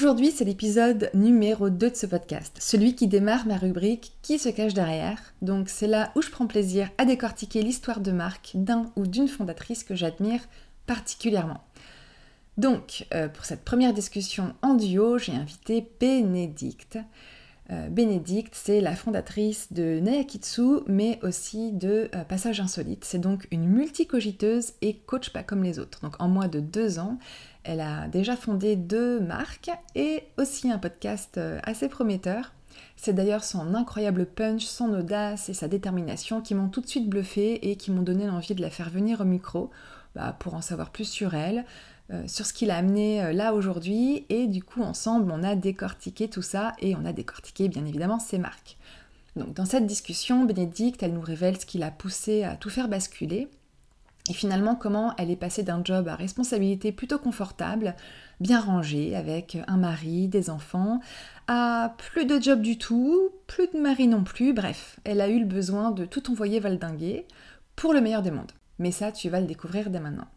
Aujourd'hui, c'est l'épisode numéro 2 de ce podcast, celui qui démarre ma rubrique Qui se cache derrière. Donc c'est là où je prends plaisir à décortiquer l'histoire de marque d'un ou d'une fondatrice que j'admire particulièrement. Donc, euh, pour cette première discussion en duo, j'ai invité Bénédicte. Euh, Bénédicte, c'est la fondatrice de Nayakitsu, mais aussi de euh, Passage Insolite. C'est donc une multicogiteuse et coach pas comme les autres. Donc en moins de deux ans, elle a déjà fondé deux marques et aussi un podcast euh, assez prometteur. C'est d'ailleurs son incroyable punch, son audace et sa détermination qui m'ont tout de suite bluffé et qui m'ont donné l'envie de la faire venir au micro bah, pour en savoir plus sur elle, euh, sur ce qui l'a amené euh, là aujourd'hui. Et du coup, ensemble, on a décortiqué tout ça et on a décortiqué bien évidemment ses marques. Donc, dans cette discussion, Bénédicte, elle nous révèle ce qui l'a poussé à tout faire basculer et finalement, comment elle est passée d'un job à responsabilité plutôt confortable, bien rangé, avec un mari, des enfants, à plus de job du tout, plus de mari non plus, bref, elle a eu le besoin de tout envoyer valdinguer pour le meilleur des mondes. Mais ça, tu vas le découvrir dès maintenant.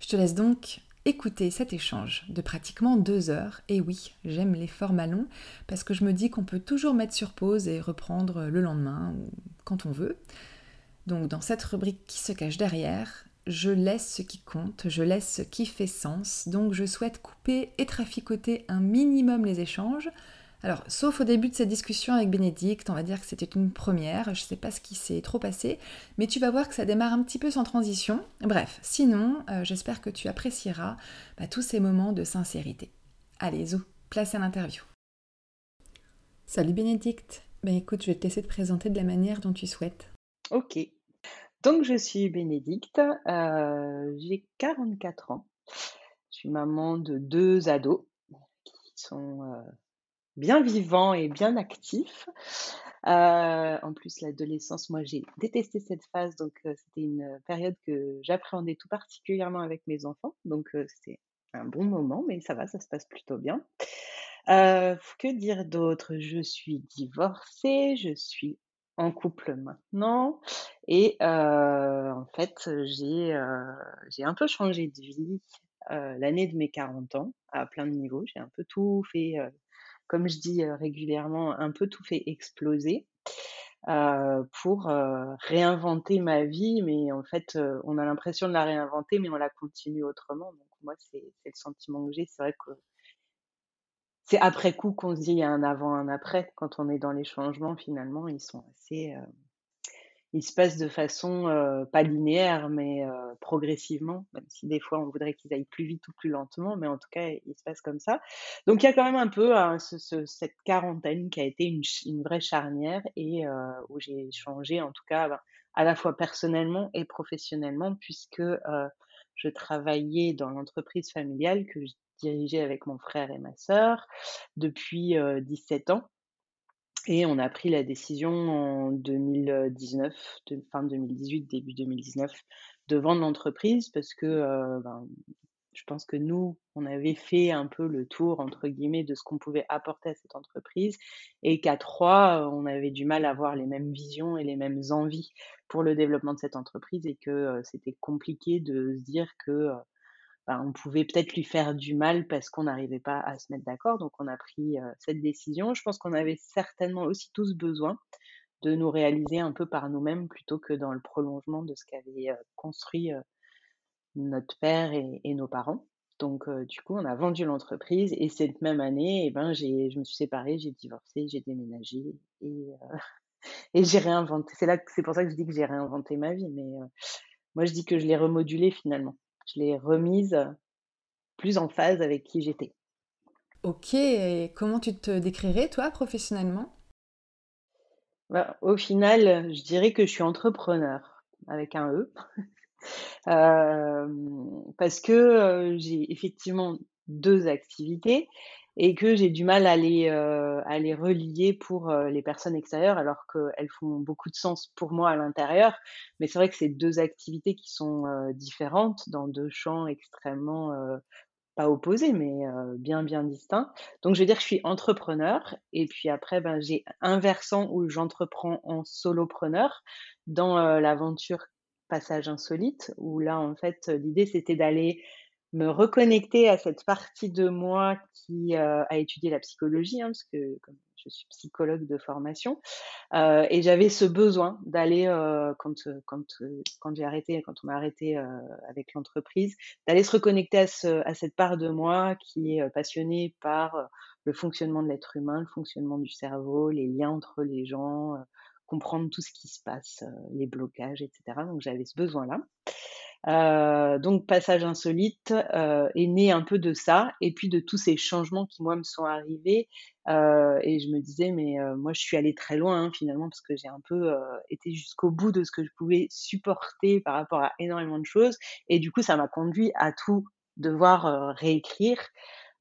Je te laisse donc écouter cet échange de pratiquement deux heures. Et oui, j'aime les formats longs parce que je me dis qu'on peut toujours mettre sur pause et reprendre le lendemain ou quand on veut. Donc dans cette rubrique qui se cache derrière, je laisse ce qui compte, je laisse ce qui fait sens, donc je souhaite couper et traficoter un minimum les échanges. Alors, sauf au début de cette discussion avec Bénédicte, on va dire que c'était une première, je ne sais pas ce qui s'est trop passé, mais tu vas voir que ça démarre un petit peu sans transition. Bref, sinon, euh, j'espère que tu apprécieras bah, tous ces moments de sincérité. Allez, Zou, place à l'interview. Salut Bénédicte. Ben écoute, je vais te laisser te présenter de la manière dont tu souhaites. Ok, donc je suis Bénédicte, euh, j'ai 44 ans. Je suis maman de deux ados qui sont, euh, bien vivants et bien actifs. Euh, en plus l'adolescence, moi j'ai détesté cette phase, donc c'était une, période que j'appréhendais tout particulièrement avec mes enfants. Donc c'était un bon moment, mais ça va, ça se passe plutôt bien. que dire d'autre? Je suis divorcée, je suis en couple maintenant et en fait, j'ai, j'ai un peu changé de vie, l'année de mes 40 ans à plein de niveaux. J'ai un peu tout fait, comme je dis, régulièrement, un peu tout fait exploser, pour, réinventer ma vie. Mais en fait, on a l'impression de la réinventer, mais on la continue autrement. Donc moi, c'est le sentiment que j'ai. C'est vrai que c'est après coup qu'on se dit: «Il y a un avant, un après». Quand on est dans les changements, finalement, ils sont assez, ils se passent de façon, pas linéaire, mais progressivement, même si des fois on voudrait qu'ils aillent plus vite ou plus lentement, mais en tout cas, ils se passent comme ça. Donc il y a quand même un peu, hein, cette quarantaine qui a été une vraie charnière et où j'ai changé en tout cas, ben, à la fois personnellement et professionnellement puisque, je travaillais dans l'entreprise familiale que dirigeais avec mon frère et ma sœur depuis, 17 ans. Et on a pris la décision en 2019, fin 2018, début 2019, de vendre l'entreprise parce que euh, ben, je pense que nous, on avait fait un peu le tour, entre guillemets, de ce qu'on pouvait apporter à cette entreprise et qu'à trois, on avait du mal à avoir les mêmes visions et les mêmes envies pour le développement de cette entreprise et que euh, c'était compliqué de se dire que euh, on pouvait peut-être lui faire du mal parce qu'on n'arrivait pas à se mettre d'accord. Donc on a pris cette décision. Je pense qu'on avait certainement aussi tous besoin de nous réaliser un peu par nous-mêmes plutôt que dans le prolongement de ce qu'avait construit notre père et, nos parents. Donc du coup, on a vendu l'entreprise et cette même année, eh ben, je me suis séparée, j'ai divorcé, j'ai déménagé et, et j'ai réinventé. C'est pour ça que je dis que j'ai réinventé ma vie. Mais moi, je dis que je l'ai remodulée finalement je l'ai remise plus en phase avec qui j'étais. Ok, et comment tu te décrirais toi professionnellement? Bah, Au final, je dirais que je suis entrepreneur avec un E. Euh, parce que euh, j'ai effectivement deux activités et que j'ai du mal à les, euh, à les relier pour euh, les personnes extérieures alors qu'elles font beaucoup de sens pour moi à l'intérieur. Mais c'est vrai que c'est deux activités qui sont euh, différentes dans deux champs extrêmement, pas opposés, mais bien, bien distincts. Donc je veux dire que je suis entrepreneur et puis après, ben, j'ai un versant où j'entreprends en solopreneur dans l'aventure Passage Insolite, où là, en fait, l'idée, c'était d'aller me reconnecter à cette partie de moi qui euh, a étudié la psychologie, hein, parce que je suis psychologue de formation, euh, et j'avais ce besoin d'aller euh, quand quand quand j'ai arrêté, quand on m'a arrêté avec l'entreprise, d'aller se reconnecter à, ce, à cette part de moi qui est passionnée par le fonctionnement de l'être humain, le fonctionnement du cerveau, les liens entre les gens, comprendre tout ce qui se passe, les blocages, etc. Donc j'avais ce besoin-là. Euh, donc Passage insolite euh, est né un peu de ça et puis de tous ces changements qui moi me sont arrivés. Euh, et je me disais mais moi je suis allée très loin hein, finalement parce que j'ai un peu été jusqu'au bout de ce que je pouvais supporter par rapport à énormément de choses. Et du coup ça m'a conduit à tout devoir réécrire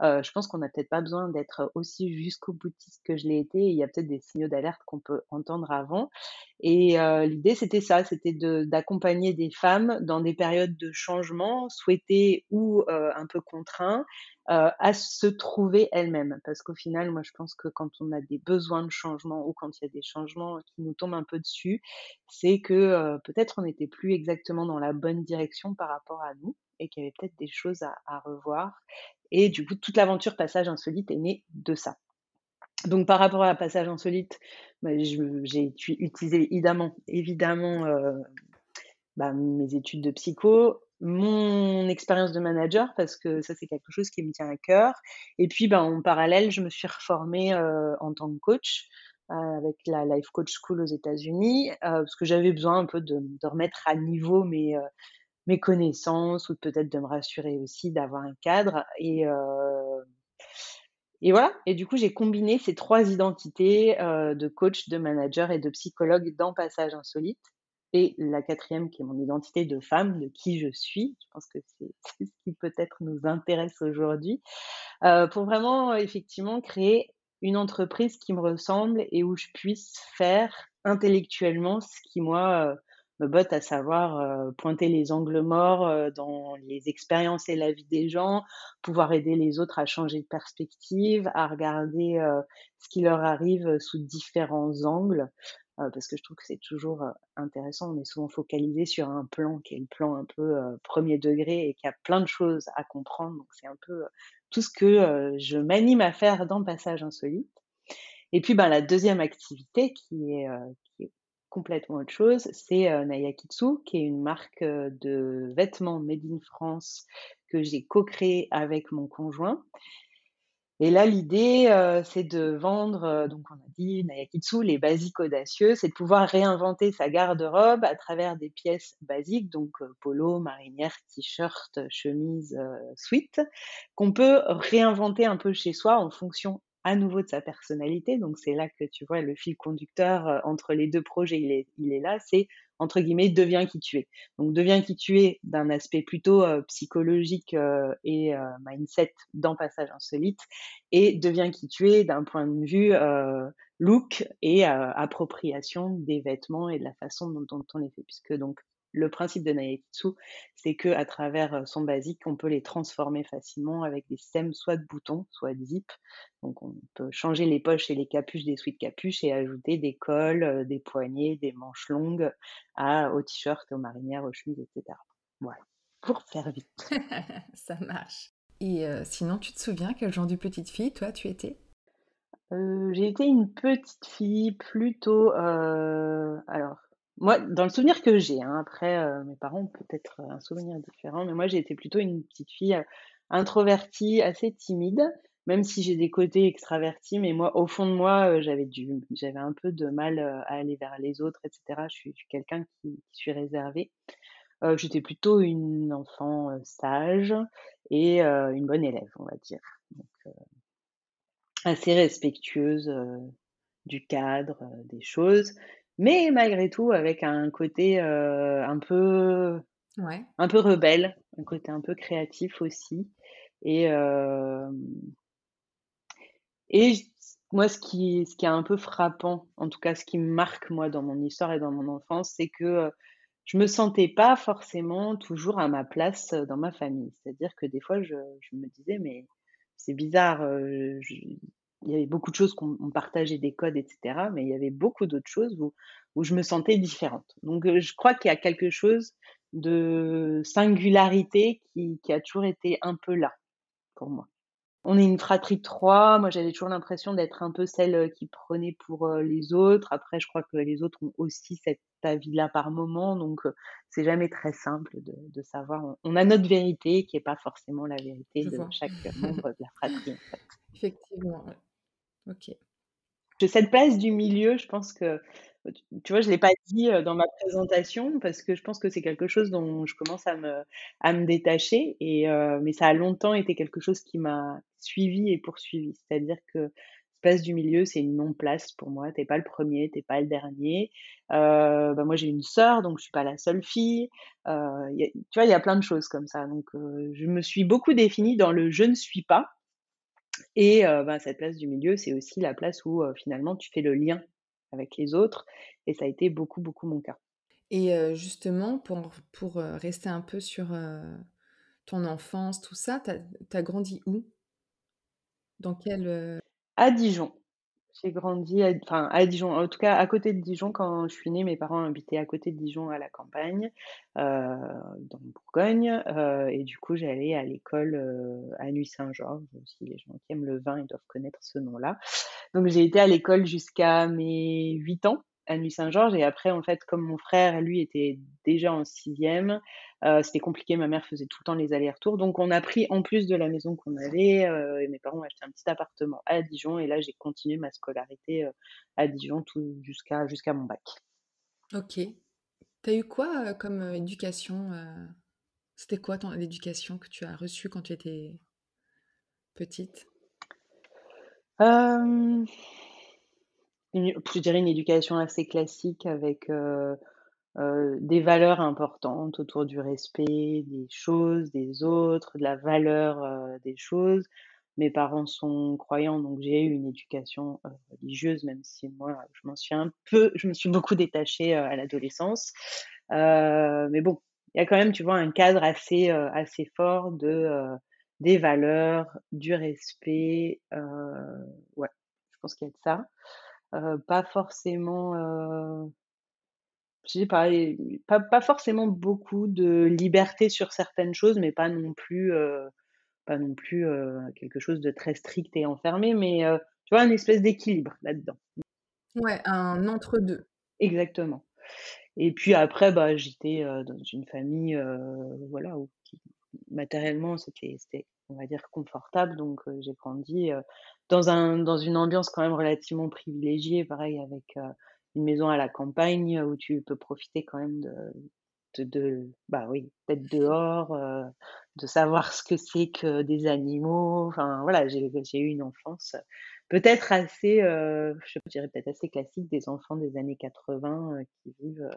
je pense qu'on n'a peut-être pas besoin d'être aussi jusqu'au boutiste que je l'ai été. Il y a peut-être des signaux d'alerte qu'on peut entendre avant. Et l'idée, c'était ça, c'était d'accompagner des femmes dans des périodes de changement, souhaitées ou un peu contraints, à se trouver elles-mêmes. Parce qu'au final, moi, je pense que quand on a des besoins de changement ou quand il y a des changements qui nous tombent un peu dessus, c'est que peut-être on n'était plus exactement dans la bonne direction par rapport à nous et qu'il y avait peut-être des choses à, revoir. Et du coup, toute l'aventure Passage Insolite est née de ça. Donc, par rapport à Passage Insolite, bah, j'ai utilisé évidemment, évidemment euh, bah, mes études de psycho, mon expérience de manager, parce que ça, c'est quelque chose qui me tient à cœur. Et puis, bah, en parallèle, je me suis reformée euh, en tant que coach euh, avec la Life Coach School aux États-Unis, parce que j'avais besoin un peu de, remettre à niveau mes, mes connaissances ou peut-être de me rassurer aussi d'avoir un cadre. Et, et voilà. Et du coup, j'ai combiné ces trois identités de coach, de manager et de psychologue dans Passage Insolite. Et la quatrième, qui est mon identité de femme, de qui je suis. Je pense que c'est ce qui peut-être nous intéresse aujourd'hui. Pour vraiment, effectivement, créer une entreprise qui me ressemble et où je puisse faire intellectuellement ce qui, moi, me à savoir pointer les angles morts dans les expériences et la vie des gens, pouvoir aider les autres à changer de perspective, à regarder ce qui leur arrive sous différents angles, parce que je trouve que c'est toujours intéressant. On est souvent focalisé sur un plan qui est le plan un peu premier degré et qui a plein de choses à comprendre. Donc c'est un peu tout ce que je m'anime à faire dans Passage Insolite. Et puis ben, la deuxième activité qui est complètement autre chose, c'est euh, Nayakitsu, qui est une marque euh, de vêtements made in France que j'ai co-créé avec mon conjoint. Et là, l'idée, euh, c'est de vendre, donc on a dit Nayakitsu, les basiques audacieux, c'est de pouvoir réinventer sa garde-robe à travers des pièces basiques, donc polo, marinière, t-shirt, chemise, sweat, qu'on peut réinventer un peu chez soi en fonction à nouveau de sa personnalité. Donc c'est là que tu vois le fil conducteur euh, entre les deux projets, il est, là, c'est entre guillemets deviens qui tu es. Donc deviens qui tu es d'un aspect plutôt euh, psychologique euh, et mindset dans Passage Insolite et deviens qui tu es d'un point de vue look et appropriation des vêtements et de la façon dont, dont on les fait. Puisque donc le principe de Naekitsu, c'est que à travers euh, son basique, on peut les transformer facilement avec des systèmes soit de boutons, soit de zip. Donc on peut changer les poches et les capuches des suites capuches et ajouter des cols, euh, des poignets, des manches longues à, aux t-shirts, aux marinières, aux chemises, etc. Voilà, pour faire vite. Ça marche. Et euh, sinon, tu te souviens quel genre de petite fille, toi, tu étais? J'ai été une petite fille plutôt... alors, moi, dans le souvenir que j'ai, hein, après, euh, mes parents ont peut-être un souvenir différent, mais moi, j'ai été plutôt une petite fille euh, introvertie, assez timide, même si j'ai des côtés extravertis, mais moi, au fond de moi, euh, j'avais du, j'avais un peu de mal à aller vers les autres, etc. Je suis, quelqu'un qui, suis réservé. j'étais plutôt une enfant sage et une bonne élève, on va dire. Assez respectueuse du cadre, des choses mais malgré tout avec un côté euh, un peu un peu rebelle, un côté un peu créatif aussi. Et, et moi, ce qui, ce qui est un peu frappant, en tout cas ce qui me marque moi dans mon histoire et dans mon enfance, c'est que je me sentais pas forcément toujours à ma place dans ma famille. C'est-à-dire que des fois, je, je me disais, mais c'est bizarre, il y avait beaucoup de choses qu'on partageait des codes, etc. Mais il y avait beaucoup d'autres choses où, où je me sentais différente. Donc, je crois qu'il y a quelque chose de singularité qui, qui a toujours été un peu là pour moi. On est une fratrie de trois. Moi, j'avais toujours l'impression d'être un peu celle qui prenait pour les autres. Après, je crois que les autres ont aussi cet avis-là par moment. Donc, c'est jamais très simple de, de, savoir. On a notre vérité qui n'est pas forcément la vérité de chaque membre de la fratrie. En fait. Effectivement. Ok. Cette place du milieu, je pense que tu vois, je l'ai pas dit dans ma présentation parce que je pense que c'est quelque chose dont je commence à me, à me détacher. Et, mais ça a longtemps été quelque chose qui m'a suivi et poursuivi. C'est-à-dire que place du milieu, c'est une non-place pour moi. T'es pas le premier, t'es pas le dernier. Euh, bah moi, j'ai une sœur, donc je suis pas la seule fille. Euh, tu vois, il y a plein de choses comme ça. Donc, euh, je me suis beaucoup définie dans le je ne suis pas. Et bah, cette place du milieu, c'est aussi la place où finalement tu fais le lien avec les autres. Et ça a été beaucoup, beaucoup mon cas. Et justement, pour, pour rester un peu sur ton enfance, tout ça, tu as, grandi où? Dans quel... À Dijon. J'ai grandi à, enfin, à Dijon, en tout cas à côté de Dijon. Quand je suis née, mes parents habitaient à côté de Dijon, à la campagne, euh, dans Bourgogne. Euh, et du coup, j'allais à l'école euh, à Nuit-Saint-Georges. Si les gens qui aiment le vin, ils doivent connaître ce nom-là. Donc, j'ai été à l'école jusqu'à mes 8 ans à Nuit-Saint-Georges. Et après, en fait, comme mon frère, lui, était déjà en sixième, euh, c'était compliqué. Ma mère faisait tout le temps les allers-retours. Donc, on a pris, en plus de la maison qu'on avait, euh, et mes parents ont acheté un petit appartement à Dijon. Et là, j'ai continué ma scolarité euh, à Dijon tout jusqu'à jusqu'à mon bac. Ok. Tu as eu quoi comme éducation C'était quoi ton l'éducation que tu as reçue quand tu étais petite? Je dirais une éducation assez classique avec euh, euh, des valeurs importantes autour du respect des choses, des autres, de la valeur euh, des choses. Mes parents sont croyants, donc j'ai eu une éducation religieuse, même si moi, je m'en suis un peu, je me suis beaucoup détachée à l'adolescence. mais bon, il y a quand même, tu vois, un cadre assez, assez fort de des valeurs, du respect. ouais, je pense qu'il y a de ça pas forcément, je sais pas, pas, pas forcément beaucoup de liberté sur certaines choses, mais pas non plus, pas non plus quelque chose de très strict et enfermé, mais tu vois, une espèce d'équilibre là-dedans. Ouais, un entre-deux. Exactement. Et puis après, bah, j'étais dans une famille, voilà, où matériellement, c'était on va dire, confortable. Donc, j'ai grandi dans, un, dans une ambiance quand même relativement privilégiée, pareil, avec une maison à la campagne où tu peux profiter quand même de, bah oui, d'être dehors, de savoir ce que c'est que des animaux. Enfin, voilà, j'ai eu une enfance peut-être assez, je dirais peut-être assez classique des enfants des années 80 qui vivent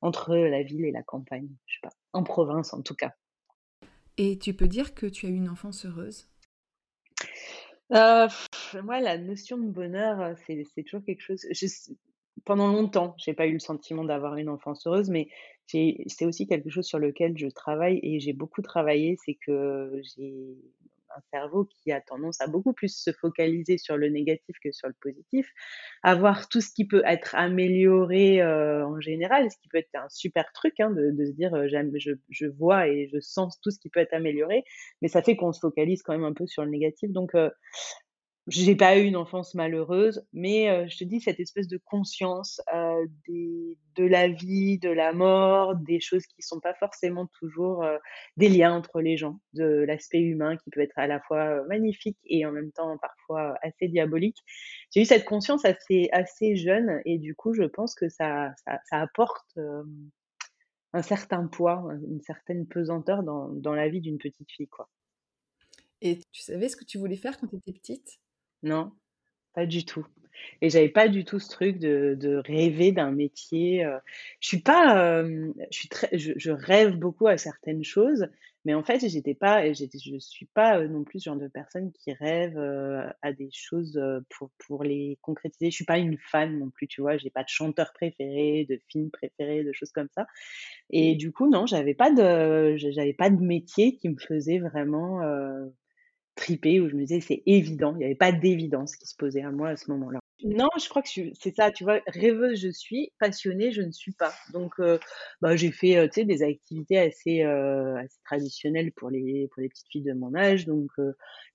entre la ville et la campagne, je sais pas, en province en tout cas. Et tu peux dire que tu as eu une enfance heureuse? Euh, Moi, la notion de bonheur, euh, c'est toujours quelque chose. pendant longtemps, j'ai pas eu le sentiment d'avoir une enfance heureuse, mais c'est aussi quelque chose sur lequel je travaille et j'ai beaucoup travaillé. C'est que un cerveau qui a tendance à beaucoup plus se focaliser sur le négatif que sur le positif, avoir tout ce qui peut être amélioré euh, en général, ce qui peut être un super truc hein, de, se dire euh, je, je, vois et je sens tout ce qui peut être amélioré, mais ça fait qu'on se focalise quand même un peu sur le négatif. Donc euh, j'ai pas eu une enfance malheureuse, mais je te dis cette espèce de conscience des, de la vie, de la mort, des choses qui sont pas forcément toujours des liens entre les gens, de l'aspect humain qui peut être à la fois magnifique et en même temps parfois assez diabolique. J'ai eu cette conscience assez assez jeune et du coup je pense que ça ça, apporte un certain poids, une certaine pesanteur dans, dans la vie d'une petite fille quoi. Et tu savais ce que tu voulais faire quand tu étais petite? Non, pas du tout. Et j'avais pas du tout ce truc de, de rêver d'un métier. Je suis pas, je suis très, je, rêve beaucoup à certaines choses, Mais en fait, j'étais pas, j'étais, je suis pas non plus ce genre de personne qui rêve à des choses pour, pour les concrétiser. Je suis pas une fan non plus, tu vois. J'ai pas de chanteur préféré, de film préféré, de choses comme ça. Et du coup, non, j'avais pas de, j'avais pas de métier qui me faisait vraiment triper, où je me disais c'est évident. Il n'y avait pas d'évidence qui se posait à moi à ce moment-là. Non, je crois que c'est ça, tu vois, rêveuse je suis, passionnée je ne suis pas. Donc, euh, bah, j'ai fait, euh, des activités assez, euh, traditionnelles pour les, pour les petites filles de mon âge. Donc,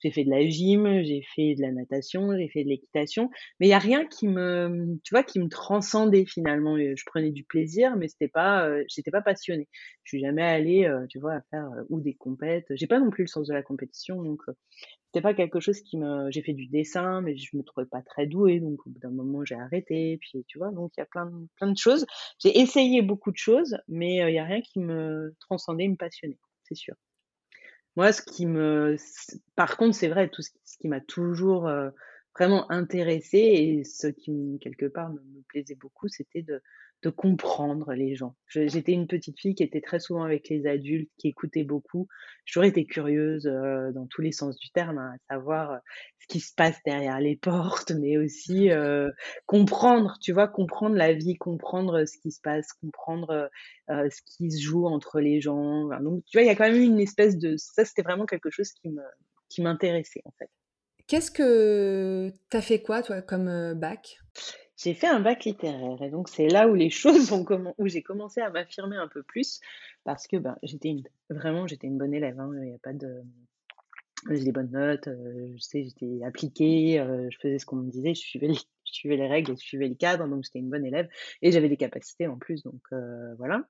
j'ai fait de la gym, j'ai fait de la natation, j'ai fait de l'équitation. Mais il y a rien qui me, tu vois, qui me transcendait finalement. Je prenais du plaisir, mais c'était pas, j'étais pas passionnée. Je suis jamais allée, tu vois, à faire ou des compètes. J'ai pas non plus le sens de la compétition, donc c'était pas quelque chose qui me j'ai fait du dessin mais je me trouvais pas très douée donc au bout d'un moment j'ai arrêté puis tu vois donc il y a plein de, plein de choses. J'ai essayé beaucoup de choses mais il y a rien qui me transcendait me passionnait c'est sûr. Moi ce qui me par contre c'est vrai tout ce, qui m'a toujours vraiment intéressé et ce qui quelque part me plaisait beaucoup c'était de de comprendre les gens. J'étais une petite fille qui était très souvent avec les adultes, qui écoutait beaucoup. Toujours été curieuse euh, dans tous les sens du terme, hein, à savoir euh, ce qui se passe derrière les portes, mais aussi euh, comprendre, tu vois, comprendre la vie, comprendre ce qui se passe, comprendre ce qui se joue entre les gens. donc, tu vois, il y a quand même une espèce de... Ça, c'était vraiment quelque chose qui me qui m'intéressait, en fait. Qu'est-ce que tu as fait quoi, toi, comme bac? J'ai fait un bac littéraire et donc c'est là où les choses ont où j'ai commencé à m'affirmer un peu plus parce que ben, j'étais vraiment j'étais une bonne élève. Hein, il y a pas de j'ai des bonnes notes, euh, je sais, j'étais appliquée, euh, je faisais ce qu'on me disait, je suivais, les, je suivais les règles, je suivais le cadre, donc j'étais une bonne élève et j'avais des capacités en plus, donc euh, voilà.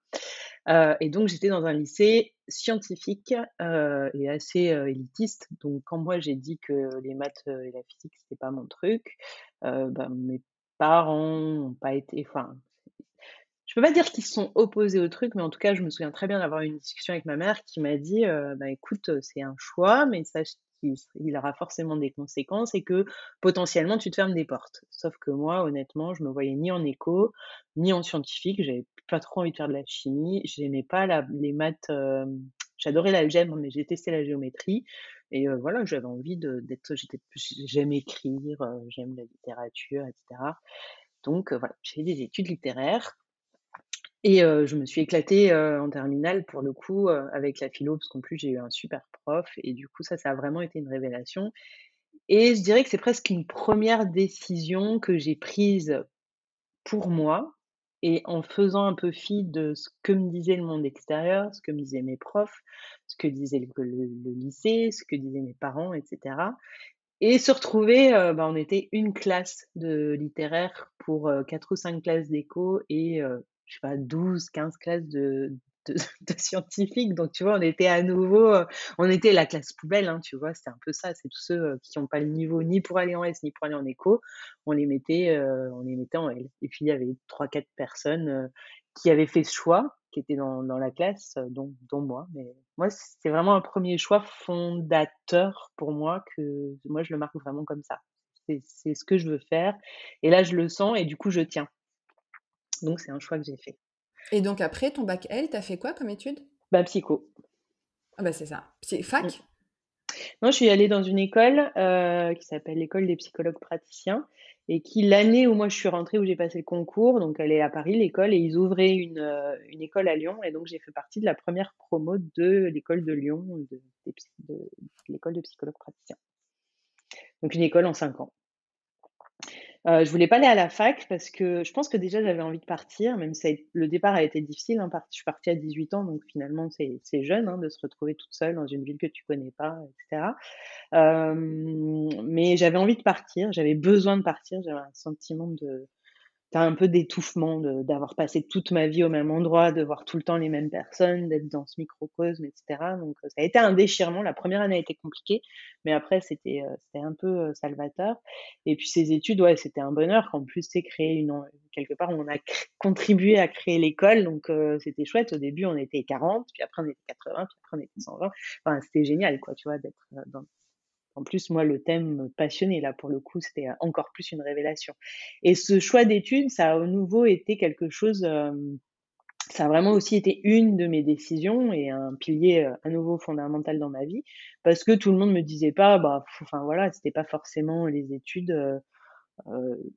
et donc j'étais dans un lycée scientifique et assez élitiste. Donc quand moi j'ai dit que les maths et la physique c'était pas mon truc, ben, mes parents n'ont pas été enfin, je peux pas dire qu'ils sont opposés au truc, mais en tout cas, je me souviens très bien d'avoir eu une discussion avec ma mère qui m'a dit, «Bah, écoute, c'est un choix, mais sache qu'il aura forcément des conséquences et que potentiellement tu te fermes des portes». Sauf que moi, honnêtement, je me voyais ni en éco, ni en scientifique, j'avais pas trop envie de faire de la chimie, j'aimais pas les maths, j'adorais l'algèbre, mais j'ai testé la géométrie et voilà, j'avais envie d'être j'aime écrire, j'aime la littérature etc. Donc voilà, j'ai fait des études littéraires et je me suis éclatée, en terminale pour le coup, avec la philo parce qu'en plus j'ai eu un super prof et du coup ça, ça a vraiment été une révélation et je dirais que c'est presque une première décision que j'ai prise pour moi et en faisant un peu fi de ce que me disait le monde extérieur, ce que me disaient mes profs, ce que disait le, lycée, ce que disaient mes parents, etc. Et se retrouver, euh, bah, on était une classe de littéraire pour euh, quatre ou cinq classes d'éco et, euh, je sais pas, 12, 15 classes de, de, scientifiques. Donc, tu vois, on était à nouveau, euh, on était la classe poubelle, hein, tu vois, c'était un peu ça. C'est tous ceux euh, qui n'ont pas le niveau ni pour aller en S ni pour aller en éco. On les mettait, euh, on les mettait en L. Et puis, il y avait trois, quatre personnes qui avaient fait ce choix, qui étaient dans, dans la classe, dont, dont moi. Mais moi, c'est vraiment un premier choix fondateur pour moi que moi, je le marque vraiment comme ça. C'est ce que je veux faire. Et là, je le sens et du coup, je tiens. Donc, c'est un choix que j'ai fait. Et donc après, ton bac L, t'as fait quoi comme étude? Bah psycho. Ah bah c'est ça. Fac? Mmh. Non, je suis allée dans une école euh, qui s'appelle l'école des psychologues praticiens et qui l'année où moi je suis rentrée, où j'ai passé le concours, donc elle est à Paris l'école et ils ouvraient une, euh, une école à Lyon et donc j'ai fait partie de la première promo de l'école de Lyon, de, de l'école de psychologues praticiens. Donc une école en cinq ans. Euh, je voulais pas aller à la fac parce que je pense que déjà j'avais envie de partir, même si le départ a été difficile. Hein, je suis partie à 18 ans, donc finalement c'est jeune hein, de se retrouver toute seule dans une ville que tu connais pas, etc. Euh, mais j'avais envie de partir, j'avais besoin de partir, j'avais un sentiment de, un peu d'étouffement d'avoir passé toute ma vie au même endroit, de voir tout le temps les mêmes personnes, d'être dans ce microcosme, etc. Donc ça a été un déchirement. La première année a été compliquée, mais après c'était euh, un peu euh, salvateur. Et puis ces études, ouais, c'était un bonheur. qu'en plus, c'est créé une quelque part on a contribué à créer l'école, donc euh, c'était chouette. Au début, on était 40, puis après on était 80, puis après on était 120. Enfin, c'était génial, quoi, tu vois, d'être dans en plus, moi, le thème me passionnait. Là, pour le coup, c'était encore plus une révélation. Et ce choix d'études, ça a au nouveau été quelque chose ça a vraiment aussi été une de mes décisions et un pilier à nouveau fondamental dans ma vie parce que tout le monde me disait pas bah enfin voilà c'était pas forcément les études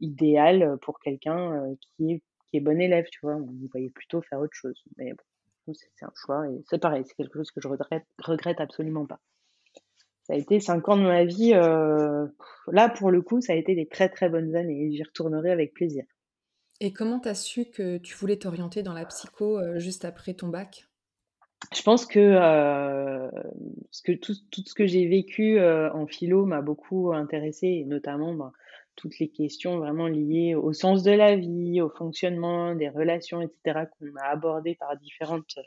idéales pour quelqu'un qui est qui est bon élève tu vois on voyait plutôt faire autre chose mais bon c'est un choix et c'est pareil c'est quelque chose que je regrette regrette absolument pas ça a été cinq ans de ma vie là pour le coup ça a été des très très bonnes années et j'y retournerai avec plaisir et comment tu as su que tu voulais t'orienter dans la psycho, juste après ton bac? Je pense que, euh, que tout tout ce que j'ai vécu, en philo m'a beaucoup intéressée et notamment, ben, toutes les questions vraiment liées au sens de la vie, au fonctionnement des relations et cetera qu'on a abordées par différentes,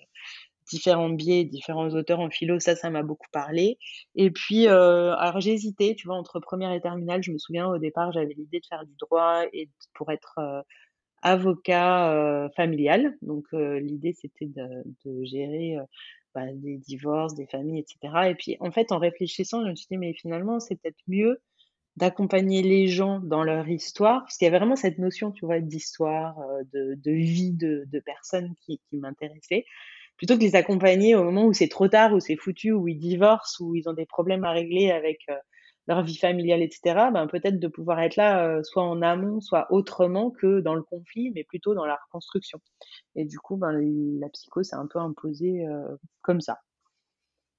différents biais, différents auteurs en philo, ça, ça m'a beaucoup parlé et puis, heu, alors j'ai hésité, tu vois, entre première et terminale. Je me souviens au départ, j'avais l'idée de faire du droit et pour être, avocat euh, familial. Donc euh, l'idée c'était de, gérer euh, bah, des divorces, des familles, etc. Et puis en fait en réfléchissant, je me suis dit mais finalement c'est peut-être mieux d'accompagner les gens dans leur histoire, parce qu'il y avait vraiment cette notion, tu vois, d'histoire, de, vie de, de personnes qui, qui m'intéressaient, plutôt que les accompagner au moment où c'est trop tard, où c'est foutu, où ils divorcent, où ils ont des problèmes à régler avec leur vie familiale, etc., ben, peut-être de pouvoir être là, euh, soit en amont, soit autrement que dans le conflit, mais plutôt dans la reconstruction. Et du coup, ben, la psycho s'est un peu imposée euh, comme ça.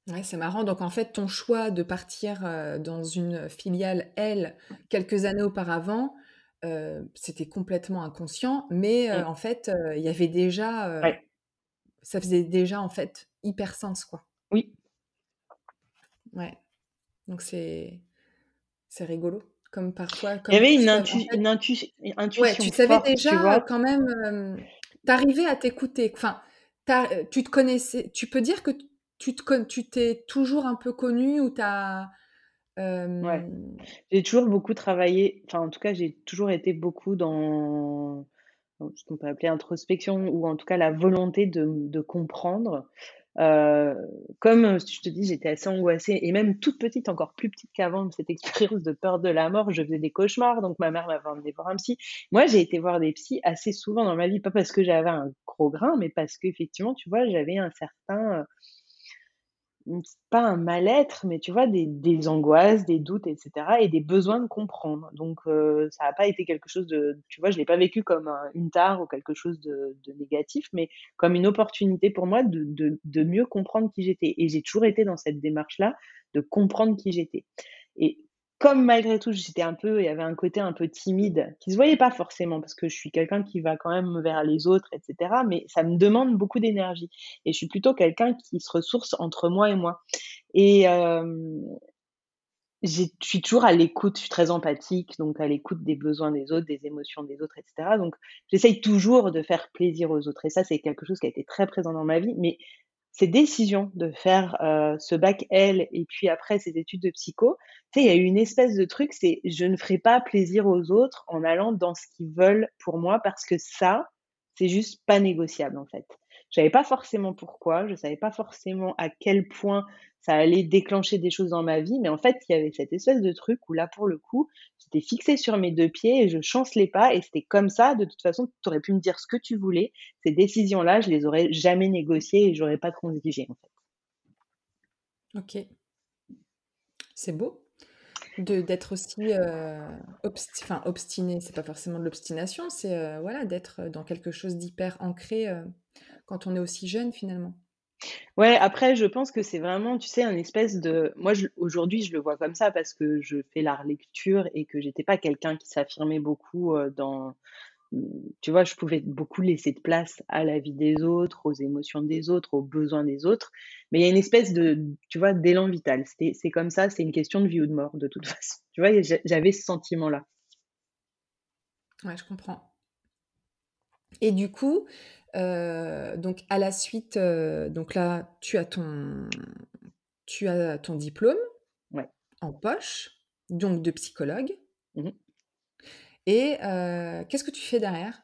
Ouais, c'est marrant. Donc en fait, ton choix de partir euh, dans une filiale L quelques années auparavant, c'était complètement inconscient, mais mmh. en fait, il y avait déjà, ça faisait déjà en fait hyper sens, quoi. Oui. Ouais. Donc c'est c'est rigolo. Comme parfois. Il y avait une, intuition. Ouais, tu savais déjà quand même. Euh, t'arrivais à t'écouter. Enfin, euh, tu te connaissais. Tu peux dire que tu te tu t'es toujours un peu connu ou t'as. Euh... Ouais. J'ai toujours beaucoup travaillé. Enfin, en tout cas, j'ai toujours été beaucoup dans ce qu'on peut appeler introspection ou en tout cas la volonté de, comprendre. Euh, comme je te dis, j'étais assez angoissée et même toute petite, encore plus petite qu'avant, cette expérience de peur de la mort, je faisais des cauchemars, donc ma mère m'avait emmené voir un psy. Moi, j'ai été voir des psys assez souvent dans ma vie, pas parce que j'avais un gros grain, mais parce qu'effectivement, tu vois, j'avais un certain pas un mal-être, mais tu vois, des, angoisses, des doutes, etc. et des besoins de comprendre. Donc, euh, ça n'a pas été quelque chose de, tu vois, je l'ai pas vécu comme une tare ou quelque chose de, négatif, mais comme une opportunité pour moi de, de, de mieux comprendre qui j'étais. Et j'ai toujours été dans cette démarche-là de comprendre qui j'étais. Et comme malgré tout, j'étais un peu, il y avait un côté un peu timide qui se voyait pas forcément parce que je suis quelqu'un qui va quand même vers les autres, etc. Mais ça me demande beaucoup d'énergie et je suis plutôt quelqu'un qui se ressource entre moi et moi. Et je suis toujours à l'écoute, je suis très empathique, donc à l'écoute des besoins des autres, des émotions des autres, etc. Donc j'essaye toujours de faire plaisir aux autres et ça c'est quelque chose qui a été très présent dans ma vie. Mais ces décisions de faire euh, ce bac L et puis après ces études de psycho, tu sais, il y a eu une espèce de truc, c'est je ne ferai pas plaisir aux autres en allant dans ce qu'ils veulent pour moi parce que ça, c'est juste pas négociable en fait. Je savais pas forcément pourquoi, je savais pas forcément à quel point ça allait déclencher des choses dans ma vie, mais en fait, il y avait cette espèce de truc où là, pour le coup, j'étais fixée sur mes deux pieds et je chancelais pas, et c'était comme ça. De toute façon, tu aurais pu me dire ce que tu voulais. Ces décisions-là, je les aurais jamais négociées et j'aurais pas transigé, en fait. Ok. C'est beau d'être aussi euh, enfin, obstiné. C'est pas forcément de l'obstination, c'est euh, voilà, d'être dans quelque chose d'hyper ancré. Euh, quand on est aussi jeune finalement. Ouais, après, je pense que c'est vraiment, tu sais, un espèce de. Moi, aujourd'hui, je le vois comme ça parce que je fais la lecture et que j'étais pas quelqu'un qui s'affirmait beaucoup euh, dans. Tu vois, je pouvais beaucoup laisser de place à la vie des autres, aux émotions des autres, aux besoins des autres. Mais il y a une espèce de, tu vois, d'élan vital. C'est comme ça, c'est une question de vie ou de mort, de toute façon. Tu vois, j'avais ce sentiment-là. Ouais, je comprends. Et du coup, euh, donc à la suite, euh, donc là, tu as ton, tu as ton diplôme ouais. en poche, donc de psychologue. Mmh Et euh, qu'est-ce que tu fais derrière?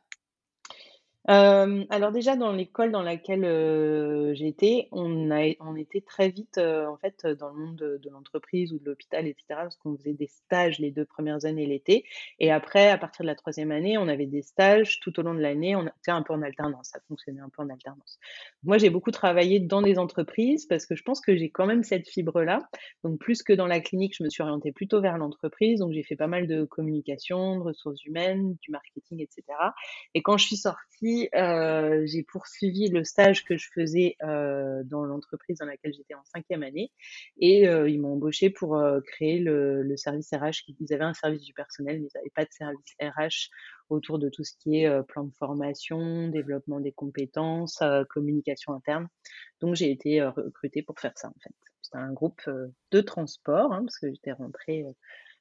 Hem, alors déjà dans l'école dans laquelle, heu, j'étais, on a était très vite, heu, en fait, dans le monde de l'entreprise ou de l'hôpital et cetera, parce qu'on faisait des stages les 2 premières années l'été. Et après à partir de la troisième année, on avait des stages tout au long de l'année, on était un peu en alternance, ça fonctionnait un peu en alternance. Moi, j'ai beaucoup travaillé dans des entreprises parce que je pense que j'ai quand même cette fibre-là, donc plus que dans la clinique, je me suis orientée plutôt vers l'entreprise, donc j'ai fait pas mal de communication, de ressources humaines, du marketing et cetera. Et quand je suis sortie, euh, j'ai poursuivi le stage que je faisais euh, dans l'entreprise dans laquelle j'étais en cinquième année et euh, ils m'ont embauché pour créer le, service RH. Ils avaient un service du personnel, mais ils n'avaient pas de service RH autour de tout ce qui est plan de formation, développement des compétences, communication interne. Donc j'ai été recrutée pour faire ça en fait. C'était un groupe de transport hein, parce que j'étais rentrée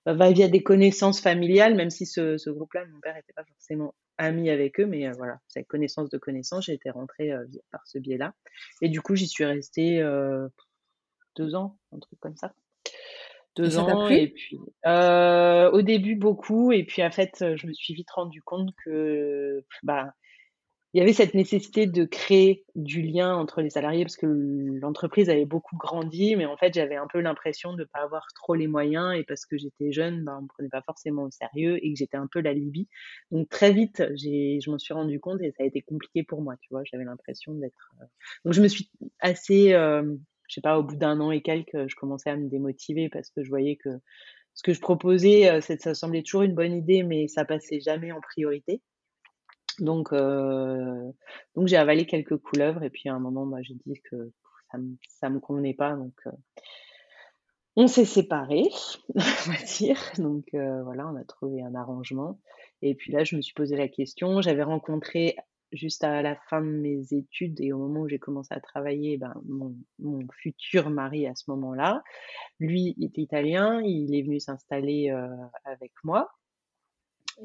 va via des connaissances familiales, même si ce groupe-là, mon père n'était pas forcément ami avec eux, mais euh, voilà, c'est connaissance de connaissance, j'ai été rentrée euh, par ce biais-là. Et du coup, j'y suis restée euh, deux ans, un truc comme ça. Deux ans, et puis au début beaucoup, et puis en fait, je me suis vite rendu compte que bah, il y avait cette nécessité de créer du lien entre les salariés parce que l'entreprise avait beaucoup grandi, mais en fait, j'avais un peu l'impression de ne pas avoir trop les moyens et parce que j'étais jeune, ben, on me prenait pas forcément au sérieux et que j'étais un peu la Libye. Donc très vite, je m'en suis rendu compte et ça a été compliqué pour moi, tu vois. J'avais l'impression d'être. Euh, donc je me suis assez, euh, je sais pas, au bout d'un an et quelques, je commençais à me démotiver parce que je voyais que ce que je proposais, euh, ça semblait toujours une bonne idée, mais ça passait jamais en priorité. Donc, euh, donc j'ai avalé quelques couleuvres et puis à un moment, bah, j'ai dit que ça me, me convenait pas. Donc, euh, on s'est séparés, on va dire. Donc euh, voilà, on a trouvé un arrangement. Et puis là, je me suis posé la question. J'avais rencontré juste à la fin de mes études et au moment où j'ai commencé à travailler, ben, mon, mon futur mari à ce moment-là. Lui était italien, il est venu s'installer avec moi.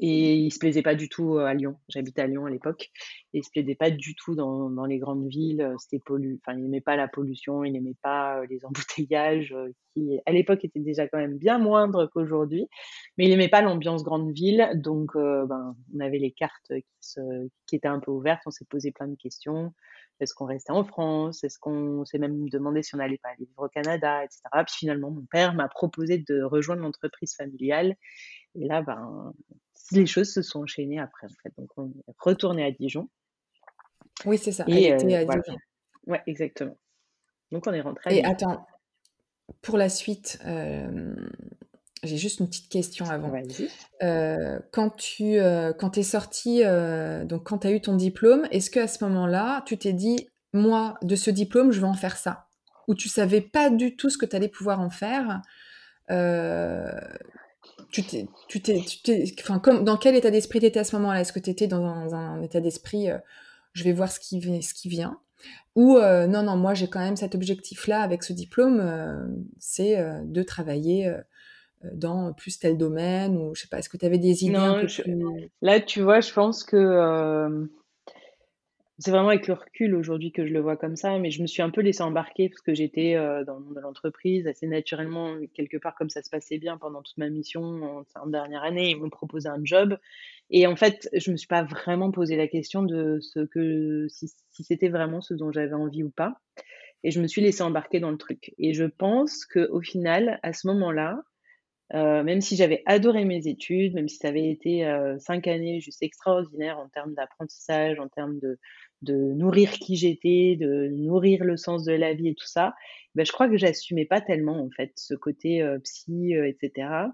Et il se plaisait pas du tout à Lyon. J'habitais à Lyon à l'époque. Et il se plaisait pas du tout dans, dans les grandes villes. C'était pollu. Enfin, il n'aimait pas la pollution, il n'aimait pas les embouteillages, qui à l'époque étaient déjà quand même bien moindres qu'aujourd'hui. Mais il n'aimait pas l'ambiance grande ville. Donc, ben, on avait les cartes qui, se, qui étaient un peu ouvertes. On s'est posé plein de questions. Est-ce qu'on restait en France? Est-ce qu'on s'est même demandé si on n'allait pas aller vivre au Canada, etc. Puis finalement, mon père m'a proposé de rejoindre l'entreprise familiale. Et là, ben, les choses se sont enchaînées après, en fait. Donc, on est retourné à Dijon. Oui, c'est ça. Et, Elle à Dijon. Ouais, exactement. Donc, on est rentré à Et attends, pour la suite, j'ai juste une petite question avant. Euh, quand tu euh, quand es sorti, donc quand tu as eu ton diplôme, est-ce qu'à ce, ce moment-là, tu t'es dit, moi, de ce diplôme, je vais en faire ça? Ou tu savais pas du tout ce que tu allais pouvoir en faire tu t'es, tu t'es, tu t'es, enfin, comme, dans quel état d'esprit t'étais à ce moment-là? Est-ce que tu étais dans un, état d'esprit, euh, je vais voir ce qui, ce qui vient? Ou euh, non, non, moi j'ai quand même cet objectif-là avec ce diplôme, euh, c'est de travailler dans plus tel domaine ou je sais pas, est-ce que tu avais des idées un peu plus... Là, tu vois, je pense que c'est vraiment avec le recul aujourd'hui que je le vois comme ça, mais je me suis un peu laissée embarquer parce que j'étais euh, dans le monde de l'entreprise assez naturellement, quelque part comme ça se passait bien pendant toute ma mission en, dernière année, ils m'ont proposé un job. Et en fait, je me suis pas vraiment posé la question de ce que si, si c'était vraiment ce dont j'avais envie ou pas. Et je me suis laissée embarquer dans le truc. Et je pense que au final, à ce moment-là, euh, même si j'avais adoré mes études, même si ça avait été euh, cinq années juste extraordinaires en termes d'apprentissage, en termes de, de nourrir qui j'étais, de nourrir le sens de la vie et tout ça, ben, je crois que j'assumais pas tellement en fait ce côté euh, psy, etc.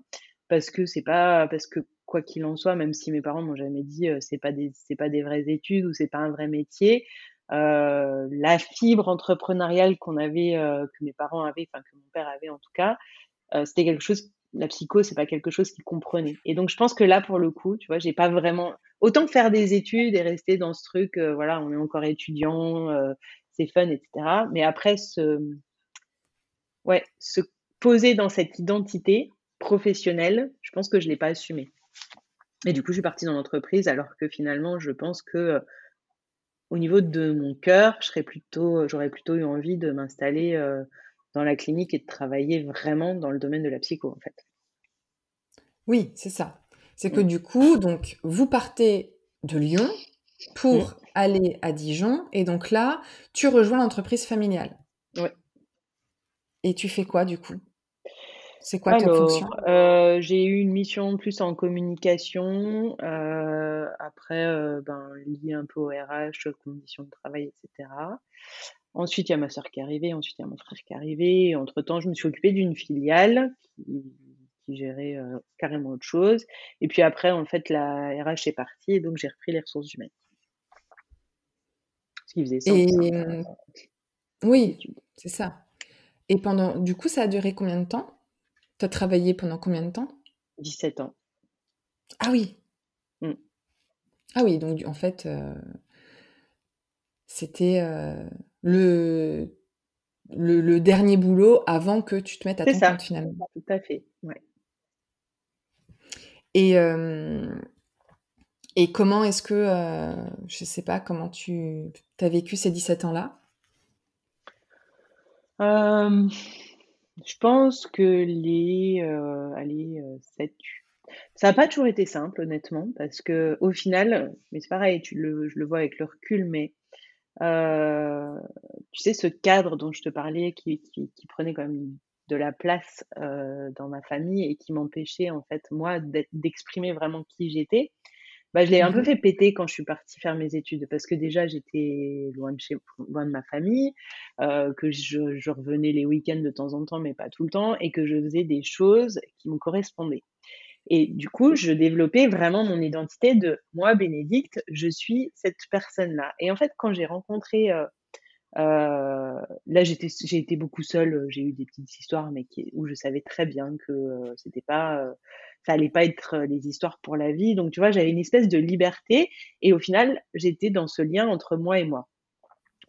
Parce que c'est pas parce que quoi qu'il en soit, même si mes parents m'ont jamais dit c'est pas des c'est pas des vraies études ou c'est pas un vrai métier, la fibre entrepreneuriale qu'on avait, que mes parents avaient, enfin que mon père avait en tout cas, c'était quelque chose la psycho, c'est pas quelque chose qu'il comprenait. Et donc, je pense que là, pour le coup, tu vois, j'ai pas vraiment. Autant que faire des études et rester dans ce truc, euh, voilà, on est encore étudiant, euh, c'est fun, etc. Mais après, se, ouais, se poser dans cette identité professionnelle, je pense que je l'ai pas assumé. Et du coup, je suis partie dans l'entreprise, alors que finalement, je pense que euh, au niveau de mon cœur, je serais plutôt, j'aurais plutôt eu envie de m'installer dans la clinique et de travailler vraiment dans le domaine de la psycho, en fait. Oui, c'est ça. C'est que du coup, donc, vous partez de Lyon pour mmh. aller à Dijon. Et donc là, tu rejoins l'entreprise familiale. Oui. Et tu fais quoi du coup? C'est quoi ta fonction? euh, J'ai eu une mission plus en communication. Euh, après, euh, ben, lié un peu au RH, conditions de travail, etc. Ensuite, il y a ma soeur qui est arrivée. Ensuite, il y a mon frère qui est arrivé. Entre-temps, je me suis occupée d'une filiale qui, gérait carrément autre chose. Et puis après, en fait, la RH est partie et donc j'ai repris les ressources humaines. Ce qui faisait sens. Hein, oui, c'est ça. Et pendant, du coup, ça a duré combien de temps? Tu as travaillé pendant combien de temps? 17 ans. Ah oui. Mmh. Ah oui, donc en fait, euh, c'était euh, le, le, dernier boulot avant que tu te mettes à ton compte finalement. Tout à fait, ouais. Et, euh, et comment est-ce que, je sais pas, comment tu as vécu ces 17 ans-là? Je pense que les, euh, allez, 7 ça n'a pas toujours été simple honnêtement parce que au final mais c'est pareil, tu le je le vois avec le recul, mais tu sais ce cadre dont je te parlais qui qui qui prenait quand même de la place, dans ma famille et qui m'empêchait en fait moi d'exprimer vraiment qui j'étais. Bah, je l'ai un peu mmh fait péter quand je suis partie faire mes études parce que déjà j'étais loin de chez loin de ma famille, euh, que je, je, revenais les week-ends de temps en temps mais pas tout le temps et que je faisais des choses qui me correspondaient. Et du coup, je développais vraiment mon identité de moi, Bénédicte, je suis cette personne-là. Et en fait, quand j'ai rencontré euh, euh, là, j'ai été beaucoup seule. J'ai eu des petites histoires, mais qui, où je savais très bien que euh, c'était pas, euh, ça allait pas être euh, des histoires pour la vie. Donc, tu vois, j'avais une espèce de liberté. Et au final, j'étais dans ce lien entre moi et moi.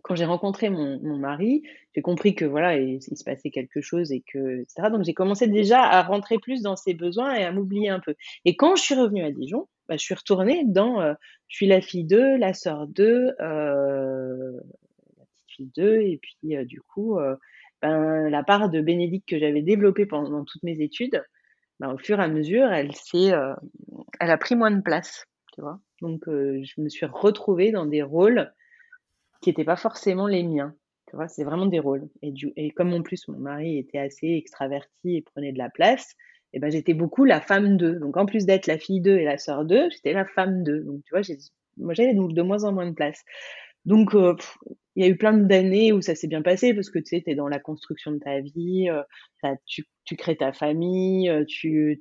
Quand j'ai rencontré mon, mon mari, j'ai compris que voilà, il, se passait quelque chose et que, etc. Donc, j'ai commencé déjà à rentrer plus dans ses besoins et à m'oublier un peu. Et quand je suis revenue à Dijon, bah, je suis retournée dans, je suis la fille d'eux, la sœur d'eux, euh, d'eux. Et puis, euh, du coup, euh, ben, la part de Bénédicte que j'avais développée pendant toutes mes études, ben, au fur et à mesure, elle s'est, euh, elle a pris moins de place, tu vois. Donc, je me suis retrouvée dans des rôles qui n'étaient pas forcément les miens. Tu vois, c'est vraiment des rôles. Et, comme en plus mon mari était assez extraverti et prenait de la place, et ben j'étais beaucoup la femme d'eux. Donc en plus d'être la fille d'eux et la sœur d'eux, j'étais la femme d'eux. Donc tu vois, moi j'avais de moins en moins de place. Donc, euh, il y a eu plein d'années où ça s'est bien passé parce que tu sais, tu es dans la construction de ta vie, euh, tu, crées ta famille, euh, tu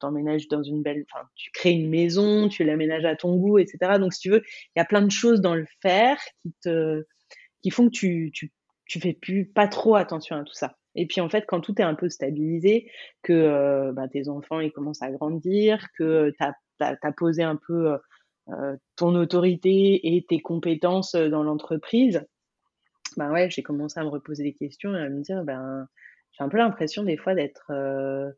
t'emménages dans une belle, enfin, tu crées une maison, tu l'aménages à ton goût, etc. Donc, si tu veux, il y a plein de choses dans le faire qui te, qui font que tu, tu, tu fais plus pas trop attention à tout ça. Et puis en fait, quand tout est un peu stabilisé, que bah, tes enfants ils commencent à grandir, que tu as, posé un peu ton autorité et tes compétences euh, dans l'entreprise, ben ouais, j'ai commencé à me reposer des questions et à me dire, ben, j'ai un peu l'impression des fois d'être euh,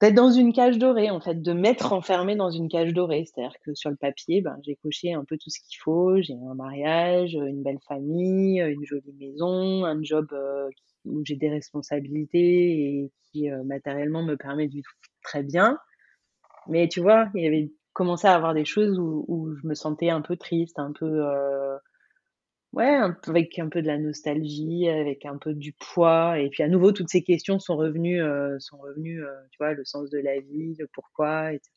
d'être dans une cage dorée, en fait, de m'être enfermée dans une cage dorée. C'est-à-dire que sur le papier, ben, j'ai coché un peu tout ce qu'il faut. J'ai un mariage, une belle famille, une jolie maison, un job où j'ai des responsabilités et qui matériellement me permet de vivre très bien. Mais tu vois, il y avait commençais à avoir des choses où, où, je me sentais un peu triste, un peu euh, ouais, avec un peu de la nostalgie, avec un peu du poids. Et puis à nouveau, toutes ces questions sont revenues, euh, sont revenues, euh, tu vois, le sens de la vie, le pourquoi, etc.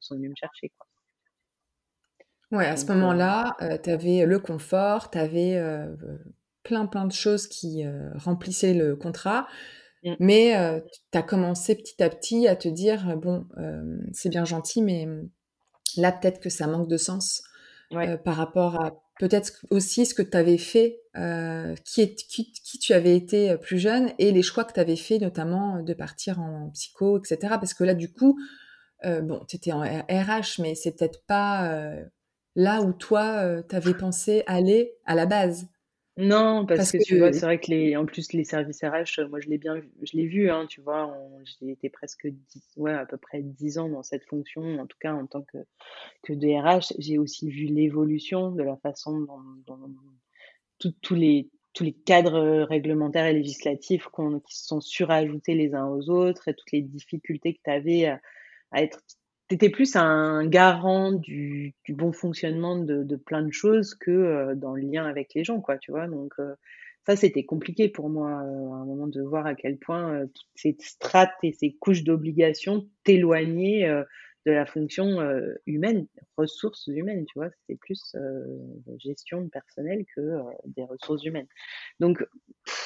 sont venues me chercher, quoi. Ouais, à ce moment-là, tu avais le confort, tu avais plein plein de choses qui remplissaient le contrat. Mmh. Mais tu as commencé petit à petit à te dire, bon, c'est bien gentil, mais Là, peut-être que ça manque de sens euh, par rapport à peut-être aussi ce que tu avais fait, euh, qui, est, qui, tu avais été euh, plus jeune et les choix que tu avais fait, notamment de partir en psycho, etc. Parce que là, du coup, bon, tu étais en RH, mais c'est peut-être pas là où toi, tu avais pensé aller à la base. Non, parce, que, tu vois, c'est vrai que les, en plus les services RH, moi je l'ai bien, je l'ai vu, hein, tu vois, j'ai été presque ouais, à peu près 10 ans dans cette fonction, en tout cas en tant que, que DRH, j'ai aussi vu l'évolution de la façon dont, tous les, tous les cadres réglementaires et législatifs qui se sont surajoutés les uns aux autres et toutes les difficultés que tu avais à, être étais plus un garant du du bon fonctionnement de de plein de choses que, heu, dans le lien avec les gens, quoi, tu vois? Donc, heu, ça, c'était compliqué pour moi, heu, à un moment de voir à quel point, heu, toutes ces strates et ces couches d'obligations t'éloignaient, heu, de la fonction, heu, humaine, ressources humaines, tu vois? C'était plus, gestion personnelle que, des ressources humaines. Donc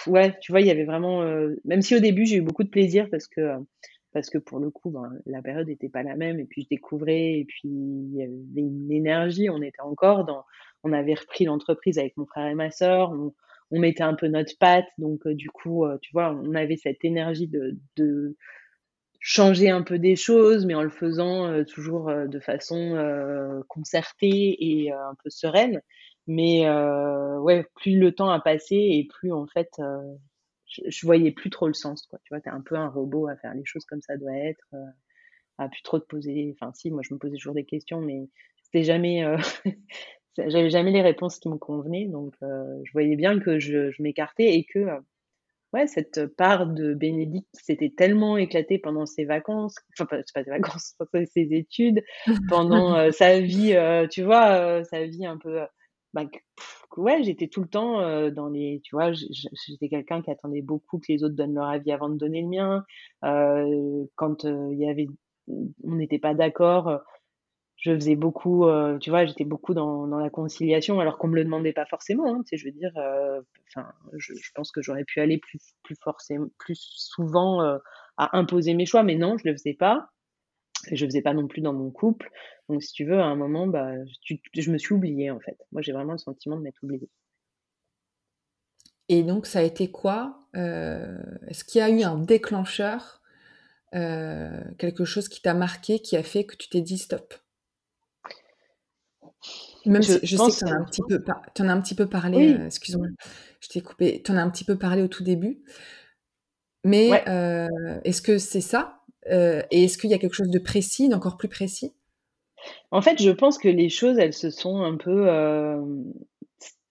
ouais, tu vois, il y avait vraiment, même si au début j'ai eu beaucoup de plaisir parce que, parce que pour le coup, ben, la période était pas la même et puis je découvrais et puis il y avait une énergie, on était encore dans on avait repris l'entreprise avec mon frère et ma sœur, on mettait un peu notre patte donc heu, du coup, heu, tu vois, on avait cette énergie de changer un peu des choses, mais en le faisant, heu, toujours, de façon, concertée et un peu sereine. Mais ouais, plus le temps a passé et plus en fait, je je voyais plus trop le sens, quoi. Tu vois? Tu es un peu un robot à faire les choses comme ça doit être, heu, à plus trop te poser enfin si, moi je me posais toujours des questions, mais c'était jamais, heu, j'avais jamais les réponses qui me convenaient donc heu, je voyais bien que je m'écartais et que, ouais, cette part de Bénédicte qui s'était tellement éclatée pendant ses vacances, enfin pas pas ses vacances, ses études, pendant, heu, sa vie, tu vois, sa vie un peu, bah, ouais, j'étais tout le temps, heu, dans les tu vois, j'étais quelqu'un qui attendait beaucoup que les autres donnent leur avis avant de donner le mien. Heu, quand, heu, il y avait on n'était pas d'accord, je faisais beaucoup, tu vois, j'étais beaucoup dans la conciliation alors qu'on me le demandait pas forcément, hein, tu sais? Je veux dire, enfin, je pense que j'aurais pu aller plus plus forcém plus souvent, à imposer mes choix, mais non, je le faisais pas et je faisais pas non plus dans mon couple. Donc si tu veux, à un moment, bah, tu je me suis oubliée, en fait. Moi, j'ai vraiment le sentiment de m'être oubliée. Et donc ça a été quoi? Heu, est-ce qu'il y a eu un déclencheur, heu, quelque chose qui t'a marqué, qui a fait que tu t'es dit: «Stop»? Même Je si je sais que tu en as un petit peu par tu en as un petit peu parlé, oui, heu, excuse-moi, je t'ai coupé. Tu en as un petit peu parlé au tout début, mais ouais. est-ce que c'est ça? Heu et est-ce qu'il y a quelque chose de précis, d'encore plus précis? En fait, je pense que les choses, elles se sont un peu, hem,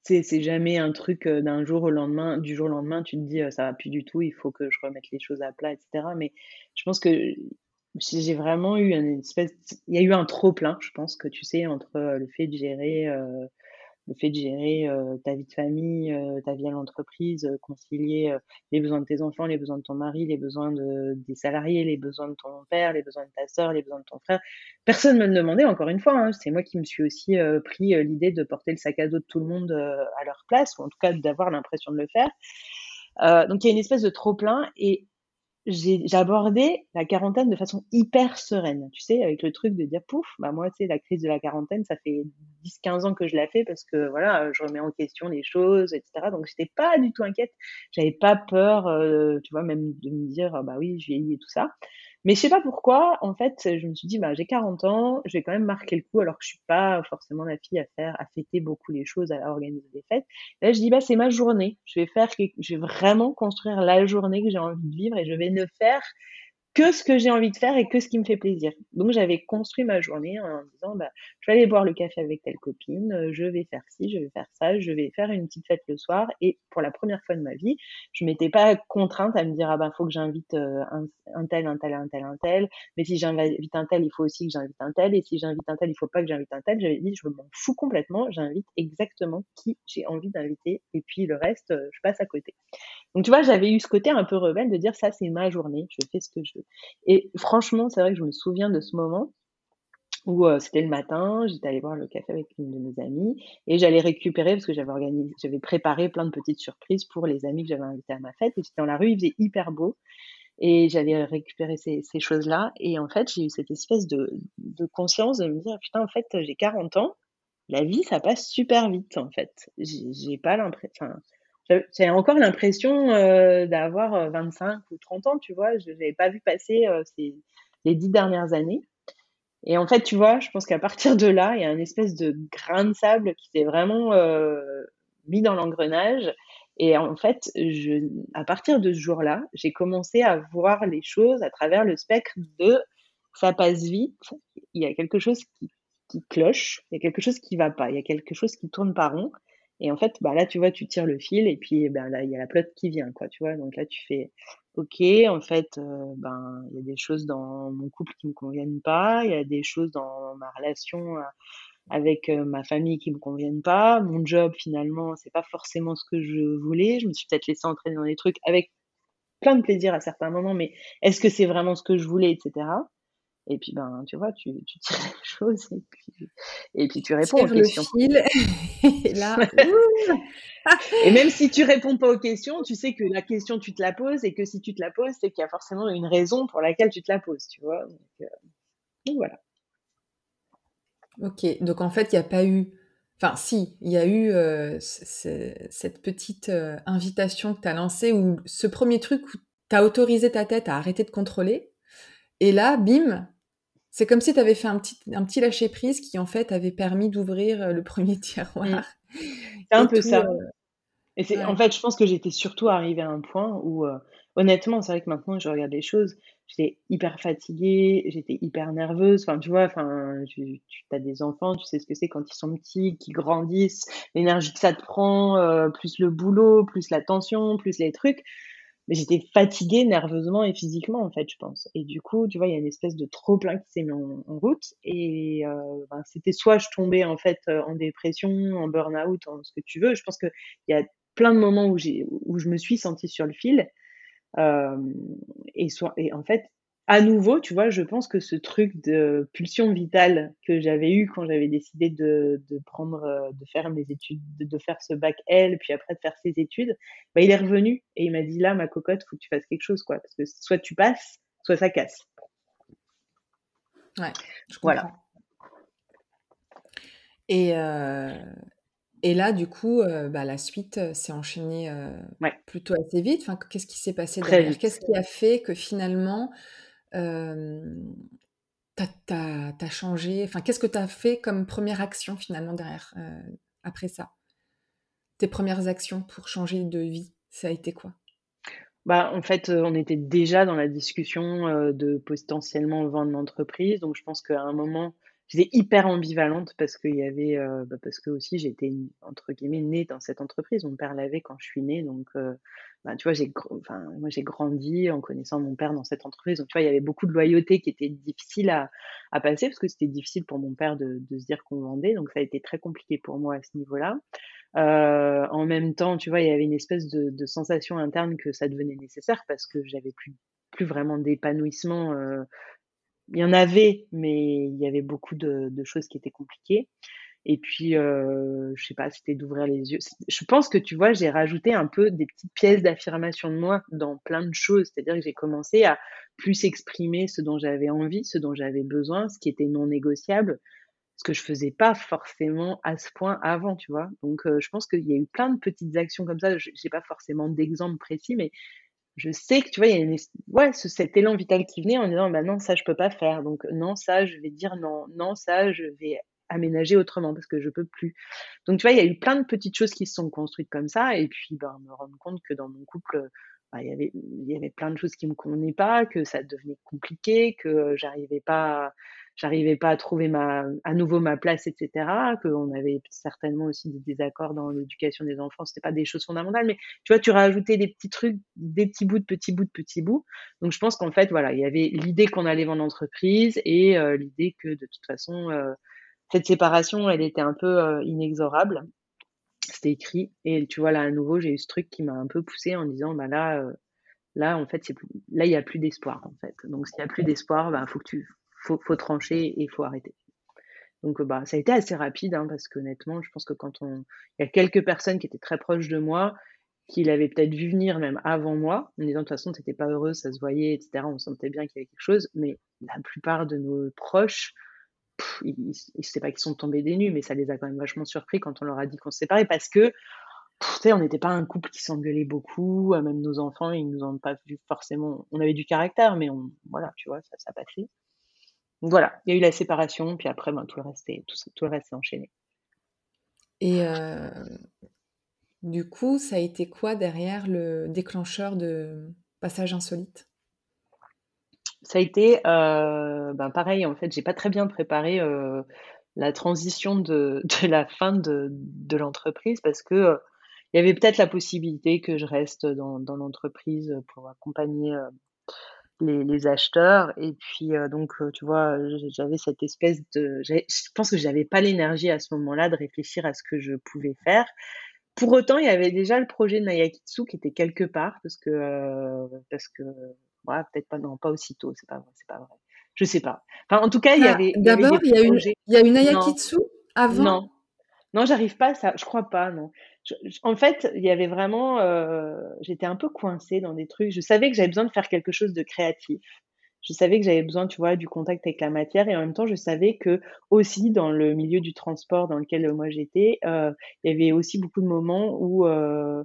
c'est jamais un truc, heu, d'un jour au lendemain du jour au lendemain, tu te dis, «Ça va plus du tout, il faut que je remette les choses à plat» et cetera. Mais je pense que j'ai vraiment eu une espèce il y a eu un trop plein, je pense que tu sais, entre, le fait de gérer, le fait de gérer, heu, ta vie de famille, heu, ta vie à l'entreprise, heu, concilier, les besoins de tes enfants, les besoins de ton mari, les besoins de des salariés, les besoins de ton père, les besoins de ta sœur, les besoins de ton frère. Personne me le demandait encore une fois, hein. C'est moi qui me suis aussi, pris, l'idée de porter le sac à dos de tout le monde, à leur place ou en tout cas d'avoir l'impression de le faire. Donc il y a une espèce de trop plein et j'ai abordé la quarantaine de façon hyper sereine, tu sais? Avec le truc de dire: «Pouf, bah, moi, tu sais, la crise de la quarantaine, ça fait 10-15 ans que je la fais parce que voilà, je remets en question les choses et cetera». Donc j'étais pas du tout inquiète. J'avais pas peur, heu, tu vois, même de me dire: «Ah bah, oui, je vieillis et tout ça». Mais je sais pas pourquoi, en fait, je me suis dit: «Bah, j'ai 40 ans, je vais quand même marquer le coup», alors que je suis pas forcément la fille à faire à fêter beaucoup les choses, à organiser des fêtes. Là, je dis: «Bah, c'est ma journée. Je vais faire je vais vraiment construire la journée que j'ai envie de vivre et je vais ne faire que ce que j'ai envie de faire et que ce qui me fait plaisir. Donc j'avais construit ma journée en disant: «Bah, je vais aller boire le café avec telle copine, heu, je vais faire ci, je vais faire ça, je vais faire une petite fête le soir» et pour la première fois de ma vie, je m'étais pas contrainte à me dire: «Ah bah, faut que j'invite, heu, un un tel, un tel, un tel, un tel, mais si j'invite un tel, il faut aussi que j'invite un tel et si j'invite un tel, il faut pas que j'invite un tel». J'avais dit: «Je m'en fous complètement, j'invite exactement qui j'ai envie d'inviter et puis le reste, heu, je passe à côté». Donc tu vois, j'avais eu ce côté un peu rebelle de dire: «Ça, c'est ma journée, je fais ce que je veux». Et franchement, c'est vrai que je me souviens de ce moment où, heu, c'était le matin, j'étais allée boire le café avec une de mes amies et j'allais récupérer parce que j'avais organisé j'avais préparé plein de petites surprises pour les amis que j'avais invités à ma fête et j'étais dans la rue, il faisait hyper beau et j'allais récupérer ces choses-là et en fait, j'ai eu cette espèce de conscience de me dire: «Putain, en fait, j'ai 40 ans, la vie, ça passe super vite, en fait». J'ai pas l'impression. J'avais encore l'impression, heu, d'avoir, heu, 25 ou 30 ans, tu vois? Je n'avais pas vu passer, ces les 10 dernières années. Et en fait, tu vois, je pense qu'à partir de là, il y a un espèce de grain de sable qui s'est vraiment, mis dans l'engrenage. Et en fait, à partir de ce jour-là, j'ai commencé à voir les choses à travers le spectre de: «Ça passe vite, il y a quelque chose qui qui cloche, il y a quelque chose qui va pas, il y a quelque chose qui tourne pas rond» et en fait, bah, là, tu vois, tu tires le fil et puis, ben, là, il y a la pelote qui vient, quoi, tu vois? Donc là, tu fais: OK, en fait, heu, ben, il y a des choses dans mon couple qui me conviennent pas, il y a des choses dans ma relation, heu, avec, heu, ma famille qui me conviennent pas. Mon job finalement, c'est pas forcément ce que je voulais. Je me suis peut-être laissée entraîner dans des trucs avec plein de plaisir à certains moments, mais est-ce que c'est vraiment ce que je voulais et cetera? Et puis, ben, tu vois, tu tu tires les choses et puis et puis tu réponds aux le questions. fil et là, ouh! Et même si tu réponds pas aux questions, tu sais que la question, tu te la poses et que si tu te la poses, c'est qu'il y a forcément une raison pour laquelle tu te la poses, tu vois? Donc, donc voilà. OK, donc en fait, il y a pas eu enfin si, il y a eu, ce cette petite, heu, invitation que tu as lancée ou ce premier truc où tu as autorisé ta tête à arrêter de contrôler et là, bim, c'est comme si tu avais fait un petit un petit lâcher prise qui, en fait, avait permis d'ouvrir, heu, le premier tiroir C'est un peu tout, ça. heu Et c'est en fait, je pense que j'étais surtout arrivée à un point où, heu, honnêtement, c'est vrai que maintenant je regarde les choses, j'étais hyper fatiguée, j'étais hyper nerveuse, enfin, tu vois? Enfin, tu tu as des enfants, tu sais ce que c'est quand ils sont petits, qu'ils grandissent, l'énergie que ça te prend, plus le boulot, plus la tension, plus les trucs. Mais j'étais fatiguée nerveusement et physiquement, en fait, je pense. Et du coup, tu vois, il y a une espèce de trop plein qui s'est mis en route et heu, ben, c'était soit je tombais, en fait, heu, en dépression, en burn-out, en ce que tu veux. Je pense qu'il y a plein de moments où j'ai où je me suis sentie sur le fil, hem et soit et en fait, à nouveau, tu vois, je pense que ce truc de pulsion vitale que j'avais eu quand j'avais décidé de de prendre, heu, de faire mes études, de de faire ce bac L, puis après de faire ces études, bah, il est revenu et il m'a dit: «Là, ma cocotte, faut que tu fasses quelque chose, quoi, parce que soit tu passes, soit ça casse». Ouais, je Voilà. Et heu et là, du coup, heu, bah, la suite, s'est enchaînée, Ouais, plutôt assez vite. Enfin, qu'est-ce qui s'est passé très derrière? Qu'est-ce qui a fait que finalement, tu as changé? Enfin, qu'est-ce que tu as fait comme première action finalement derrière, après ça? Tes premières actions pour changer de vie, ça a été quoi? Bah, en fait, on était déjà dans la discussion, de potentiellement vendre l'entreprise, donc je pense qu'à un moment, j'étais hyper ambivalente parce qu'il y avait, heu, bah, parce que aussi j'étais entre guillemets «née» dans cette entreprise. Mon père l'avait quand je suis née, donc heu, bah, tu vois, j'ai enfin, moi j'ai grandi en connaissant mon père dans cette entreprise, donc tu vois, il y avait beaucoup de loyauté qui était difficile à à passer parce que c'était difficile pour mon père de se dire qu'on vendait, donc ça a été très compliqué pour moi à ce niveau-là. Heu, en même temps, tu vois, il y avait une espèce de sensation interne que ça devenait nécessaire parce que j'avais plus plus vraiment d'épanouissement, heu, il y en avait, mais il y avait beaucoup de choses qui étaient compliquées et puis, heu, je sais pas, c'était d'ouvrir les yeux. Je pense que, tu vois, j'ai rajouté un peu des petites pièces d'affirmation de moi dans plein de choses. C'est-à-dire que j'ai commencé à plus exprimer ce dont j'avais envie, ce dont j'avais besoin, ce qui était non négociable. Ce que je faisais pas forcément à ce point avant, tu vois? Donc heu, je pense qu'il y a eu plein de petites actions comme ça. J j'ai pas forcément d'exemple précis, mais je sais que, tu vois, il y a une ouais, ce cet élan vital qui venait en disant: «Bah non, ça je peux pas faire, donc non, ça je vais dire non. Non, ça je vais aménager autrement parce que je peux plus». Donc tu vois, il y a eu plein de petites choses qui se sont construites comme ça et puis, ben, me rendre compte que dans mon couple, bah, il y avait il y avait plein de choses qui me convenaient pas, que ça devenait compliqué, que j'arrivais pas j'arrivais pas à trouver ma à nouveau ma place et cetera, qu'on avait certainement aussi des désaccords dans l'éducation des enfants. C'était pas des choses fondamentales, mais tu vois, tu rajoutais des petits trucs, des petits bouts de petits bouts de petits bouts. Donc je pense qu'en fait, voilà, il y avait l'idée qu'on allait vendre l'entreprise et heu, l'idée que de toute façon, heu, cette séparation, elle était un peu, heu, inexorable. C'était écrit et tu vois, là, à nouveau, j'ai eu ce truc qui m'a un peu poussée en disant: «Bah, là, heu, là, en fait, c'est plus là, il y a plus d'espoir, en fait. Donc s'il y a plus d'espoir, bah, faut que tu faut trancher et faut arrêter». Donc, bah, ça a été assez rapide, hein, parce qu'honnêtement, je pense que quand on il y a quelques personnes qui étaient très proches de moi, qui l'avaient peut-être vu venir même avant moi, en disant: «De toute façon, tu étais pas heureuse, ça se voyait et cetera». On sentait bien qu'il y avait quelque chose, mais la plupart de nos proches, ils ils c'est pas qu'ils sont tombés des nues, mais ça les a quand même vachement surpris quand on leur a dit qu'on se séparait parce que, pff, sais, on n'était pas un couple qui s'engueulait beaucoup, heu, même nos enfants, ils nous ont pas vu forcément on avait du caractère, mais voilà, tu vois, ça ça passait. Donc voilà, il y a eu la séparation, puis après, ben, tout le reste est tout le reste s'est enchaîné. Et heu, du coup, ça a été quoi derrière le déclencheur de Passage insolite? Ça a été, heu, ben, pareil, en fait, j'ai pas très bien préparé, heu, la transition de la fin de l'entreprise parce que, il y avait peut-être la possibilité que je reste dans, l'entreprise pour accompagner les, acheteurs. Et puis, donc, tu vois, j'avais cette espèce de. Je pense que j'avais pas l'énergie à ce moment-là de réfléchir à ce que je pouvais faire. Pour autant, il y avait déjà le projet de Nayakitsu qui était quelque part, parce que, parce que, ouais, peut-être pas, non, pas aussitôt, c'est pas vrai, c'est pas vrai. Je sais pas. Enfin, en tout cas, il y ah, avait. D'abord, il y, a une, il y a une Nayakitsu avant? Non, non, j'arrive pas à ça. Je crois pas, non. en fait, il y avait vraiment, euh, j'étais un peu coincée dans des trucs. Je savais que j'avais besoin de faire quelque chose de créatif. Je savais que j'avais besoin, tu vois, du contact avec la matière et en même temps, je savais que aussi dans le milieu du transport dans lequel moi j'étais, euh, il y avait aussi beaucoup de moments où euh,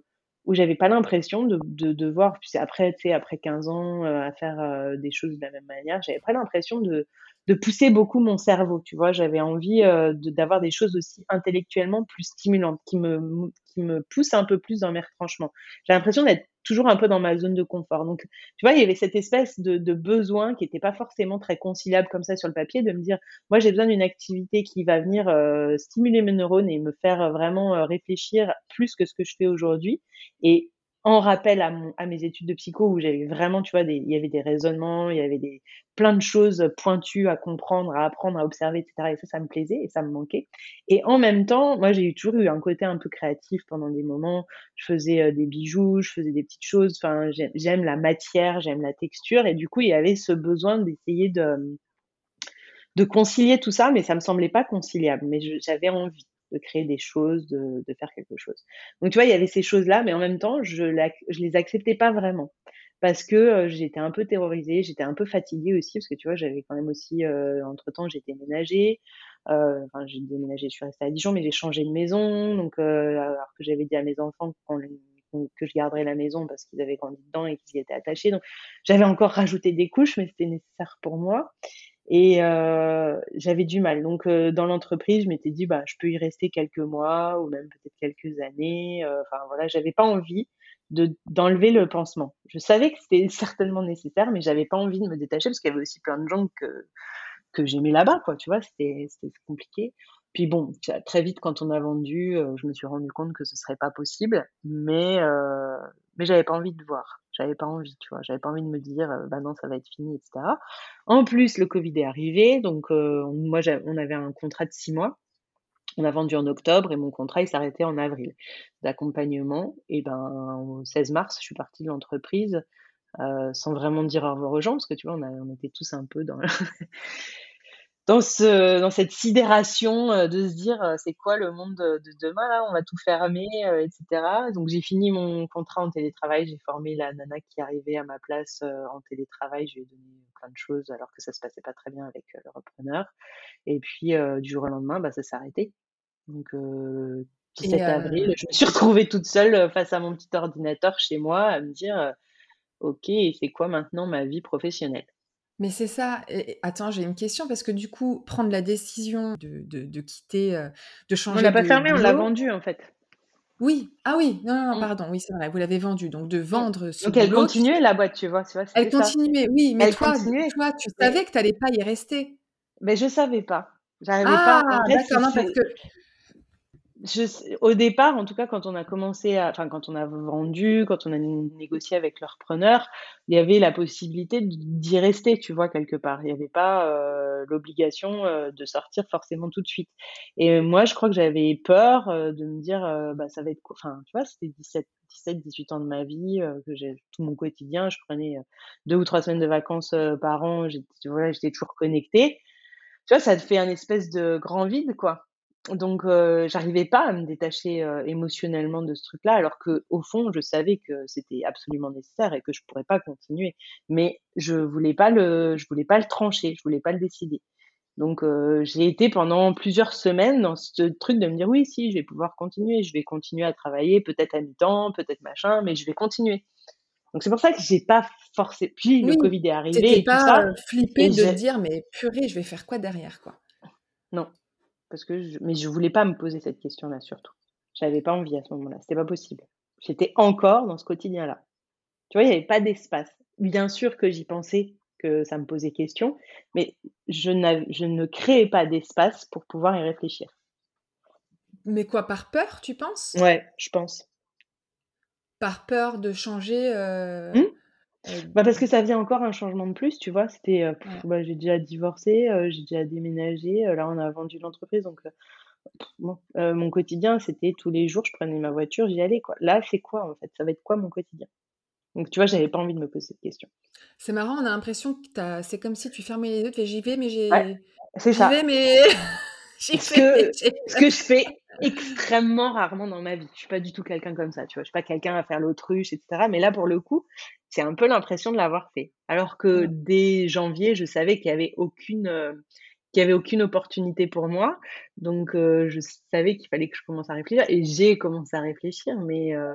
où j'avais pas l'impression de, de, de voir, puis après, après 15 ans euh, à faire euh, des choses de la même manière, j'avais pas l'impression de, de pousser beaucoup mon cerveau, tu vois. J'avais envie euh, d'avoir des choses aussi intellectuellement plus stimulantes, qui me, qui me poussent un peu plus dans mes retranchements. J'ai l'impression d'être toujours un peu dans ma zone de confort. Donc, tu vois, il y avait cette espèce de, besoin qui n'était pas forcément très conciliable comme ça sur le papier, de me dire, moi, j'ai besoin d'une activité qui va venir euh, stimuler mes neurones et me faire vraiment euh, réfléchir plus que ce que je fais aujourd'hui. Et en rappel à, mes études de psycho où j'avais vraiment, tu vois, des, il y avait des raisonnements, il y avait des, plein de choses pointues à comprendre, à apprendre, à observer, etc. Et ça, ça me plaisait et ça me manquait. Et en même temps, moi, j'ai toujours eu un côté un peu créatif pendant des moments. Je faisais euh, des bijoux, je faisais des petites choses. Enfin, j'aime la matière, j'aime la texture. Et du coup, il y avait ce besoin d'essayer de, de concilier tout ça, mais ça me semblait pas conciliable. Mais j'avais envie de créer des choses, de, faire quelque chose. Donc tu vois, il y avait ces choses-là, mais en même temps, je, la, je les acceptais pas vraiment parce que euh, j'étais un peu terrorisée, j'étais un peu fatiguée aussi, parce que tu vois, j'avais quand même aussi, euh, entre-temps, j'ai déménagé, euh, enfin, j'ai déménagé, je suis restée à Dijon, mais j'ai changé de maison, donc alors que j'avais dit à mes enfants que je garderais la maison parce qu'ils avaient grandi dedans et qu'ils y étaient attachés, donc j'avais encore rajouté des couches, mais c'était nécessaire pour moi. Et euh, j'avais du mal. Donc, euh, dans l'entreprise, je m'étais dit, bah, je peux y rester quelques mois ou même peut-être quelques années. Euh, enfin, voilà, j'avais pas envie de d'enlever le pansement. Je savais que c'était certainement nécessaire, mais j'avais pas envie de me détacher parce qu'il y avait aussi plein de gens que que j'aimais là-bas, quoi. Tu vois, c'était compliqué. Puis bon, très vite, quand on a vendu, je me suis rendu compte que ce serait pas possible, mais mais j'avais pas envie de voir. J'avais pas envie, tu vois. J'avais pas envie de me dire, euh, bah non, ça va être fini, etc. En plus, le Covid est arrivé, donc euh, moi, on avait un contrat de six mois. On a vendu en octobre et mon contrat, il s'arrêtait en avril d'accompagnement. Et ben, au 16 mars, je suis partie de l'entreprise euh, sans vraiment dire au revoir aux gens, parce que tu vois, on, on était tous un peu dans dans, ce, dans cette sidération euh, de se dire euh, c'est quoi le monde de, demain là, on va tout fermer, euh, etc. Donc j'ai fini mon contrat en télétravail, j'ai formé la nana qui arrivait à ma place en télétravail, je lui ai donné plein de choses alors que ça se passait pas très bien avec le repreneur. Et puis du jour au lendemain, bah, ça s'est arrêté. Donc 17 avril, je me suis retrouvée toute seule face à mon petit ordinateur chez moi à me dire ok, c'est quoi maintenant ma vie professionnelle? Mais c'est ça. Et, attends, j'ai une question parce que du coup, prendre la décision de, de, quitter, euh, de changer. On l'a pas fermé, on l'a vendu en fait. Oui, ah oui, non, non, mmh. pardon, oui, c'est vrai, vous l'avez vendu, donc de mmh. vendre ce Donc elle continuait la boîte, tu vois. Tu vois elle continuait, oui, mais toi, toi, tu savais que tu n'allais pas y rester. Mais je savais pas. J'arrivais ah, pas. d'accord, non, parce que au départ, en tout cas, quand on a commencé à, enfin, quand on a vendu, quand on a négocié avec le repreneur, il y avait la possibilité d'y rester, tu vois, quelque part. Il n'y avait pas euh, l'obligation euh, de sortir forcément tout de suite. Et moi, je crois que j'avais peur euh, de me dire, bah, ça va être, enfin, tu vois, c'était 17, 17, 18 ans de ma vie, que j'ai tout mon quotidien. Je prenais deux ou trois semaines de vacances par an. J'étais, voilà, j'étais toujours connectée. Tu vois, ça te fait un espèce de grand vide, quoi donc euh, j'arrivais pas à me détacher euh, émotionnellement de ce truc-là, alors que au fond je savais que c'était absolument nécessaire et que je pourrais pas continuer. Mais je voulais pas le, je voulais pas le trancher, je voulais pas le décider. Donc euh, j'ai été pendant plusieurs semaines dans ce truc de me dire oui si je vais pouvoir continuer, je vais continuer à travailler peut-être à mi-temps, peut-être machin, mais je vais continuer. Donc c'est pour ça que j'ai pas forcé. Puis le Covid est arrivé et pas tout ça. flippé de dire mais purée je vais faire quoi derrière quoi? Non, parce que je... mais je voulais pas me poser cette question-là surtout. J'avais pas envie à ce moment-là, c'était pas possible. J'étais encore dans ce quotidien-là. Tu vois, il n'y avait pas d'espace. Bien sûr que j'y pensais, que ça me posait question, mais je, je ne créais pas d'espace pour pouvoir y réfléchir. Mais quoi, par peur, tu penses? Ouais, je pense. par peur de changer, heu Mmh. Heu Bah, parce que ça vient encore un changement de plus, tu vois? C'était, heu, bah, j'ai déjà divorcé, heu, j'ai déjà déménagé, là, on a vendu l'entreprise donc bon, mon quotidien, c'était tous les jours, je prenais ma voiture, j'y allais, quoi. Là, c'est quoi, en fait? Ça va être quoi mon quotidien? Donc tu vois, j'avais pas envie de me poser cette question. C'est marrant, on a l'impression que tu as c'est comme si tu fermais les yeux, tu fais: «J'y vais, mais Ouais, j'ai c'est j'y vais, mais j'y Ce vais, mais que j'ai ce peur». que je fais extrêmement rarement dans ma vie. Je suis pas du tout quelqu'un comme ça, tu vois? Je suis pas quelqu'un à faire l'autruche et cetera, mais là, pour le coup, c'est un peu l'impression de l'avoir fait. Alors que dès janvier, je savais qu'il y avait aucune, heu, qu'il y avait aucune opportunité pour moi, donc heu, je savais qu'il fallait que je commence à réfléchir et j'ai commencé à réfléchir, mais heu,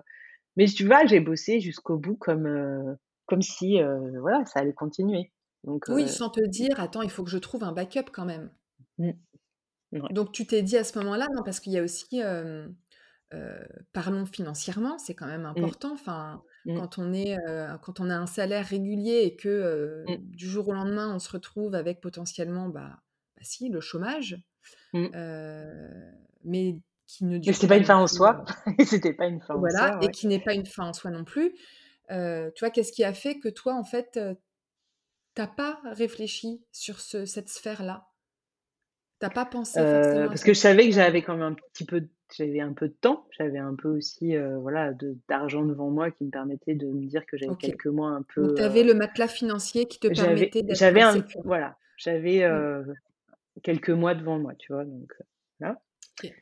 mais tu vois, j'ai bossé jusqu'au bout comme, comme si, voilà, ça allait continuer, donc Oui, sans te dire: «Attends, il faut que je trouve un backup quand même». mmh, ouais, Donc tu t'es dit à ce moment-là non, parce qu'il y a aussi, parlons financièrement, c'est quand même mmh, important. Enfin, mmh, quand on est, quand on a un salaire régulier et que, mmh, du jour au lendemain, on se retrouve avec potentiellement, bah bah, si, le chômage, mais qui ne Mais dure c'était pas une fin en soi. C'était pas une fin en Voilà soi, et ouais. qui n'est pas une fin en soi non plus. Tu vois, qu'est-ce qui a fait que toi, en fait, tu pas réfléchi sur ce cette sphère-là? T'as pas pensé à parce que je savais que j'avais quand même un petit peu j'avais un peu de temps, j'avais un peu aussi, heu, voilà, de d'argent devant moi qui me permettait de me dire que j'avais OK. quelques mois un Donc peu, tu avais heu, le matelas financier qui te permettait d'être j'avais un voilà, j'avais, Mmh. heu, quelques mois devant moi, tu vois? Donc heu, voilà. OK.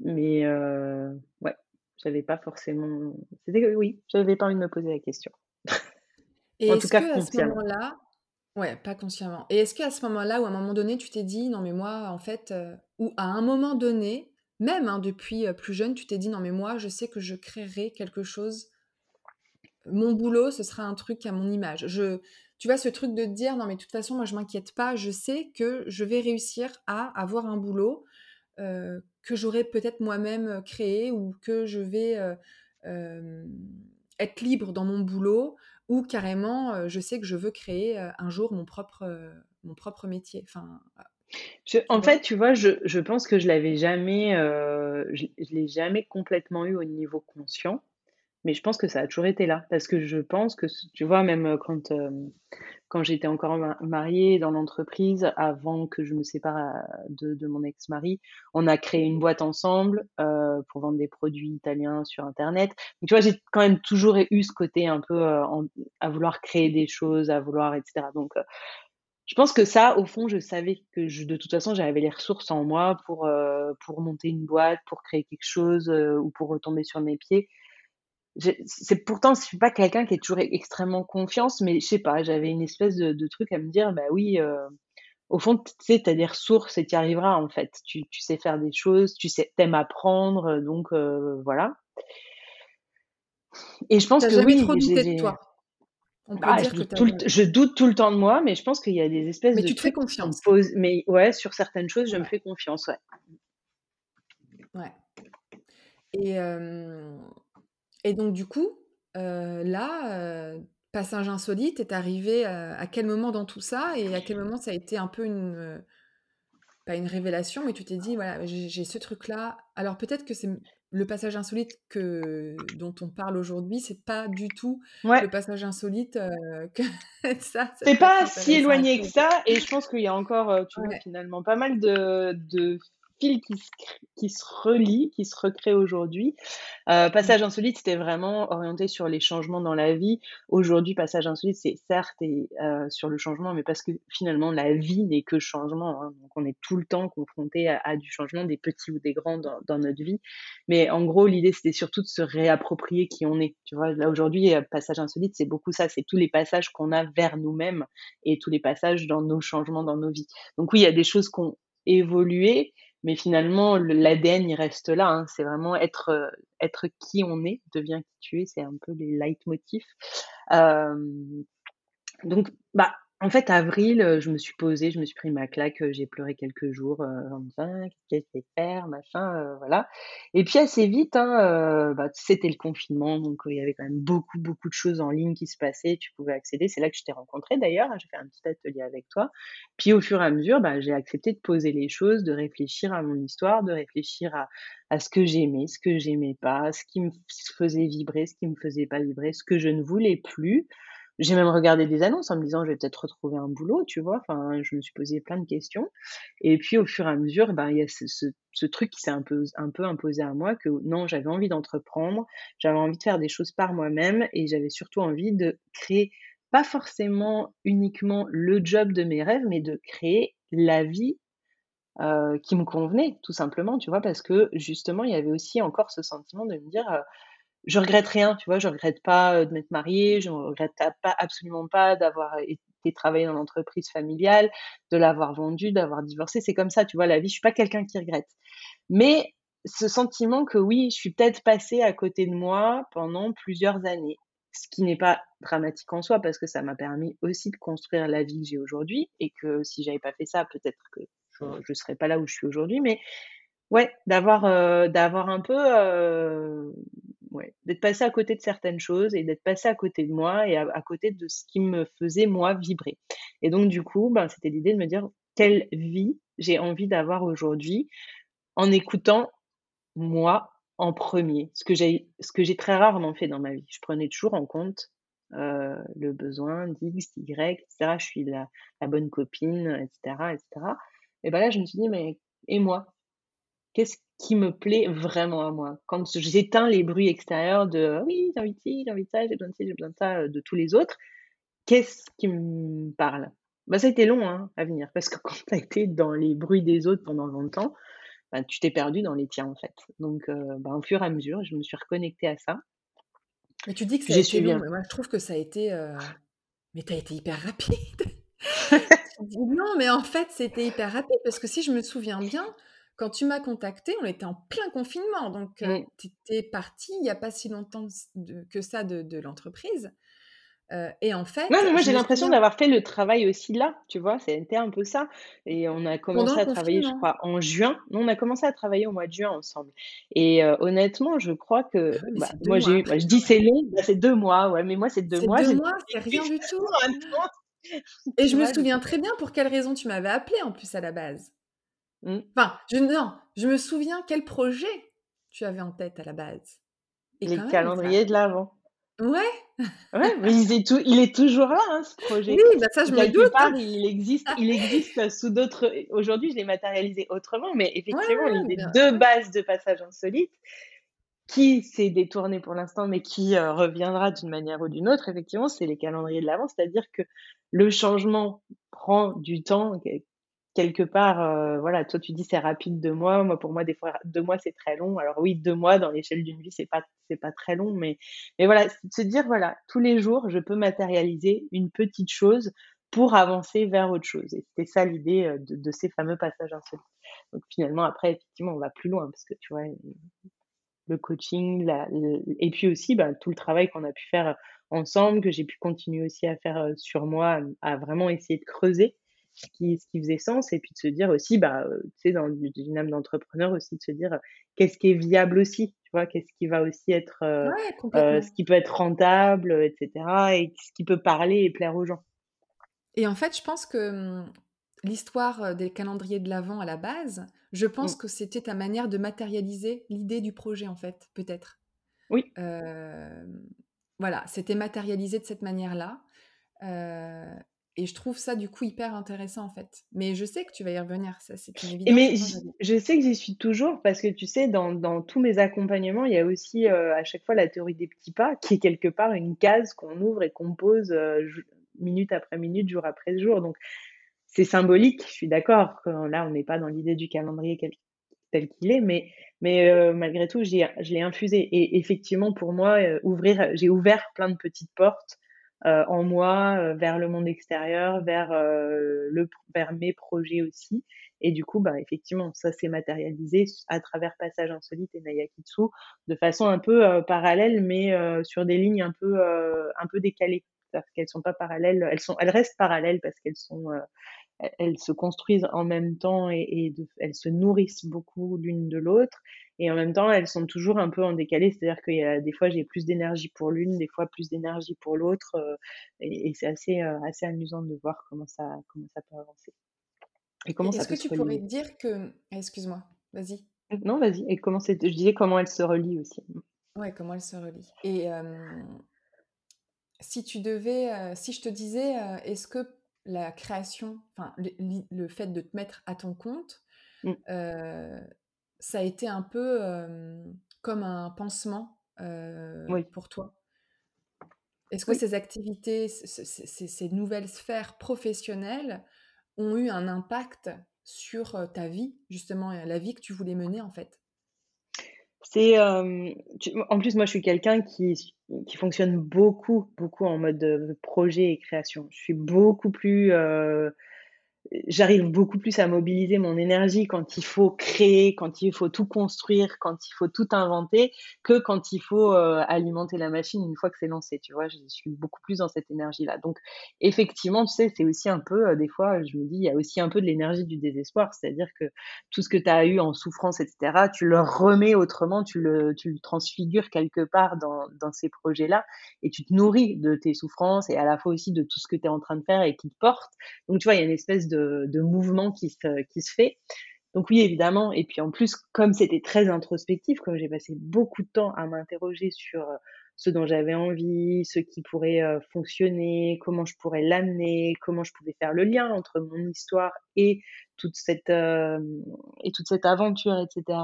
Mais heu, ouais, j'avais pas forcément c'était oui, j'avais pas envie de me poser la question. Et En tout cas qu'à ce consciemment. moment-là ouais, pas consciemment. Et est-ce qu'à ce moment-là ou à un moment donné, tu t'es dit: «Non mais moi, en fait», heu, ou à un moment donné, même, hein, depuis, heu, plus jeune, tu t'es dit: «Non mais moi, je sais que je créerai quelque chose Mon boulot, ce sera un truc à mon image. Je tu vois, ce truc de te dire: «Non, mais de toute façon, moi, je m'inquiète pas, je sais que je vais réussir à avoir un boulot, heu, que j'aurais peut-être moi-même, créé ou que je vais, être libre dans mon boulot» ou carrément, je sais que je veux créer, un jour mon propre, mon propre métier. Enfin, Je tu en fait, tu vois, je je pense que je l'avais jamais, je je l'ai jamais complètement eu au niveau conscient, mais je pense que ça a toujours été là. Parce que je pense que tu vois, même, quand, quand j'étais encore ma mariée dans l'entreprise, avant que je me sépare, heu, de mon ex-mari, on a créé une boîte ensemble, heu, pour vendre des produits italiens sur internet. Donc tu vois, j'ai quand même toujours eu ce côté un peu, en à vouloir créer des choses, à vouloir et cetera. Donc je pense que ça, au fond, je savais que de toute façon, j'avais les ressources en moi pour, pour monter une boîte, pour créer quelque chose, ou pour retomber sur mes pieds. C'est pourtant, je suis pas quelqu'un qui est toujours extrêmement confiance, mais je sais pas, j'avais une espèce de de truc à me dire: «Bah oui, heu, au fond, tu sais, tu as des ressources et tu y arriveras, en fait. Tu tu sais faire des choses, tu sais tu aimes apprendre, heu, donc heu, voilà» et je pense que jamais oui, trop douté de toi. On Bah, je dire doute tout le je doute tout le temps de moi, mais je pense qu'il y a des espèces mais de tu te fais confiance. mais ouais, sur certaines choses, je me fais confiance, ouais. ouais et Et donc du coup, heu, là, heu, passage insolite est arrivé, heu, à quel moment dans tout ça? Et à quel moment ça a été un peu une, pas une révélation, mais tu t'es dit: «Voilà, j'ai ce truc-là». Alors peut-être que c'est le passage insolite que dont on parle aujourd'hui, c'est pas du tout Ouais, le passage insolite, que ça, ça c'est pas si éloigné que ça et je pense qu'il y a encore, tu vois, finalement pas mal de de qui se qui se relient, qui se recréent aujourd'hui. Heu, Mmh. Passage insolite, c'était vraiment orienté sur les changements dans la vie. Aujourd'hui, Passage insolite, c'est certes et heu, sur le changement, mais parce que finalement la vie n'est que changement, hein. Donc on est tout le temps confronté à à du changement, des petits ou des grands dans dans notre vie. Mais en gros, l'idée, c'était surtout de se réapproprier qui on est, tu vois? Là, aujourd'hui, heu, Passage insolite, c'est beaucoup ça, c'est tous les passages qu'on a vers nous-mêmes et tous les passages dans nos changements dans nos vies. Donc oui, il y a des choses qui ont évolué, mais finalement le l'ADN, il reste là, hein. C'est vraiment être, heu, être qui on est, devient qui tu es, c'est un peu les leitmotifs. Hem, donc bah, En fait, avril, je me suis posée, je me suis pris ma claque, j'ai pleuré quelques jours, heu, en me disant: «Ah, qu'est-ce que je faire?» machin, voilà et puis assez vite, hein, bah, c'était le confinement donc il y avait quand même beaucoup, beaucoup de choses en ligne qui se passaient, tu pouvais accéder. C'est là que je t'ai rencontrée d'ailleurs, hein, j'ai fait un petit atelier avec toi. Puis au fur et à mesure, bah, j'ai accepté de poser les choses, de réfléchir à mon histoire, de réfléchir à à ce que j'aimais, ce que j'aimais pas, ce qui me faisait vibrer, ce qui me faisait pas vibrer, ce que je ne voulais plus j'ai même regardé des annonces en me disant: «Je vais peut-être retrouver un boulot», tu vois? Enfin, je me suis posé plein de questions et puis au fur et à mesure, ben, il y a ce truc qui s'est un peu imposé à moi que non, j'avais envie d'entreprendre, j'avais envie de faire des choses par moi-même et j'avais surtout envie de créer, pas forcément uniquement le job de mes rêves, mais de créer la vie, heu, qui me convenait tout simplement, tu vois? Parce que justement, il y avait aussi encore ce sentiment de me dire, je regrette rien, tu vois? Je regrette pas, heu, de m'être mariée, je regrette pas absolument pas d'avoir été travailler dans l'entreprise familiale, de l'avoir vendue, d'avoir divorcé. C'est comme ça, tu vois? La vie, je suis pas quelqu'un qui regrette. Mais ce sentiment que oui, je suis peut-être passée à côté de moi pendant plusieurs années. Ce qui n'est pas dramatique en soi parce que ça m'a permis aussi de construire la vie que j'ai aujourd'hui et que si j'avais pas fait ça, peut-être que je je serais pas là où je suis aujourd'hui. Mais ouais, d'avoir, heu, d'avoir un peu, heu Ouais, d'être passé à côté de certaines choses et d'être passé à côté de moi et à côté de ce qui me faisait moi vibrer. Et donc du coup, ben, c'était l'idée de me dire: «Quelle vie j'ai envie d'avoir aujourd'hui?» en écoutant moi en premier. ce que j'ai ce que j'ai très rarement fait dans ma vie. Je prenais toujours en compte, heu, le besoin d'X, d'Y et cetera. Je suis la bonne copine et cetera et cetera. Et bah, là, je me suis dit: «Mais et moi? Qu'est-ce qui me plaît vraiment à moi? Quand j'éteins les bruits extérieurs de: «Oui, j'ai envie de ci, j'ai envie de ça, j'ai besoin de ci, j'ai besoin de ça», heu, de tous les autres, qu'est-ce qui me parle? Bah, ça a été long, hein, à venir parce que quand tu as été dans les bruits des autres pendant longtemps, bah, tu t'es perdu dans les tiens, en fait. Donc heu, bah, au fur et à mesure, je me suis reconnectée à ça. Mais tu dis que ça a été long, mais moi je trouve que ça a été, heu mais tu as été hyper rapide. «Non, mais en fait, c'était hyper rapide» parce que si je me souviens bien, quand tu m'as contactée, on était en plein confinement, donc heu, mmh. tu étais partie il y a pas si longtemps de que ça de de l'entreprise, heu et en Non, fait, mais moi, j'ai l'impression d'avoir fait le travail aussi là, tu vois? C'était un peu ça et on a commencé à travailler, je crois, en juin. Nous, on a commencé à travailler au mois de juin ensemble et heu, honnêtement, je crois que, oui, mais bah, c'est 2 moi, j'ai bah, je dis. «C'est long», bah, c'est 2 mois, ouais, mais moi, c'est 2 C'est mois, 2 j'ai mois, c'est rien du tout et je me souviens très bien pour quelle raison tu m'avais appelée en plus à la base. Mmh. Enfin, je non, je me souviens quel projet tu avais en tête à la base et Les ça calendriers de l'avent. ouais, Ouais, mais il est tou il est toujours là, hein, ce oui, projet bah ça je me doute. part, il existe il existe sous d'autres aujourd'hui, je l'ai matérialisé autrement, mais effectivement, ouais, l'idée bien de ouais. base de Passage insolite Qui s'est détourné pour l'instant, mais qui, heu, reviendra d'une manière ou d'une autre, effectivement, c'est les calendriers de l'Avent. C'est-à-dire que le changement prend du temps, quelque part, heu, voilà, toi tu dis: «C'est rapide 2 mois», moi pour moi des fois 2 mois c'est très long. Alors oui, 2 mois dans l'échelle d'une vie, c'est pas c'est pas très long, mais mais voilà, se dire: «Voilà, tous les jours, je peux matérialiser une petite chose pour avancer vers autre chose» et c'était ça l'idée, heu, de ces fameux passages insolites. Donc finalement après effectivement, on va plus loin parce que tu vois, le coaching, la et puis aussi, bah, tout le travail qu'on a pu faire, ensemble, que j'ai pu continuer aussi à faire, heu, sur moi, à vraiment essayer de creuser ce qui ce qui faisait sens et puis de se dire aussi, bah, heu, tu sais, dans une âme d'entrepreneur aussi de se dire, «Qu'est-ce qui est viable aussi?» Tu vois? Qu'est-ce qui va aussi être, Ouais, heu, ce qui peut être rentable, heu, et ce qui peut parler et plaire aux gens. et en fait, je pense que, mmh, l'histoire, des calendriers de l'avent à la base, je pense Mmh. que c'était ta manière de matérialiser l'idée du projet, en fait, peut-être. Oui. Voilà, c'était matérialisé de cette manière-là, et je trouve ça, du coup, hyper intéressant, en fait. Mais je sais que tu vas y revenir, ça, c'est une évidence mais je sais que j'y suis toujours parce que tu sais, dans dans tous mes accompagnements, il y a aussi, heu, à chaque fois la théorie des petits pas qui est quelque part une case qu'on ouvre et qu'on pose, heu, j minute après minute, jour après jour. Donc c'est symbolique, je suis d'accord là, on n'est pas dans l'idée du calendrier quel tel qu'il est, mais mais heu, malgré tout, je l'ai infusé et effectivement pour moi, ouvrir j'ai ouvert plein de petites portes, heu, en moi, heu, vers le monde extérieur, vers, heu, le vers mes projets aussi et du coup, bah, effectivement, ça s'est matérialisé à travers Passage insolite et Naya Kitsu de façon un peu, heu, parallèle mais heu, sur des lignes un peu, heu, un peu décalées. c'est-à-dire qu'elles sont pas parallèles, elles sont, elles restent parallèles parce qu'elles sont, elles se construisent en même temps et, elles se nourrissent beaucoup l'une de l'autre. Et en même temps, elles sont toujours un peu en décalé, c'est-à-dire qu'il y a des fois j'ai plus d'énergie pour l'une, des fois plus d'énergie pour l'autre, et, c'est assez assez amusant de voir comment ça comment ça peut avancer. Et comment Est-ce que tu pourrais dire que, excuse-moi, vas-y. Non, vas-y. Et comment c'est Je disais comment elles se relient aussi. Ouais, comment elles se relient. Et si tu devais, si je te disais, est-ce que la création, enfin le, fait de te mettre à ton compte, mmh. ça a été un peu comme un pansement pour toi. Est-ce que ces activités, ces, nouvelles sphères professionnelles ont eu un impact sur ta vie, justement, la vie que tu voulais mener en fait? C'est en plus moi je suis quelqu'un qui qui fonctionne beaucoup beaucoup en mode projet et création. Je suis beaucoup plus j'arrive beaucoup plus à mobiliser mon énergie quand il faut créer, quand il faut tout construire, quand il faut tout inventer, que quand il faut euh, alimenter la machine une fois que c'est lancé. Tu vois, je suis beaucoup plus dans cette énergie-là. Donc, effectivement, tu sais, c'est aussi un peu, euh, des fois, je me dis, il y a aussi un peu de l'énergie du désespoir. C'est-à-dire que tout ce que tu as eu en souffrance, etc., tu le remets autrement, tu le, tu le transfigures quelque part dans, dans ces projets-là et tu te nourris de tes souffrances et à la fois aussi de tout ce que tu es en train de faire et qui te porte. Donc, tu vois, il y a une espèce de de, mouvement qui se, fait. Donc oui, évidemment. Et puis en plus, comme c'était très introspectif, comme j'ai passé beaucoup de temps à m'interroger sur euh, ce dont j'avais envie, ce qui pourrait euh, fonctionner, comment je pourrais l'amener, comment je pouvais faire le lien entre mon histoire et toute cette euh, et toute cette aventure, etc.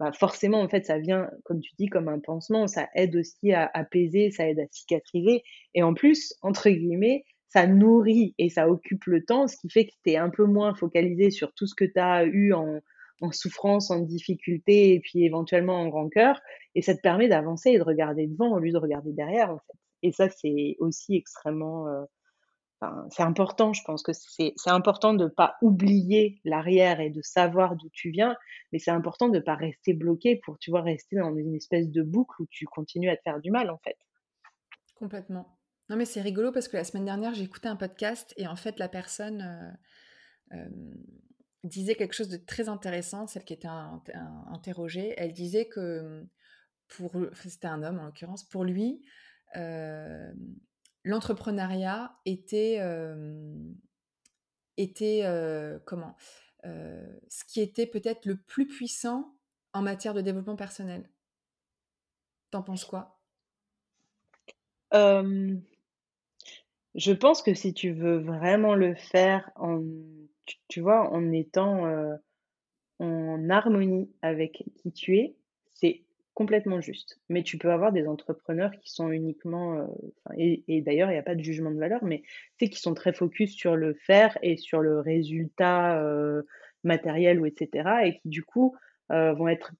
Bah forcément, en fait, ça vient, comme tu dis, comme un pansement. Ça aide aussi à apaiser, ça aide à cicatriser. Et en plus, entre guillemets, ça nourrit et ça occupe le temps, ce qui fait que tu es un peu moins focalisé sur tout ce que tu as eu en, souffrance, en difficulté et puis éventuellement en grand cœur. Et ça te permet d'avancer et de regarder devant au lieu de regarder derrière. Et ça, c'est aussi extrêmement. Euh, c'est important, je pense que c'est important de ne pas oublier l'arrière et de savoir d'où tu viens, mais c'est important de ne pas rester bloqué pour, tu vois, rester dans une espèce de boucle où tu continues à te faire du mal, en fait. Complètement. Non, mais c'est rigolo parce que la semaine dernière, écouté un podcast et en fait, la personne euh, disait quelque chose de très intéressant, celle qui était interrogée. Elle disait que pour. C'était un homme en l'occurrence. Pour lui, l'entrepreneuriat était. était comment Ce qui était peut-être le plus puissant en matière de développement personnel. T'en penses quoi? Je pense que si tu veux vraiment le faire en tu vois, en étant, euh, en harmonie avec qui tu es, c'est complètement juste. Mais tu peux avoir des entrepreneurs qui sont uniquement, euh, et d'ailleurs il n'y a pas de jugement de valeur, mais c'est qui sont très focus sur le faire et sur le résultat, euh, matériel ou etc. et qui du coup, vont être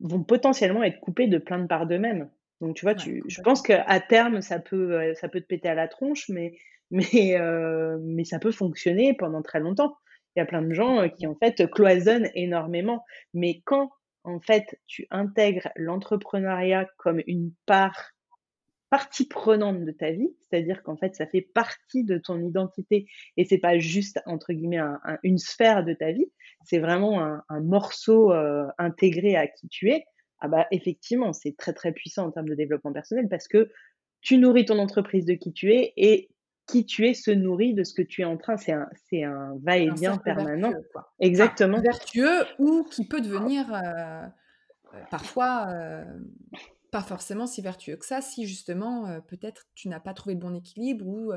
vont potentiellement être coupés de plein de parts d'eux-mêmes. Donc tu vois, tu, je pense qu'à terme, ça peut, euh, ça peut te péter à la tronche, mais, mais, euh, mais ça peut fonctionner pendant très longtemps. Il y a plein de gens euh, qui en fait cloisonnent énormément. Mais quand en fait tu intègres l'entrepreneuriat comme une part partie prenante de ta vie, c'est-à-dire qu'en fait ça fait partie de ton identité et c'est pas juste entre guillemets une sphère de ta vie, c'est vraiment un, un morceau intégré à qui tu es ah bah effectivement, c'est très très puissant en termes de développement personnel parce que tu nourris ton entreprise de qui tu es et qui tu es se nourrit de ce que tu es en train. C'est un, c'est un va-et-vient permanent. Exactement. vertueux ou qui peut devenir euh, euh, parfois euh, pas forcément si vertueux que ça, si justement peut-être tu n'as pas trouvé le bon équilibre ou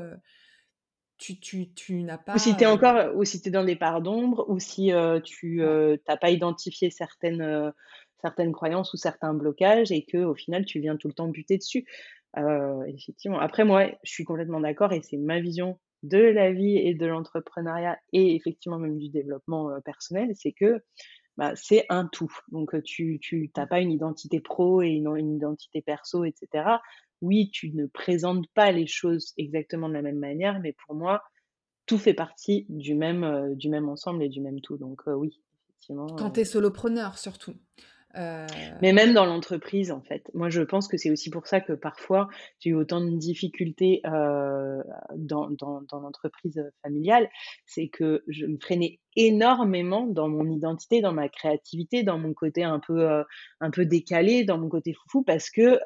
tu, tu, tu n'as pas. Ou si tu es encore, ou si tu es dans des parts d'ombre, ou si tu n'as pas identifié certaines certaines croyances ou certains blocages et que au final tu viens tout le temps buter dessus. Euh, effectivement. Après moi, je suis complètement d'accord et c'est ma vision de la vie et de l'entrepreneuriat et effectivement même du développement euh, personnel, c'est que bah, c'est un tout. Donc euh, tu tu t'as pas une identité pro et une, une, identité perso, etc. Oui, tu ne présentes pas les choses exactement de la même manière, mais pour moi, tout fait partie du même du même ensemble et du même tout. Donc oui, effectivement. Quand tu es solopreneur surtout. Mais même dans l'entreprise, en fait. Moi, je pense que c'est aussi pour ça que parfois, j'ai eu autant de difficultés dans, dans, dans l'entreprise familiale. C'est que je me freinais énormément dans mon identité, dans ma créativité, dans mon côté un peu, un peu décalé, dans mon côté foufou, parce que,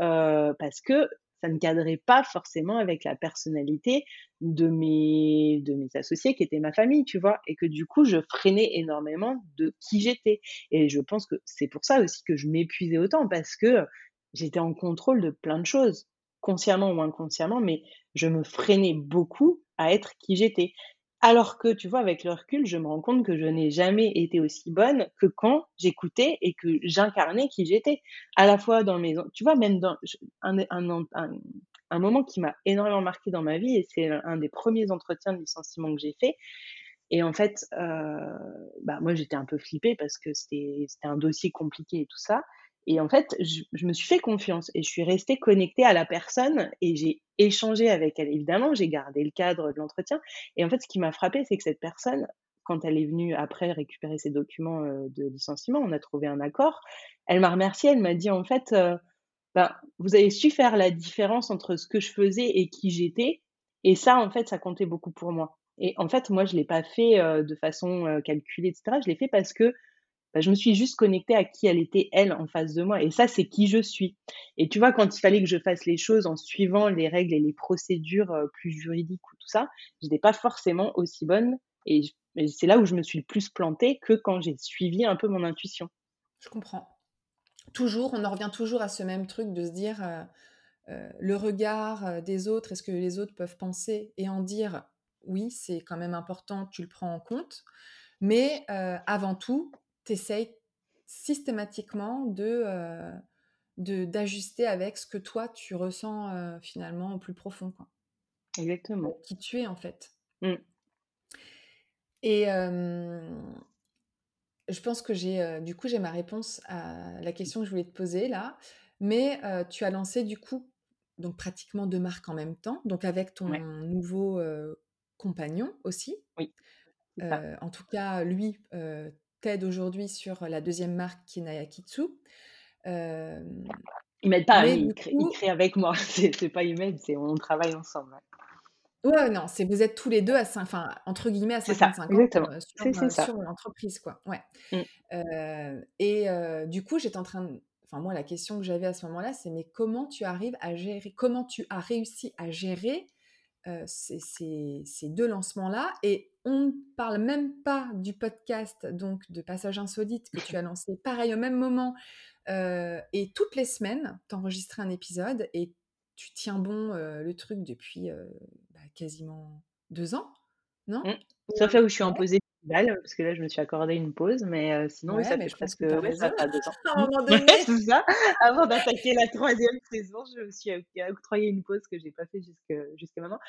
parce que ça ne cadrait pas forcément avec la personnalité de mes, de mes associés qui étaient ma famille, tu vois, et que du coup, je freinais énormément de qui j'étais. Et je pense que c'est pour ça aussi que je m'épuisais autant, parce que j'étais en contrôle de plein de choses, consciemment ou inconsciemment, mais je me freinais beaucoup à être qui j'étais. Alors que, tu vois, avec le recul, je me rends compte que je n'ai jamais été aussi bonne que quand j'écoutais et que j'incarnais qui j'étais. À la fois dans mes... Tu vois, même dans un, moment qui m'a énormément marqué dans ma vie, et c'est un des premiers entretiens de licenciement que j'ai fait. Et en fait, euh, bah, moi, j'étais un peu flippée parce que c'était un dossier compliqué et tout ça. Et en fait, je, me suis fait confiance et je suis restée connectée à la personne et j'ai échangé avec elle. Évidemment, j'ai gardé le cadre de l'entretien. Et en fait, ce qui m'a frappé, c'est que cette personne, quand elle est venue après récupérer ses documents euh, de licenciement, on a trouvé un accord. Elle m'a remercié. Elle m'a dit en fait, euh, ben, vous avez su faire la différence entre ce que je faisais et qui j'étais. Et ça, en fait, ça comptait beaucoup pour moi. Et en fait, moi, je l'ai pas fait euh, de façon calculée, etc. Je l'ai fait parce que bah, je me suis juste connectée à qui elle était, elle, en face de moi. Et ça, c'est qui je suis. Et tu vois, quand il fallait que je fasse les choses en suivant les règles et les procédures euh, plus juridiques ou tout ça, je n'étais pas forcément aussi bonne. Et, c'est là où je me suis le plus plantée que quand j'ai suivi un peu mon intuition. Je comprends. Toujours, on en revient toujours à ce même truc de se dire euh, euh, le regard des autres, est-ce que les autres peuvent penser et en dire oui, c'est quand même important, tu le prends en compte. Mais avant tout, tu systématiquement de, de d'ajuster avec ce que toi tu ressens finalement au plus profond quoi. Exactement. Qui tu es en fait. Mmh. Et je pense que j'ai du coup j'ai ma réponse à la question que je voulais te poser là, mais tu as lancé du coup donc pratiquement deux marques en même temps, donc avec ton nouveau compagnon aussi. Oui. en tout cas, lui, aujourd'hui sur la deuxième marque qui est Nayakitsu. Euh, il m'aide pas, il, crée, avec moi. C'est pas il m'aide, c'est on travaille ensemble. Ouais. non, c'est vous êtes tous les deux à enfin entre guillemets à 55 ans euh, sur, euh, sur l'entreprise quoi. Ouais. Euh, et du coup, j'étais en train de enfin moi la question que j'avais à ce moment-là, c'est mais comment tu arrives à gérer comment tu as réussi à gérer ces, ces, deux lancements-là. Et on ne parle même pas du podcast donc de Passage Insolite que tu as lancé pareil au même moment. et toutes les semaines, tu enregistres un épisode et tu tiens bon le truc depuis bah, quasiment deux ans, non? Mmh. Sauf là où je suis en pause parce que là, je me suis accordé une pause, mais sinon, ça fait presque ouais, ça deux ans. À un moment donné. ça. Avant d'attaquer la troisième saison, je me suis octroyé une pause que j'ai pas fait jusqu'à maintenant.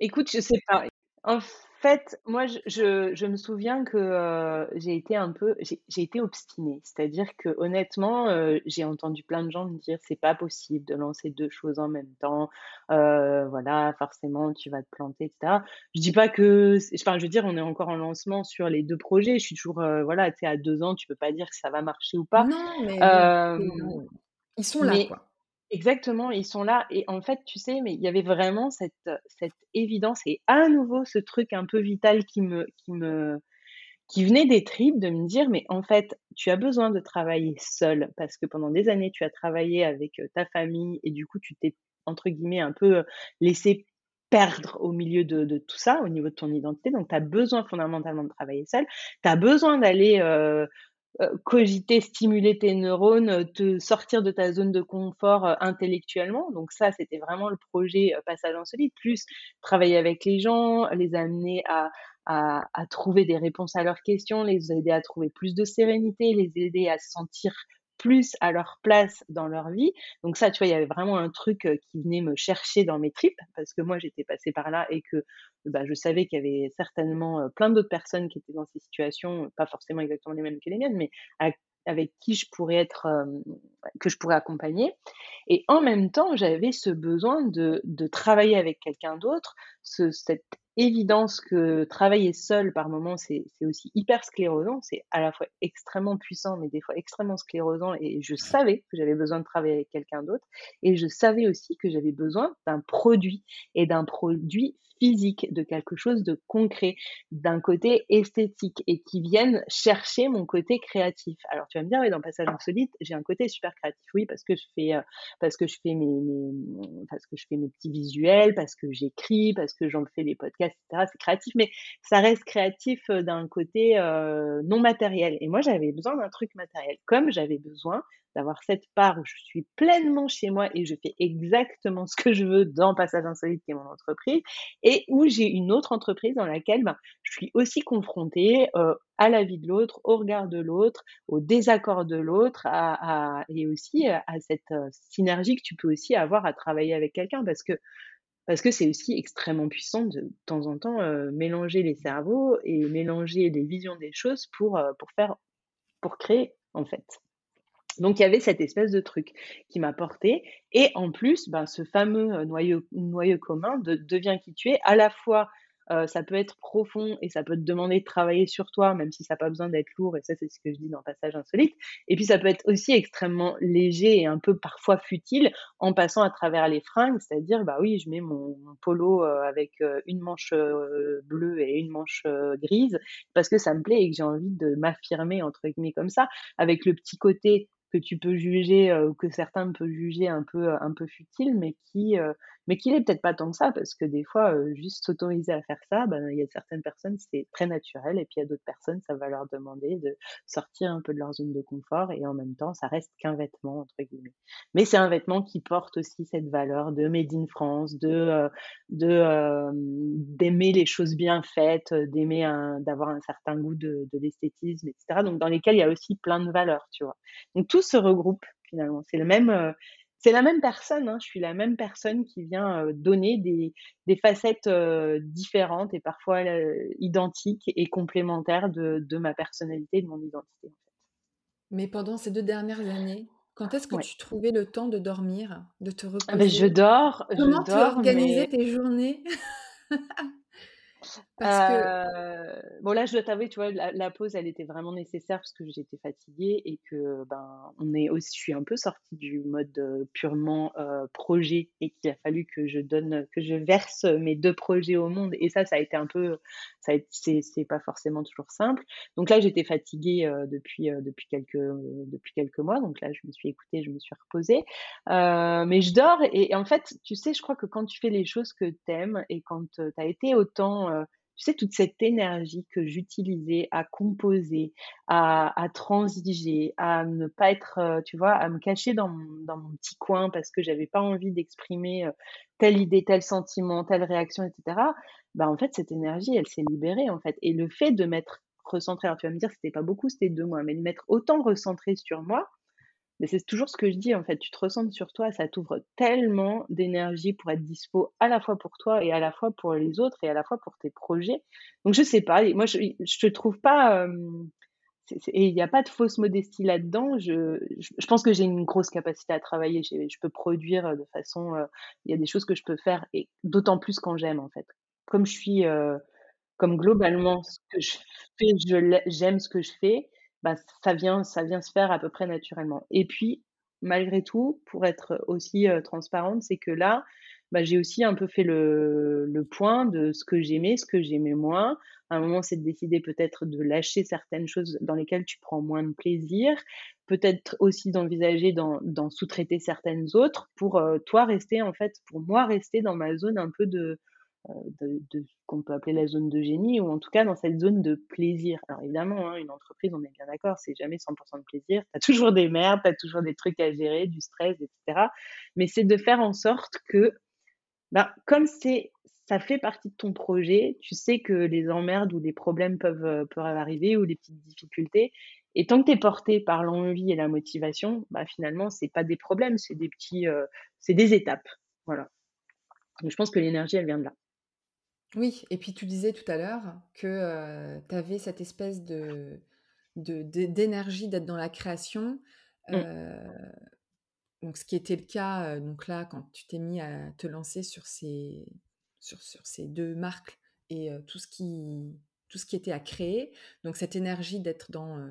écoute, je sais pas. En fait, moi, je, je, me souviens que euh, j'ai été un peu, j'ai été obstinée. C'est-à-dire que honnêtement, euh, j'ai entendu plein de gens me dire c'est pas possible de lancer deux choses en même temps. Euh, voilà, forcément, tu vas te planter, etc. Je dis pas que, enfin, je veux dire, on est encore en lancement sur les deux projets. Je suis toujours, voilà, tu sais, à deux ans, tu peux pas dire que ça va marcher ou pas. Non, mais ils sont là, quoi. Exactement, ils sont là et en fait, tu sais, mais il y avait vraiment cette, cette évidence et à nouveau ce truc un peu vital qui me qui venait des tripes de me dire: «Mais en fait, tu as besoin de travailler seul parce que pendant des années, tu as travaillé avec, ta famille et du coup, tu t'es entre guillemets un peu, laissé perdre au milieu de tout ça, au niveau de ton identité, donc tu as besoin fondamentalement de travailler seul. Tu as besoin d'aller, euh, cogiter, stimuler tes neurones, te sortir de ta zone de confort euh, intellectuellement. Donc ça, c'était vraiment le projet euh, Passage en solide, plus travailler avec les gens, les amener à, trouver des réponses à leurs questions, les aider à trouver plus de sérénité, les aider à se sentir plus à leur place dans leur vie. Donc ça, tu vois, il y avait vraiment un truc qui venait me chercher dans mes tripes, parce que moi, j'étais passée par là et que bah, je savais qu'il y avait certainement plein d'autres personnes qui étaient dans ces situations, pas forcément exactement les mêmes que les miennes, mais avec qui je pourrais être, que je pourrais accompagner. Et en même temps, j'avais ce besoin de, de travailler avec quelqu'un d'autre, ce, cette évidence que travailler seul par moment, c'est aussi hyper sclérosant. C'est à la fois extrêmement puissant, mais des fois extrêmement sclérosant. Et je savais que j'avais besoin de travailler avec quelqu'un d'autre. Et je savais aussi que j'avais besoin d'un produit et d'un produit physique, de quelque chose de concret, d'un côté esthétique et qui vienne chercher mon côté créatif. Alors tu vas me dire, oui, dans Passage Insolite, j'ai un côté super créatif, oui, parce que je fais, euh, parce que je fais mes, parce que je fais mes petits visuels, parce que j'écris, parce que j'en fais les podcasts, C'est créatif, mais ça reste créatif euh, d'un côté euh, non matériel. Et moi, j'avais besoin d'un truc matériel, comme j'avais besoin d'avoir cette part où je suis pleinement chez moi et je fais exactement ce que je veux dans Passage Insolite, qui est mon entreprise, et où j'ai une autre entreprise dans laquelle ben, je suis aussi confrontée euh, à la vie de l'autre, au regard de l'autre, au désaccord de l'autre, et aussi à cette synergie que tu peux aussi avoir à travailler avec quelqu'un, parce que parce que c'est aussi extrêmement puissant de, temps en temps euh, mélanger les cerveaux et mélanger les visions des choses pour, pour faire pour créer en fait. Donc il y avait cette espèce de truc qui m'a porté. Et en plus, ben, ce fameux noyau, noyau commun de devient qui tu es, à la fois ça peut être profond et ça peut te demander de travailler sur toi, même si ça n'a pas besoin d'être lourd, et ça c'est ce que je dis dans Passage Insolite. Et puis ça peut être aussi extrêmement léger et un peu parfois futile en passant à travers les fringues, c'est-à-dire, bah oui, je mets mon, polo avec une manche bleue et une manche grise parce que ça me plaît et que j'ai envie de m'affirmer, entre guillemets, comme ça, avec le petit côté que tu peux juger ou que certains peuvent juger un peu un peu futile mais qui mais qui n'est peut-être pas tant que ça parce que des fois juste s'autoriser à faire ça ben il y a certaines personnes c'est très naturel et puis il y a d'autres personnes ça va leur demander de sortir un peu de leur zone de confort et en même temps ça reste qu'un vêtement entre guillemets. Mais c'est un vêtement qui porte aussi cette valeur de made in France de de d'aimer les choses bien faites d'aimer d'avoir un certain goût de, de l'esthétisme etc donc dans lesquels il y a aussi plein de valeurs tu vois. Donc tout se regroupe finalement. C'est le même, euh, c'est la même personne. Hein. Je suis la même personne qui vient euh, donner des, des facettes euh, différentes et parfois identiques et complémentaires de, de, ma personnalité, de mon identité. Mais pendant ces deux dernières années, quand est-ce que tu trouvais le temps de dormir, de te ah ben, reposer? Je dors. Comment je dors, tu organisais tes journées? que... bon là, je dois t'avouer, tu vois, la, pause, elle était vraiment nécessaire parce que j'étais fatiguée et que ben on est aussi, je suis un peu sortie du mode purement projet et qu'il a fallu que je donne, que je verse mes deux projets au monde et ça, ça a été un peu, ça c'est, pas forcément toujours simple. Donc là, j'étais fatiguée depuis depuis quelques depuis quelques mois, donc là, je me suis écoutée, je me suis reposée, mais je dors et, et, en fait, tu sais, je crois que quand tu fais les choses que t'aimes et quand tu as été autant tu sais, toute cette énergie que j'utilisais à composer, à, transiger, à ne pas être, euh, tu vois, à me cacher dans mon, petit coin parce que j'avais pas envie d'exprimer euh, telle idée, tel sentiment, telle réaction, etc. Bah, en fait, cette énergie, elle s'est libérée, en fait. Et le fait de m'être recentré, alors tu vas me dire, c'était pas beaucoup, c'était deux mois, mais de m'être autant recentré sur moi, mais c'est toujours ce que je dis, en fait. Tu te ressens sur toi, ça t'ouvre tellement d'énergie pour être dispo à la fois pour toi et à la fois pour les autres et à la fois pour tes projets. Donc, je sais pas. Moi, je, je te trouve pas. et il n'y a pas de fausse modestie là-dedans. Je, je, pense que j'ai une grosse capacité à travailler. Je, peux produire de façon. Il y a des choses que je peux faire, et d'autant plus quand j'aime, en fait. Comme je suis. comme globalement, ce que je fais, j'aime ce que je fais bah, ça vient, ça vient se faire à peu près naturellement. Et puis, malgré tout, pour être aussi transparente, c'est que là, bah, j'ai aussi un peu fait le, le point de ce que j'aimais, ce que j'aimais moins. À un moment, c'est de décider peut-être de lâcher certaines choses dans lesquelles tu prends moins de plaisir, peut-être aussi d'envisager d'en sous-traiter certaines autres pour toi rester, en fait, pour moi rester dans ma zone un peu de, euh, de, ce qu'on peut appeler la zone de génie, ou en tout cas dans cette zone de plaisir. Alors évidemment, hein, une entreprise, on est bien d'accord, c'est jamais 100% de plaisir. Tu as toujours des merdes, tu as toujours des trucs à gérer, du stress, etc. Mais c'est de faire en sorte que, ben, comme c'est ça fait partie de ton projet, tu sais que les emmerdes ou les problèmes peuvent, euh, peuvent arriver ou les petites difficultés. Et tant que tu es porté par l'envie et la motivation, bah finalement, c'est pas des problèmes, c'est des petits, euh, c'est des étapes. Voilà. je pense que l'énergie, elle vient de là. Oui, et puis tu disais tout à l'heure que tu avais cette espèce de, d'énergie d'être dans la création. Mmh. donc, ce qui était le cas, donc là, quand tu t'es mis à te lancer sur ces, sur, sur ces deux marques et tout ce qui tout ce qui était à créer. Donc cette énergie d'être dans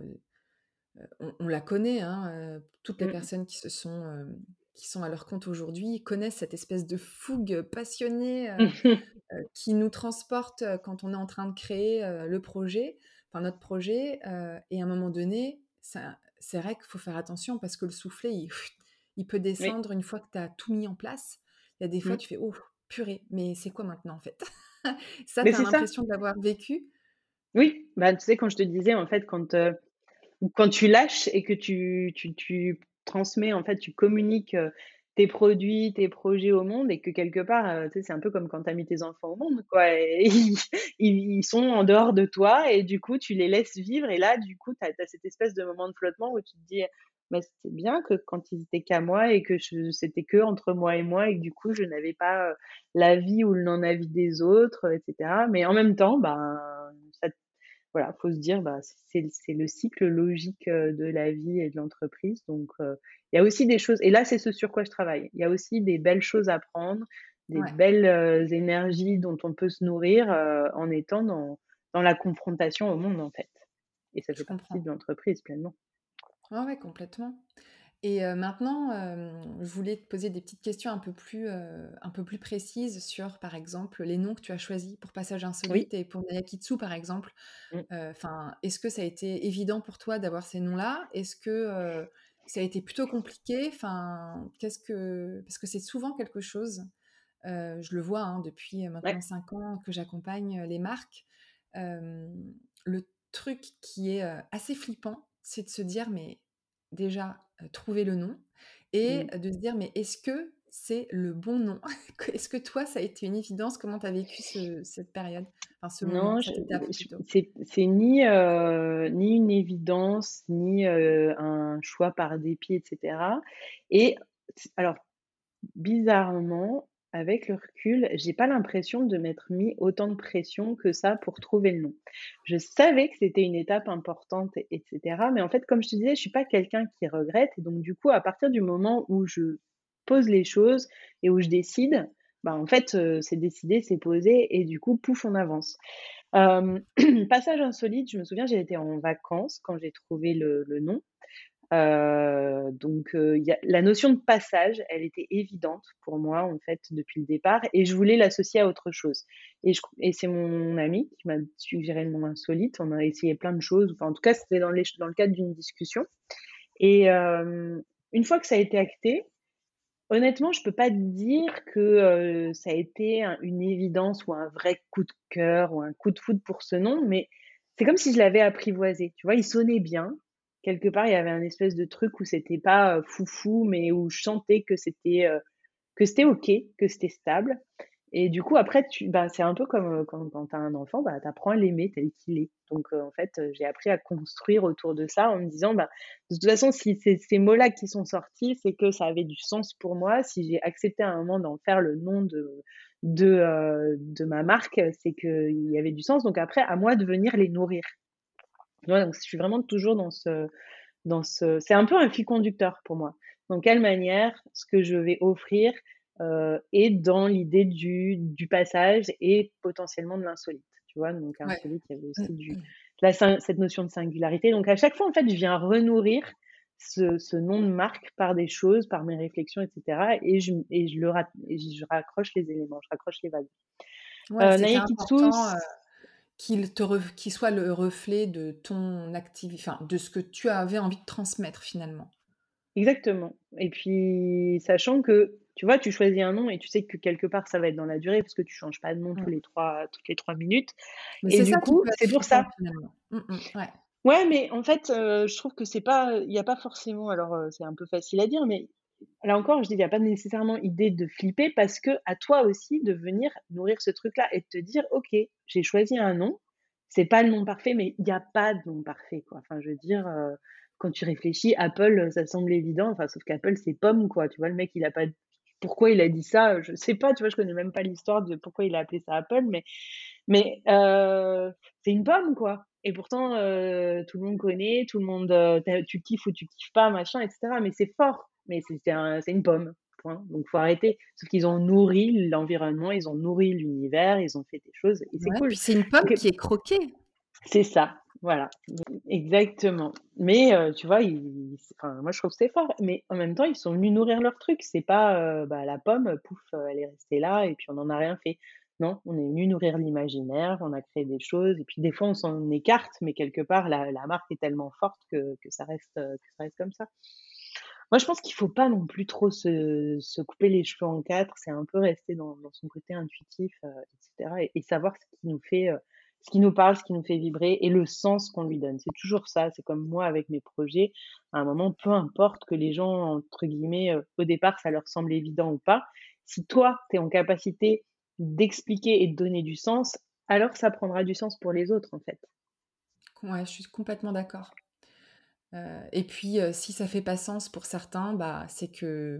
on, la connaît, hein, toutes les mmh. personnes qui se sont qui sont à leur compte aujourd'hui connaissent cette espèce de fougue passionnée qui nous transporte quand on est en train de créer le projet, enfin notre projet. et à un moment donné, c'est vrai qu'il faut faire attention parce que le soufflet, il, peut descendre une fois que tu as tout mis en place. Il y a des fois, mmh. tu fais, oh, purée, mais c'est quoi maintenant en fait? Ça, tu as l'impression de l'avoir vécu? Oui, bah, tu sais, quand je te disais, en fait, quand, quand tu lâches et que tu, tu, tu transmets, en fait, tu communiques tes produits, tes projets au monde et que quelque part, sais, c'est un peu comme quand tu as mis tes enfants au monde, quoi. ils, ils, sont en dehors de toi et du coup, tu les laisses vivre et là, du coup, tu as, cette espèce de moment de flottement où tu te dis, mais c'est bien que quand ils étaient qu'à moi et que c'était que entre moi et moi et que du coup, je n'avais pas la vie ou le non-avis des autres, etc. Mais en même temps, ben, ça voilà, faut se dire, bah, c'est le cycle logique de la vie et de l'entreprise. Donc, il y a aussi des choses, et là, c'est ce sur quoi je travaille. Il y a aussi des belles choses à prendre, des belles énergies dont on peut se nourrir en étant dans, dans la confrontation au monde, en fait. Et ça fait partie de l'entreprise pleinement. Oui, ouais, complètement. Et maintenant, je voulais te poser des petites questions un peu plus, un peu plus précises sur, par exemple, les noms que tu as choisis pour Passage Insolite et pour Nayakitsu, par exemple. Mmh. Enfin, est-ce que ça a été évident pour toi d'avoir ces noms-là? Est-ce que ça a été plutôt compliqué? Enfin, qu'est-ce que parce que c'est souvent quelque chose. je le vois hein, depuis maintenant cinq ans que j'accompagne les marques. le truc qui est assez flippant, c'est de se dire mais déjà trouver le nom et mmh. de se dire mais est-ce que c'est le bon nom? Est-ce que toi, ça a été une évidence? Comment tu as vécu cette période? Enfin, ce Non, c'est ni, ni une évidence, ni un choix par dépit, etc. Et alors, bizarrement, avec le recul, j'ai pas l'impression de m'être mis autant de pression que ça pour trouver le nom. Je savais que c'était une étape importante, etc. Mais en fait, comme je te disais, je suis pas quelqu'un qui regrette. Et donc, du coup, à partir du moment où je pose les choses et où je décide, bah, en fait, c'est décidé, c'est posé. Et du coup, pouf, on avance. passage insolite, je me souviens, j'ai été en vacances quand j'ai trouvé le nom. Euh, donc, a, la notion de passage, elle était évidente pour moi, en fait, depuis le départ, et je voulais l'associer à autre chose. Et, c'est mon ami qui m'a suggéré le nom insolite. On a essayé plein de choses. Enfin, en tout cas, c'était dans, le cadre d'une discussion. Et euh, une fois que ça a été acté, honnêtement, je peux pas dire que ça a été une évidence ou un vrai coup de cœur ou un coup de foudre pour ce nom, mais c'est comme si je l'avais apprivoisé. Tu vois, il sonnait bien quelque part, il y avait un espèce de truc où c'était pas foufou, mais où je sentais que c'était que c'était ok, que c'était stable. Et du coup, après, tu, bah, c'est un peu comme quand, quand tu as un enfant, bah, tu apprends à l'aimer tel qu'il est. Donc, en fait, j'ai appris à construire autour de ça en me disant, bah, de toute façon, si c'est ces mots-là qui sont sortis, c'est que ça avait du sens pour moi. Si j'ai accepté à un moment d'en faire le nom de, de, de ma marque, c'est qu'il y avait du sens. Donc, après, à moi de venir les nourrir donc je suis vraiment toujours dans ce, dans ce, c'est un peu un fil conducteur pour moi. Dans quelle manière ce que je vais offrir euh, est dans l'idée du, du passage et potentiellement de l'insolite. Tu vois, donc insolite, il y avait aussi du, la, cette notion de singularité. Donc à chaque fois, en fait, je viens renourrir ce, ce, nom de marque par des choses, par mes réflexions, etc. Et je, et je, le, et je raccroche les éléments, je raccroche les vagues. Ouais, euh, qu'il te soit le reflet de ton activité, enfin de ce que tu avais envie de transmettre finalement. Exactement. Et puis sachant que tu vois, tu choisis un nom et tu sais que quelque part ça va être dans la durée parce que tu changes pas de nom tous les trois, toutes les trois minutes. et du coup, c'est pour ça. Mmh, mmh, ouais. ouais. mais en fait, euh, je trouve que c'est pas, il n'y a pas forcément. Alors, euh, c'est un peu facile à dire, mais là encore, je dis, il n'y a pas nécessairement idée de flipper parce que à toi aussi de venir nourrir ce truc-là et de te dire, OK, j'ai choisi un nom. C'est pas le nom parfait, mais il n'y a pas de nom parfait, quoi. Enfin, je veux dire, euh, quand tu réfléchis, Apple, ça semble évident. Enfin, sauf qu'Apple, c'est pomme, quoi. Tu vois, le mec, il a pas, pourquoi il a dit ça, je sais pas, tu vois, je connais même pas l'histoire de pourquoi il a appelé ça Apple, mais, mais, euh, c'est une pomme, quoi. Et pourtant, euh, tout le monde connaît, tout le monde, tu kiffes ou tu kiffes pas, machin, etc. Mais c'est fort mais c'est une pomme. point. Donc, faut arrêter. Sauf qu'ils ont nourri l'environnement, ils ont nourri l'univers, ils ont fait des choses et c'est cool. c'est une pomme qui est croquée. C'est ça, voilà, exactement. Mais euh, tu vois, ils, enfin, moi je trouve que c'est fort. Mais en même temps, ils sont venus nourrir leur truc. C'est pas euh, bah, la pomme, pouf, elle est restée là et puis on n'en a rien fait. Non, on est venu nourrir l'imaginaire, on a créé des choses, et puis des fois on s'en écarte, mais quelque part la, marque est tellement forte que, ça reste, que ça reste comme ça. Moi, je pense qu'il faut pas non plus trop se, couper les cheveux en quatre, c'est un peu rester dans, son côté intuitif, euh, etc. Et, savoir ce qui nous fait, euh, ce qui nous parle, ce qui nous fait vibrer et le sens qu'on lui donne. C'est toujours ça. C'est comme moi avec mes projets. À un moment, peu importe que les gens, entre guillemets, euh, au départ, ça leur semble évident ou pas. Si toi, tu es en capacité d'expliquer et de donner du sens, alors ça prendra du sens pour les autres, en fait. Ouais, je suis complètement d'accord. Euh, et puis, euh, si ça fait pas sens pour certains, bah, c'est que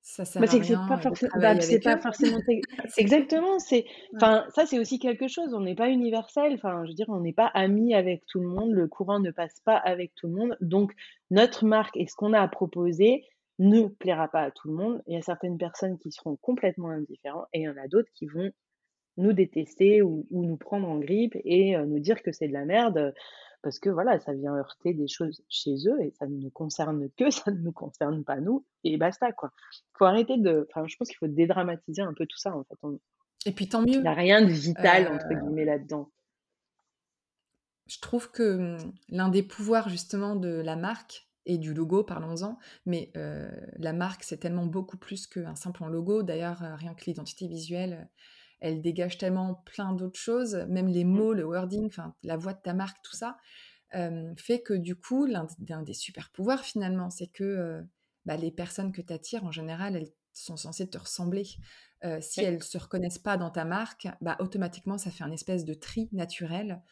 ça sert bah, à rien pas, bah, c'est pas forcément exactement. C'est, enfin, ça c'est aussi quelque chose. On n'est pas universel. Enfin, je veux dire, on n'est pas amis avec tout le monde. Le courant ne passe pas avec tout le monde. Donc, notre marque et ce qu'on a à proposer ne plaira pas à tout le monde. Il y a certaines personnes qui seront complètement indifférentes et il y en a d'autres qui vont nous détester ou, nous prendre en grippe et euh, nous dire que c'est de la merde parce que voilà, ça vient heurter des choses chez eux et ça ne nous concerne que, ça ne nous concerne pas nous et basta quoi. Faut arrêter de, enfin, je pense qu'il faut dédramatiser un peu tout ça en fait. Et puis tant mieux. Il n'y a rien de vital entre euh, guillemets là-dedans. Je trouve que hum, l'un des pouvoirs justement de la marque et du logo, parlons-en, mais euh, la marque c'est tellement beaucoup plus qu'un simple logo. D'ailleurs, euh, rien que l'identité visuelle elle dégage tellement plein d'autres choses, même les mmh. mots, le wording, la voix de ta marque, tout ça, fait que du coup, l'un des super pouvoirs finalement, c'est que bah, les personnes que tu attires, en général, elles sont censées te ressembler. si elles ne se reconnaissent pas dans ta marque, bah, automatiquement, ça fait un espèce de tri naturel.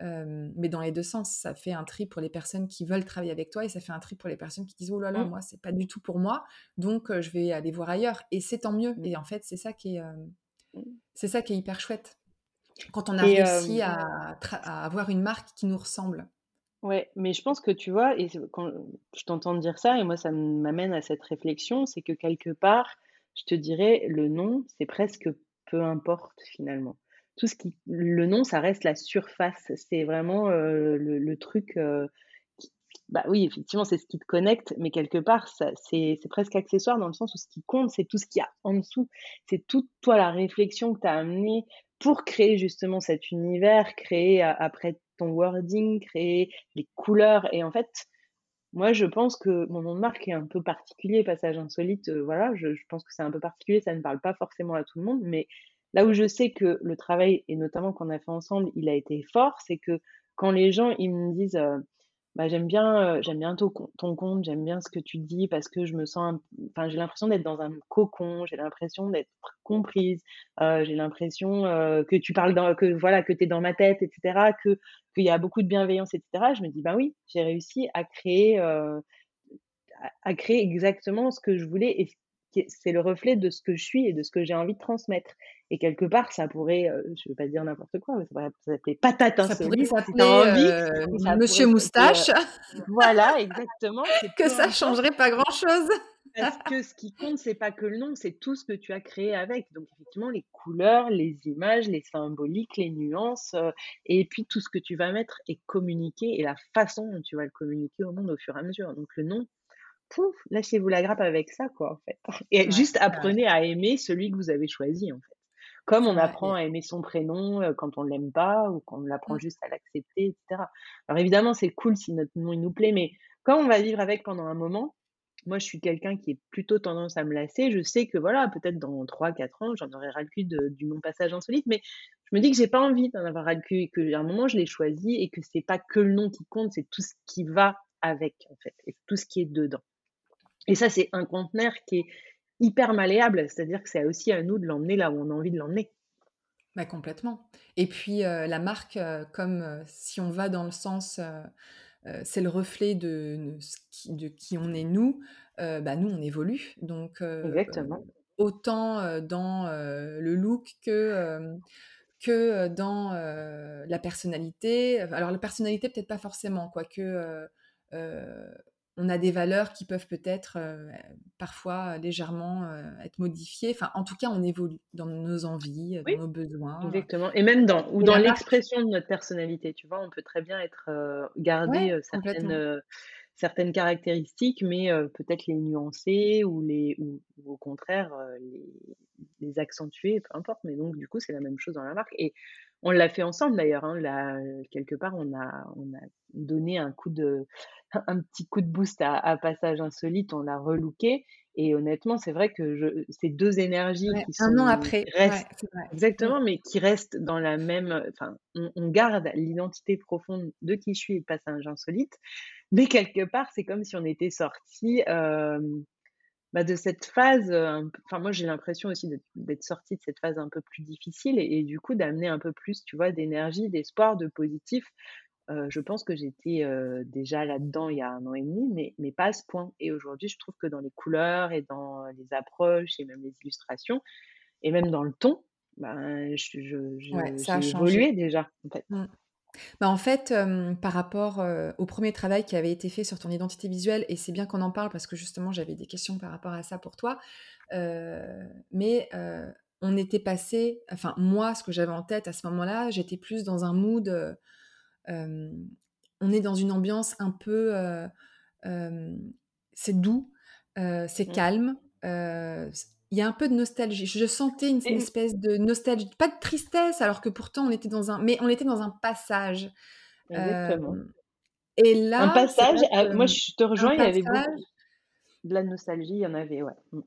mais dans les deux sens, ça fait un tri pour les personnes qui veulent travailler avec toi et ça fait un tri pour les personnes qui disent oh là là, mmh. moi c'est pas du tout pour moi, donc je vais aller voir ailleurs et c'est tant mieux. Mmh. Et en fait, c'est ça qui est, c'est ça qui est hyper chouette. Quand on a réussi à, avoir une marque qui nous ressemble. Ouais, mais je pense que tu vois, et quand je t'entends dire ça, et moi ça m'amène à cette réflexion, c'est que quelque part, je te dirais, le nom, c'est presque peu importe finalement. Tout ce qui, le nom, ça reste la surface. C'est vraiment le, truc bah oui, effectivement, c'est ce qui te connecte, mais quelque part, c'est presque accessoire dans le sens où ce qui compte, c'est tout ce qu'il y a en dessous. C'est toute, toi, la réflexion que tu as amenée pour créer justement cet univers, créer après ton wording, créer les couleurs. Et en fait, moi, je pense que mon nom de marque est un peu particulier, passage insolite. Euh, voilà, je, je pense que c'est un peu particulier, ça ne parle pas forcément à tout le monde, mais là où je sais que le travail, et notamment qu'on a fait ensemble, il a été fort, c'est que quand les gens, ils me disent... Euh, bah, j'aime bien, j'aime bien ton, ton compte, j'aime bien ce que tu dis parce que je me sens, enfin, j'ai l'impression d'être dans un cocon, j'ai l'impression d'être comprise, j'ai l'impression que tu parles dans, que voilà, que tu es dans ma tête, etc., que qu'il y a beaucoup de bienveillance, etc. Je me dis, bah oui, j'ai réussi à créer, à créer exactement ce que je voulais et c'est le reflet de ce que je suis et de ce que j'ai envie de transmettre. Et quelque part, ça pourrait, euh, je ne veux pas dire n'importe quoi, mais ça pourrait s'appeler patate ça pourrait s'appeler euh, Monsieur Moustache. voilà, exactement. que ça changerait pas grand-chose. Parce que ce qui compte, c'est pas que le nom, c'est tout ce que tu as créé avec. Donc effectivement, les couleurs, les images, les symboliques, les nuances, euh, et puis tout ce que tu vas mettre et communiquer et la façon dont tu vas le communiquer au monde au fur et à mesure. Donc le nom, pouf, lâchez-vous la grappe avec ça, quoi, en fait. Et juste apprenez à aimer celui que vous avez choisi, en fait. Comme on apprend à aimer son prénom euh, quand on ne l'aime pas ou quand on apprend mmh. juste à l'accepter, etc. Alors évidemment, c'est cool si notre nom il nous plaît, mais quand on va vivre avec pendant un moment, moi je suis quelqu'un qui est plutôt tendance à me lasser. Je sais que voilà, peut-être dans 3-4 ans, j'en aurai ras le cul du non passage insolite, mais je me dis que j'ai pas envie d'en avoir ras le cul et qu'à un moment je l'ai choisi et que c'est pas que le nom qui compte, c'est tout ce qui va avec en fait et tout ce qui est dedans. Et ça, c'est un conteneur qui est hyper malléable, c'est-à-dire que c'est aussi à nous de l'emmener là où on a envie de l'emmener. Bah, complètement. Et puis euh, la marque, euh, comme euh, si on va dans le sens, c'est le reflet de, de, qui on est nous, bah, nous on évolue. Donc Exactement. autant dans le look que, que dans la personnalité. Alors la personnalité peut-être pas forcément, quoique on a des valeurs qui peuvent peut-être parfois légèrement être modifiées. Enfin, en tout cas, on évolue dans nos envies, dans nos besoins. Exactement. Et même dans, ou dans l'expression de notre personnalité, tu vois, on peut très bien être garder certaines certaines caractéristiques, mais peut-être les nuancer ou les ou, au contraire les, les, accentuer, peu importe. Mais donc du coup, c'est la même chose dans la marque. Et on l'a fait ensemble d'ailleurs. Hein, là, quelque part, on a on a donné un coup de un petit coup de boost à, Passage Insolite. On l'a relooké. Et honnêtement, c'est vrai que je, ces deux énergies qui sont un an après, restent, exactement, mais qui restent dans la même. Enfin, on, garde l'identité profonde de qui je suis et Passage Insolite, mais quelque part, c'est comme si on était sorti bah, de cette phase. Enfin, moi, j'ai l'impression aussi d'être sorti de cette phase un peu plus difficile et, du coup d'amener un peu plus, tu vois, d'énergie, d'espoir, de positif. je pense que j'étais déjà là-dedans il y a un an et demi, mais, mais pas à ce point. Et aujourd'hui, je trouve que dans les couleurs et dans les approches et même les illustrations, et même dans le ton, ben, je, j'ai évolué déjà. En fait. Bah, en fait, par rapport, au premier travail qui avait été fait sur ton identité visuelle et c'est bien qu'on en parle parce que justement j'avais des questions par rapport à ça pour toi, mais on était passé enfin moi, ce que j'avais en tête à ce moment-là, j'étais plus dans un mood, on est dans une ambiance un peu, c'est doux, c'est mmh. calme, il y a un peu de nostalgie. Je sentais une, espèce de nostalgie, pas de tristesse, alors que pourtant on était dans un, mais on était dans un passage. Exactement. et là, un passage. moi, je te rejoins. Il y avait beaucoup de la nostalgie. Il y en avait, ouais. Mm.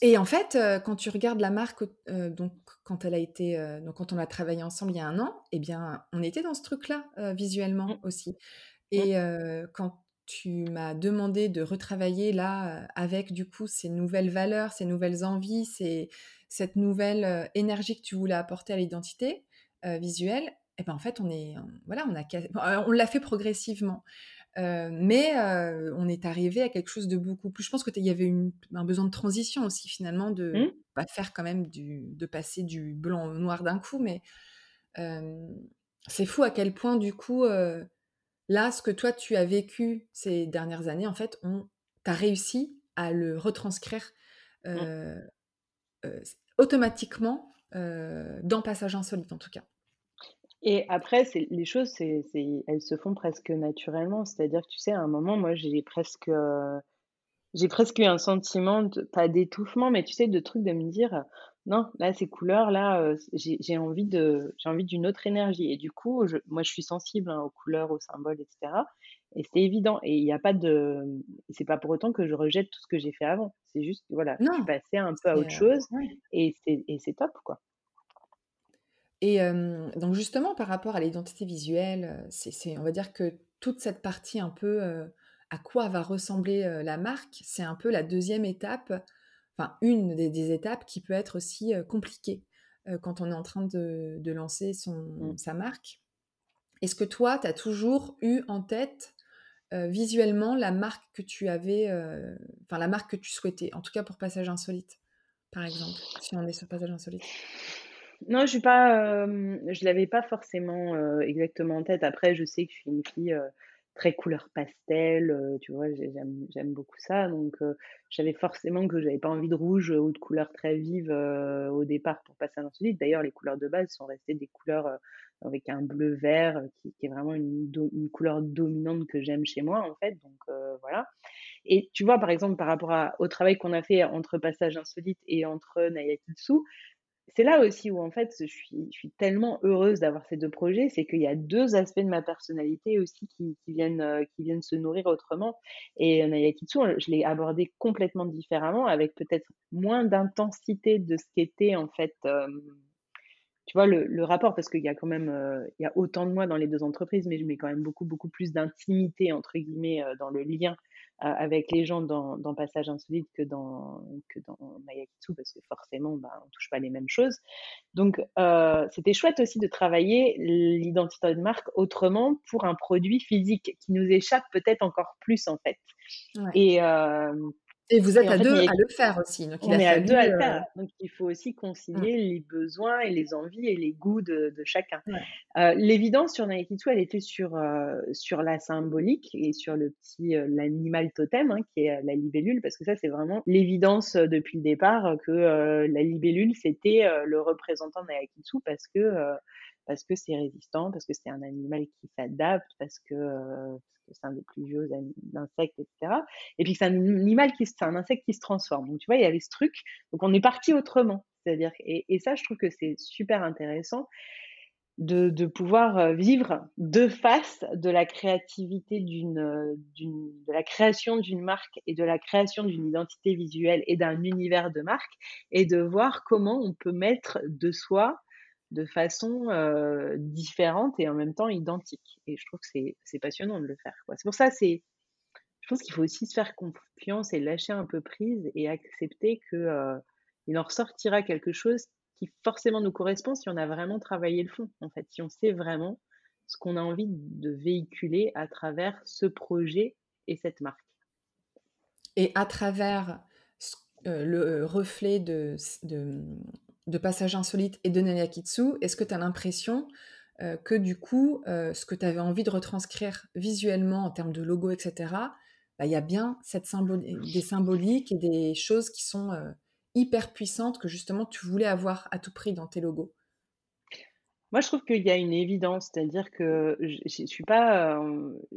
Et en fait, quand tu regardes la marque, donc quand elle a été, donc quand on a travaillé ensemble il y a un an, eh bien, on était dans ce truc-là visuellement mmh. aussi. Et quand tu m'as demandé de retravailler là avec du coup ces nouvelles valeurs, ces nouvelles envies, ces, cette nouvelle énergie que tu voulais apporter à l'identité visuelle. Et eh ben en fait on est voilà on a on l'a fait progressivement. mais on est arrivé à quelque chose de beaucoup plus. Je pense que il y avait un besoin de transition aussi finalement de mmh. pas faire quand même du, de passer du blanc au noir d'un coup, mais c'est fou à quel point du coup Là, ce que toi, tu as vécu ces dernières années, en fait, on tu as réussi à le retranscrire mmh. automatiquement dans Passage Insolite, en tout cas. Et après, les choses, c'est, elles se font presque naturellement. C'est-à-dire que, tu sais, à un moment, moi, j'ai presque, j'ai presque eu un sentiment, pas d'étouffement, mais tu sais, de truc de me dire, non, là, ces couleurs-là, j'ai envie de, j'ai envie d'une autre énergie. Et du coup, je, moi, je suis sensible hein, aux couleurs, aux symboles, etc. Et c'est évident. Et il n'y a pas de, c'est pas pour autant que je rejette tout ce que j'ai fait avant. C'est juste, voilà, je suis passée un peu à autre chose. Et c'est top, quoi. Et donc justement, par rapport à l'identité visuelle, c'est, on va dire que toute cette partie un peu à quoi va ressembler la marque, c'est un peu la deuxième étape enfin une des, étapes qui peut être aussi compliquée quand on est en train de, lancer son, mmh. sa marque. Est-ce que toi, tu as toujours eu en tête visuellement la marque que tu avais, enfin la marque que tu souhaitais, en tout cas pour Passage Insolite, par exemple, si on est sur Passage Insolite? Non, je pas, je l'avais pas forcément exactement en tête. Après, je sais que je suis une fille très couleur pastel, euh, tu vois, j'aime beaucoup ça. Donc, euh, j'avais forcément que j'avais pas envie de rouge ou de couleurs très vives euh, au départ pour passer à. D'ailleurs, les couleurs de base sont restées des couleurs avec un bleu vert qui, est vraiment une, une couleur dominante que j'aime chez moi, en fait. Donc, voilà. Et tu vois, par exemple, par rapport au travail qu'on a fait entre Passage Insolite et entre Nayakitsu, c'est là aussi où en fait je suis, tellement heureuse d'avoir ces deux projets, c'est qu'il y a deux aspects de ma personnalité aussi qui, viennent, euh, qui viennent se nourrir autrement. Et Nayakitsu, je l'ai abordé complètement différemment, avec peut-être moins d'intensité de ce qu'était en fait, euh, tu vois, le, le rapport, parce qu'il y a quand même, euh, il y a autant de moi dans les deux entreprises, mais je mets quand même beaucoup, beaucoup plus d'intimité, entre guillemets, dans le lien avec les gens dans, dans, Passage Insolite que dans, que dans Mayakitsu, parce que forcément, bah, on ne touche pas les mêmes choses. Donc, euh, c'était chouette aussi de travailler l'identité de marque autrement pour un produit physique qui nous échappe peut-être encore plus, en fait. Et, euh, Et vous êtes à deux à le faire aussi. Donc, on est à deux à le euh, faire. Donc, il faut aussi concilier mmh. les besoins et les envies et les goûts de, chacun. Euh, l'évidence sur Naikitsu, elle était sur, euh, sur la symbolique et sur le petit, l'animal totem, hein, qui est la libellule, parce que ça, c'est vraiment l'évidence depuis le départ que la libellule, c'était le représentant de Naikitsu parce que parce que c'est résistant, parce que c'est un animal qui s'adapte, parce que, c'est un des plus vieux insectes, etc. Et puis c'est un animal qui, c'est un insecte qui se transforme. Donc tu vois, il y avait ce truc. Donc on est parti autrement. C'est-à-dire, et, ça, je trouve que c'est super intéressant de, pouvoir vivre de face de la créativité d'une, d'une, de la création d'une marque et de la création d'une identité visuelle et d'un univers de marque et de voir comment on peut mettre de soi de façon différente et en même temps identique. Et je trouve que c'est passionnant de le faire. C'est pour ça, c'est, je pense qu'il faut aussi se faire confiance et lâcher un peu prise et accepter que il en ressortira quelque chose qui forcément nous correspond si on a vraiment travaillé le fond. En fait, si on sait vraiment ce qu'on a envie de véhiculer à travers ce projet et cette marque. Et à travers le reflet de Passage Insolite et de Nanakitsu, est-ce que tu as l'impression euh, que du coup, euh, ce que tu avais envie de retranscrire visuellement en termes de logo, etc., bah, il y a bien cette des symboliques et des choses qui sont euh, hyper puissantes que justement tu voulais avoir à tout prix dans tes logos? Moi, je trouve qu'il y a une évidence, c'est-à-dire que je, ne suis pas,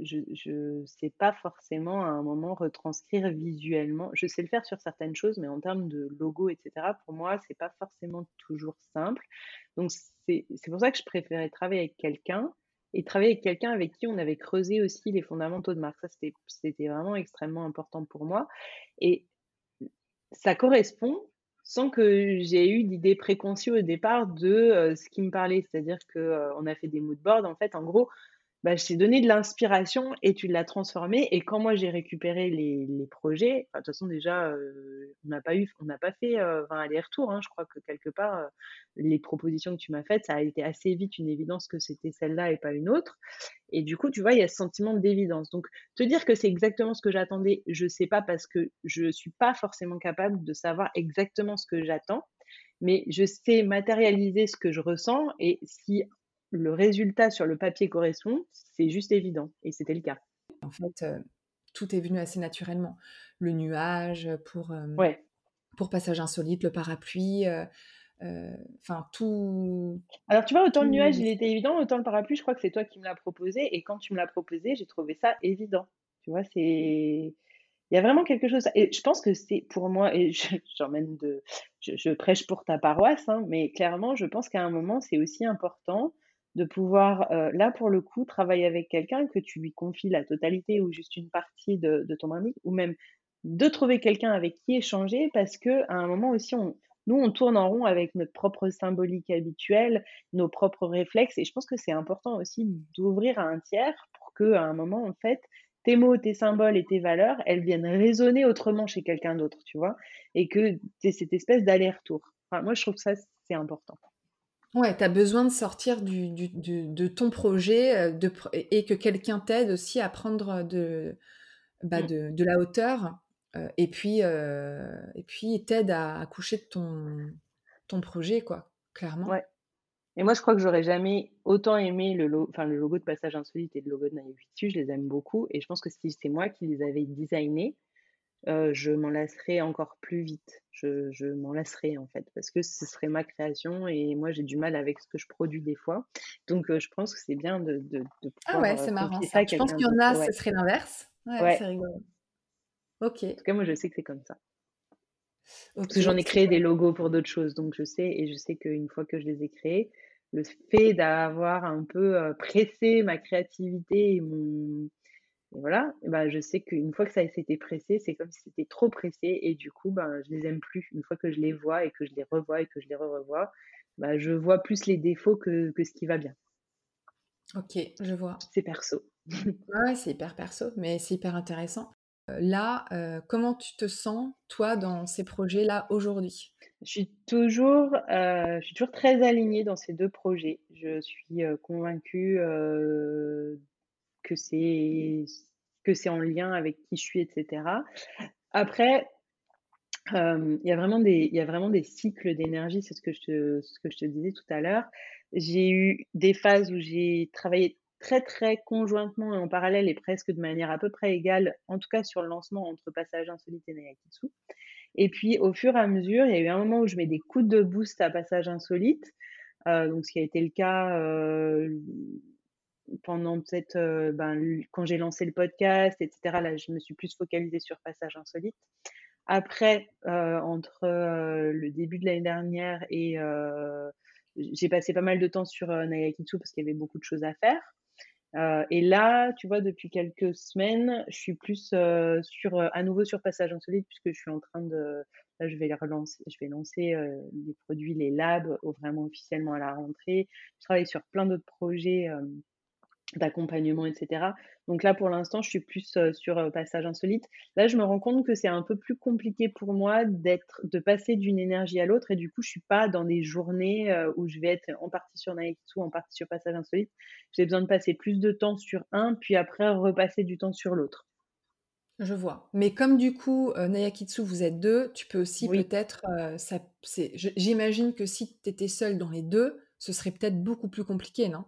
je, je sais pas forcément à un moment retranscrire visuellement. Je sais le faire sur certaines choses, mais en termes de logo, etc., pour moi, c'est pas forcément toujours simple. Donc, c'est pour ça que je préférais travailler avec quelqu'un et travailler avec quelqu'un avec qui on avait creusé aussi les fondamentaux de marque. Ça, c'était vraiment extrêmement important pour moi. Et ça correspond sans que j'ai eu d'idées préconçues au départ de ce qui me parlait. C'est-à-dire qu'on a fait des mood boards. En fait, en gros, bah, je t'ai donné de l'inspiration et tu l'as transformé. Et quand moi j'ai récupéré les, les projets, de toute façon déjà, euh, on n'a pas eu, on n'a pas fait euh, 20 allers-retours. Hein. je crois que quelque part, euh, les propositions que tu m'as faites, ça a été assez vite une évidence que c'était celle-là et pas une autre. Et du coup, tu vois, il y a ce sentiment d'évidence. Donc, te dire que c'est exactement ce que j'attendais, je sais pas parce que je suis pas forcément capable de savoir exactement ce que j'attends mais je sais matérialiser ce que je ressens et si le résultat sur le papier correspond, c'est juste évident. Et c'était le cas. En fait, euh, tout est venu assez naturellement. Le nuage pour, euh, pour passage insolite, le parapluie. Euh, enfin, tout. Alors, tu vois, autant le nuage, il était évident, autant le parapluie, je crois que c'est toi qui me l'as proposé. Et quand tu me l'as proposé, j'ai trouvé ça évident. Tu vois, c'est. Il y a vraiment quelque chose. Et je pense que c'est pour moi, et j'emmène de. Je, prêche pour ta paroisse, hein, mais clairement, je pense qu'à un moment, c'est aussi important de pouvoir, euh, là pour le coup, travailler avec quelqu'un que tu lui confies la totalité ou juste une partie de, ton marque, ou même de trouver quelqu'un avec qui échanger, parce que à un moment aussi, nous, on tourne en rond avec notre propre symbolique habituelle, nos propres réflexes, et je pense que c'est important aussi d'ouvrir à un tiers pour que à un moment, en fait, tes mots, tes symboles et tes valeurs, elles viennent résonner autrement chez quelqu'un d'autre, tu vois, et que c'est cette espèce d'aller-retour. Moi, je trouve que ça, c'est important. Ouais, tu as besoin de sortir du, de ton projet euh, de, et que quelqu'un t'aide aussi à prendre de, bah, mmh. de, la hauteur euh, et puis euh, et puis t'aide à accoucher de ton, ton projet, quoi, clairement. Ouais. Et moi, je crois que j'aurais jamais autant aimé le, le logo de Passage Insolite et le logo de Naïvitu. Je les aime beaucoup. Et je pense que si c'est moi qui les avais designés, je m'en lasserais encore plus vite. Je, je m'en en fait, parce que ce serait ma création et moi j'ai du mal avec ce que je produis des fois. Donc je pense que c'est bien de, de, de Ah ouais, c'est marrant. Ça. Je pense qu'il y en a, ce serait l'inverse. Ouais, c'est rigolo. Ok. En tout cas, moi je sais que c'est comme ça. Parce que j'en ai créé des logos pour d'autres choses, donc je sais, et je sais qu'une fois que je les ai créés, le fait d'avoir un peu pressé ma créativité et mon, et voilà, et ben, je sais qu'une fois que ça s'était pressé, c'est comme si c'était trop pressé et du coup, ben, je les aime plus. Une fois que je les vois et que je les revois et que je les re-revois, ben, je vois plus les défauts que, que ce qui va bien. Ok, je vois. C'est perso. ouais, c'est hyper perso, mais c'est hyper intéressant. Euh, là, euh, comment tu te sens, toi, dans ces projets-là aujourd'hui? Je suis, toujours, euh, je suis toujours très alignée dans ces deux projets. Je suis convaincue que c'est que c'est en lien avec qui je suis, etc. Après, il y a vraiment des y a vraiment des cycles d'énergie, c'est ce que je te ce que je te disais tout à l'heure. J'ai eu des phases où j'ai travaillé très, très conjointement et en parallèle et presque de manière à peu près égale, en tout cas sur le lancement entre Passage Insolite et Nayakitsu. Et puis au fur et à mesure, il y a eu un moment où je mets des coups de boost à Passage Insolite, euh, donc ce qui a été le cas euh, pendant peut-être euh, ben, quand j'ai lancé le podcast, etc. Là, je me suis plus focalisée sur Passage Insolite. Après, entre le début de l'année dernière et j'ai passé pas mal de temps sur Nayakitsu parce qu'il y avait beaucoup de choses à faire. Euh, et là, tu vois, depuis quelques semaines, je suis plus euh, sur, euh, à nouveau sur Passage Insolite puisque je suis en train de, là, je vais relancer, je vais lancer les produits, les labs, vraiment officiellement à la rentrée. Je travaille sur plein d'autres projets d'accompagnement, etc. Donc là, pour l'instant, je suis plus sur passage insolite. Là, je me rends compte que c'est un peu plus compliqué pour moi d'être, de passer d'une énergie à l'autre, et du coup, je suis pas dans des journées où je vais être en partie sur Naekitsu, en partie sur passage insolite. J'ai besoin de passer plus de temps sur un, puis après repasser du temps sur l'autre. Je vois. Mais comme du coup, Nayakitsu, vous êtes deux, tu peux aussi peut-être. J'imagine que si tu étais seule dans les deux, ce serait peut-être beaucoup plus compliqué, non?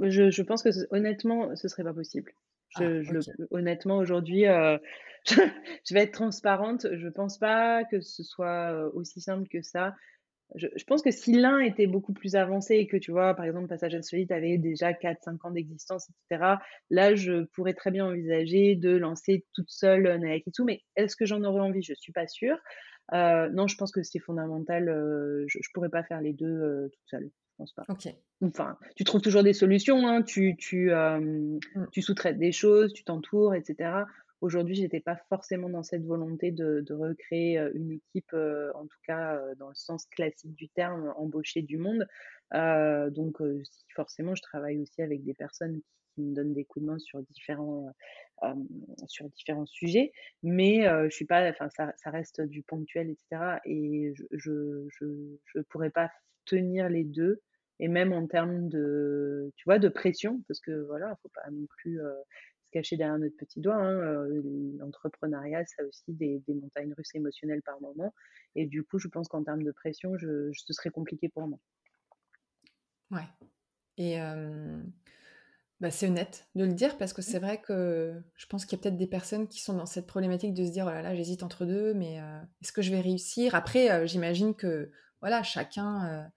Je, je pense que honnêtement, ce serait pas possible. Je, ah, honnêtement, aujourd'hui, euh, je, vais être transparente. Je pense pas que ce soit euh, aussi simple que ça. Je, je pense que si l'un était beaucoup plus avancé et que tu vois, par exemple, Passage Insolite avait déjà 4-5 ans d'existence, etc., là, je pourrais très bien envisager de lancer toute seule euh, Nayakitsu. Mais est-ce que j'en aurais envie? Je suis pas sûre. Euh, non, je pense que c'est fondamental. Euh, je, je pourrais pas faire les deux toute seule pense pas. Ok. Enfin, tu trouves toujours des solutions, hein, tu, tu, euh, mm. tu sous-traites des choses, tu t'entoures, etc. Aujourd'hui, j'étais pas forcément dans cette volonté de, de recréer euh, une équipe, euh, en tout cas dans le sens classique du terme, embaucher du monde. donc, forcément, je travaille aussi avec des personnes qui, me donnent des coups de main sur différents, sur différents sujets, mais je suis pas, enfin, ça, ça, reste du ponctuel, etc. Et je, je, je, je pourrais pas tenir les deux et même en termes de, tu vois, de pression, parce que voilà, faut pas non plus euh, se cacher derrière notre petit doigt. Hein, euh, L'entrepreneuriat, ça a aussi des, des, montagnes russes émotionnelles par moment. Et du coup, je pense qu'en termes de pression, je, ce serait compliqué pour moi. Ouais. Et euh, bah, c'est honnête de le dire parce que c'est vrai que je pense qu'il y a peut-être des personnes qui sont dans cette problématique de se dire oh là là, j'hésite entre deux, mais est-ce que je vais réussir? Après, j'imagine que voilà, chacun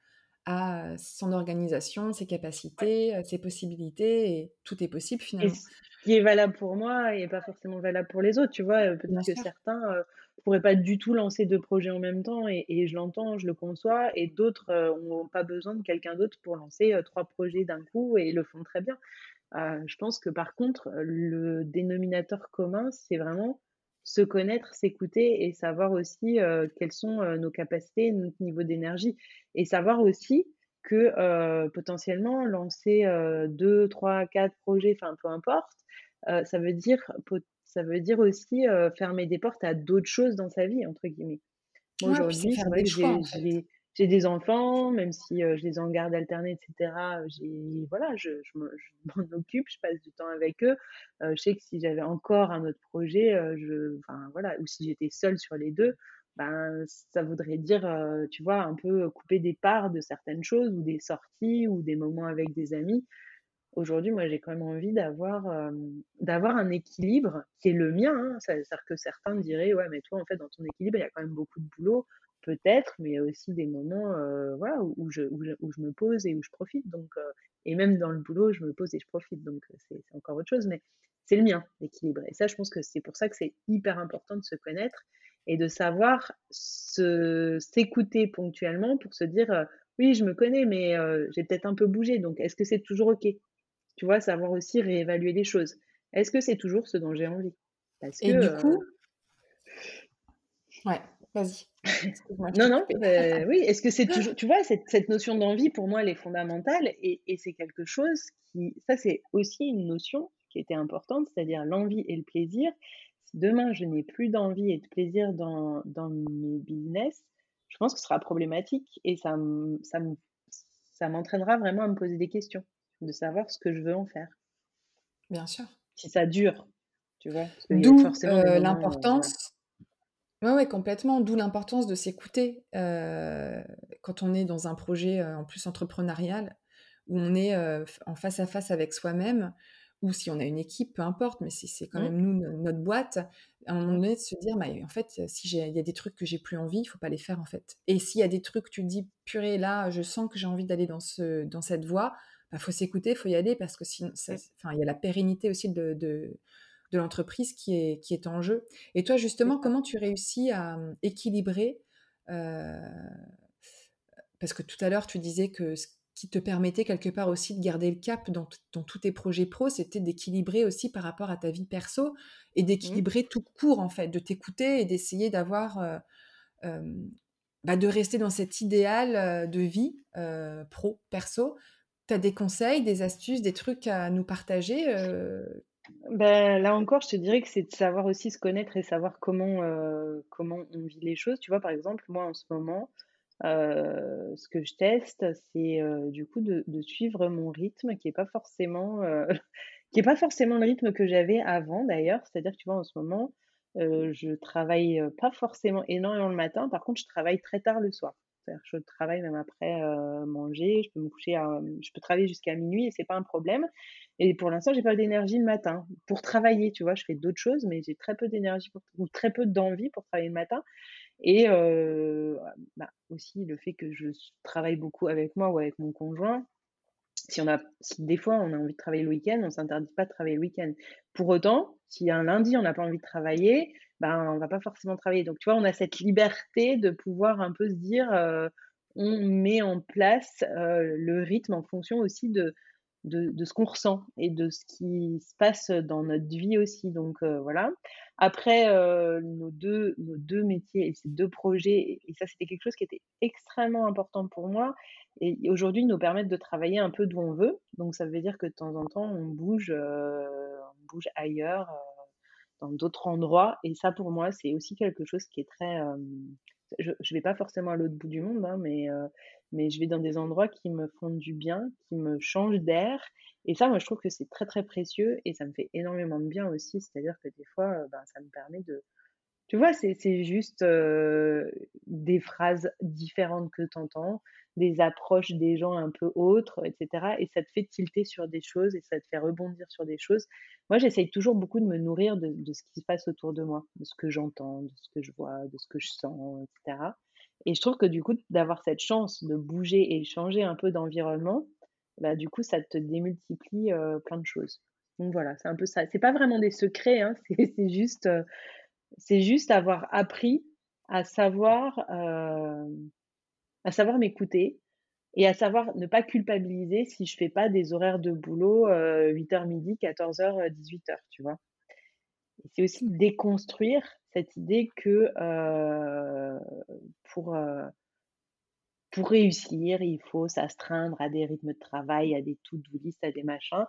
a son organisation, ses capacités, ses possibilités, et tout est possible finalement. ce qui est valable pour moi n'est pas forcément valable pour les autres, tu vois. Peut-être que certains ne pourraient pas du tout lancer deux projets en même temps, et, je l'entends, je le conçois, et d'autres n'ont pas besoin de quelqu'un d'autre pour lancer trois projets d'un coup et le font très bien. je pense que par contre, le dénominateur commun, c'est vraiment se connaître, s'écouter et savoir aussi euh, quelles sont euh, nos capacités, notre niveau d'énergie. Et savoir aussi que euh, potentiellement lancer deux, trois, quatre projets, enfin peu importe, ça veut dire ça veut dire aussi fermer des portes à d'autres choses dans sa vie entre guillemets. aujourd'hui, c'est vrai que j'ai j'ai des enfants, même si je les en garde alternée, etc. J'ai, voilà, je, m'en occupe, je passe du temps avec eux. je sais que si j'avais encore un autre projet, je, voilà, ou si j'étais seule sur les deux, ben ça voudrait dire, tu vois, un peu couper des parts de certaines choses ou des sorties ou des moments avec des amis. Aujourd'hui, moi, j'ai quand même envie d'avoir d'avoir un équilibre qui est le mien. Hein. C'est-à-dire que certains diraient, ouais, mais toi, en fait, dans ton équilibre, il y a quand même beaucoup de boulot peut-être, mais il y a aussi des moments euh, voilà, où, je, où, je, où, je, me pose et où je profite. Donc, euh, et même dans le boulot, je me pose et je profite. Donc, euh, c'est encore autre chose, mais c'est le mien, l'équilibre. Et ça, je pense que c'est pour ça que c'est hyper important de se connaître et de savoir s'écouter ponctuellement pour se dire oui, je me connais, mais j'ai peut-être un peu bougé. Donc, est-ce que c'est toujours OK? Tu vois, savoir aussi réévaluer les choses. Est-ce que c'est toujours ce dont j'ai envie? Parce Et du coup, ouais, vas-y. non, non, euh, oui, est-ce que c'est toujours, tu vois, cette, cette notion d'envie, pour moi, elle est fondamentale et, et c'est quelque chose qui, ça, c'est aussi une notion qui était importante, c'est-à-dire l'envie et le plaisir. Si demain, je n'ai plus d'envie et de plaisir dans, dans mes business, je pense que ce sera problématique et ça, ça, ça m'entraînera vraiment à me poser des questions, de savoir ce que je veux en faire. Bien sûr. Si ça dure, tu vois. D'où euh, l'importance Ouais, ouais, complètement, d'où l'importance de s'écouter, heu, quand on est dans un projet, heu, en plus entrepreneurial, où on est, heu, f en face à face avec soi-même ou si on a une équipe, peu importe, mais si c'est quand Mmh, même nous, no notre boîte, à un moment mmh, donné de se dire: «Bah, en fait, si j'ai il y a des trucs que j'ai plus envie, il faut pas les faire, en fait» et s'il y a des trucs, tu te dis: «Purée, là, je sens que j'ai envie d'aller dans ce dans cette voie», bah, faut s'écouter, faut y aller parce que sinon mmh, il y a la pérennité aussi de de de l'entreprise qui est qui est en jeu et toi, justement, comment tu réussis à, mmh, équilibrer, heu, parce que tout à l'heure, tu disais que ce qui te permettait quelque part aussi de garder le cap dans dans tous tes projets pro, c'était d'équilibrer aussi par rapport à ta vie perso et Mmh. d'équilibrer tout court, en fait, de t'écouter et d'essayer d'avoir, heu, hem, bah, de rester dans cet idéal, de vie, pro, perso. Tu as des conseils, des astuces, des trucs à nous partager? Ben, là encore, je te dirais que c'est de savoir aussi se connaître et savoir comment, heu, comment on vit les choses. Tu vois, par exemple, moi, en ce moment, heu, ce que je teste, c'est, heu, du coup, de suivre mon rythme qui est pas forcément, pas forcément le rythme que j'avais avant d'ailleurs. C'est-à-dire que, tu vois, en ce moment, je travaille, pas forcément énormément le matin. Par contre, je travaille très tard le soir. C'est-à-dire je travaille même après, heu, manger. Je peux me coucher je peux travailler jusqu'à minuit et c'est pas un problème. Et pour l'instant, j'ai pas d'énergie le matin pour travailler, tu vois? Je fais d'autres choses, mais j'ai très peu d'énergie ou très peu d'envie pour travailler le matin et heu, bah, aussi le fait que je travaille beaucoup avec moi ou avec mon conjoint, si on a des fois on a envie de travailler le week-end, on s'interdit pas de travailler le week-end. Pour autant, si un lundi on n'a pas envie de travailler, ben, on va pas forcément travailler. Donc tu vois, on a cette liberté de pouvoir un peu se dire, heu, on met en place, heu, le rythme en fonction aussi de de ce qu'on ressent et de ce qui se passe dans notre vie aussi. Donc heu, voilà. Après, heu, nos deux nos 2 métiers et ces 2 projets et ça, c'était quelque chose qui était extrêmement important pour moi et aujourd'hui nous permettent de travailler un peu d'où on veut. Donc ça veut dire que de temps en temps, on bouge, heu, on bouge ailleurs, dans d'autres endroits et ça pour moi, c'est aussi quelque chose qui est très, je je vais pas forcément à l'autre bout du monde, hein, mais heu, mais je vais dans des endroits qui me font du bien, qui me changent d'air et ça, moi, je trouve que c'est très, très précieux et ça me fait énormément de bien aussi. C'est-à-dire que des fois, heu, ben, ça me permet de tu vois, c'est juste, des phrases différentes que tu entends, des approches des gens un peu autres et cetera et ça te fait tilter sur des choses et ça te fait rebondir sur des choses. Moi, j'essaye toujours beaucoup de me nourrir de de ce qui se passe autour de moi, de ce que j'entends, de ce que je vois, de ce que je sens et cetera et je trouve que du coup, d'avoir cette chance de bouger et changer un peu d'environnement, bah, du coup, ça te démultiplie, plein de choses. Donc voilà, c'est un peu ça. C'est pas vraiment des secrets, hein, c'est juste, c'est juste avoir appris à savoir, hem, à savoir m'écouter et à savoir ne pas culpabiliser si je fais pas des horaires de boulot, heu, 08:00-12:00, 14:00, 18:00, tu vois? C'est aussi déconstruire cette idée que, pour, pour réussir, il faut s'astreindre à des rythmes de travail, à des to-do à des machins.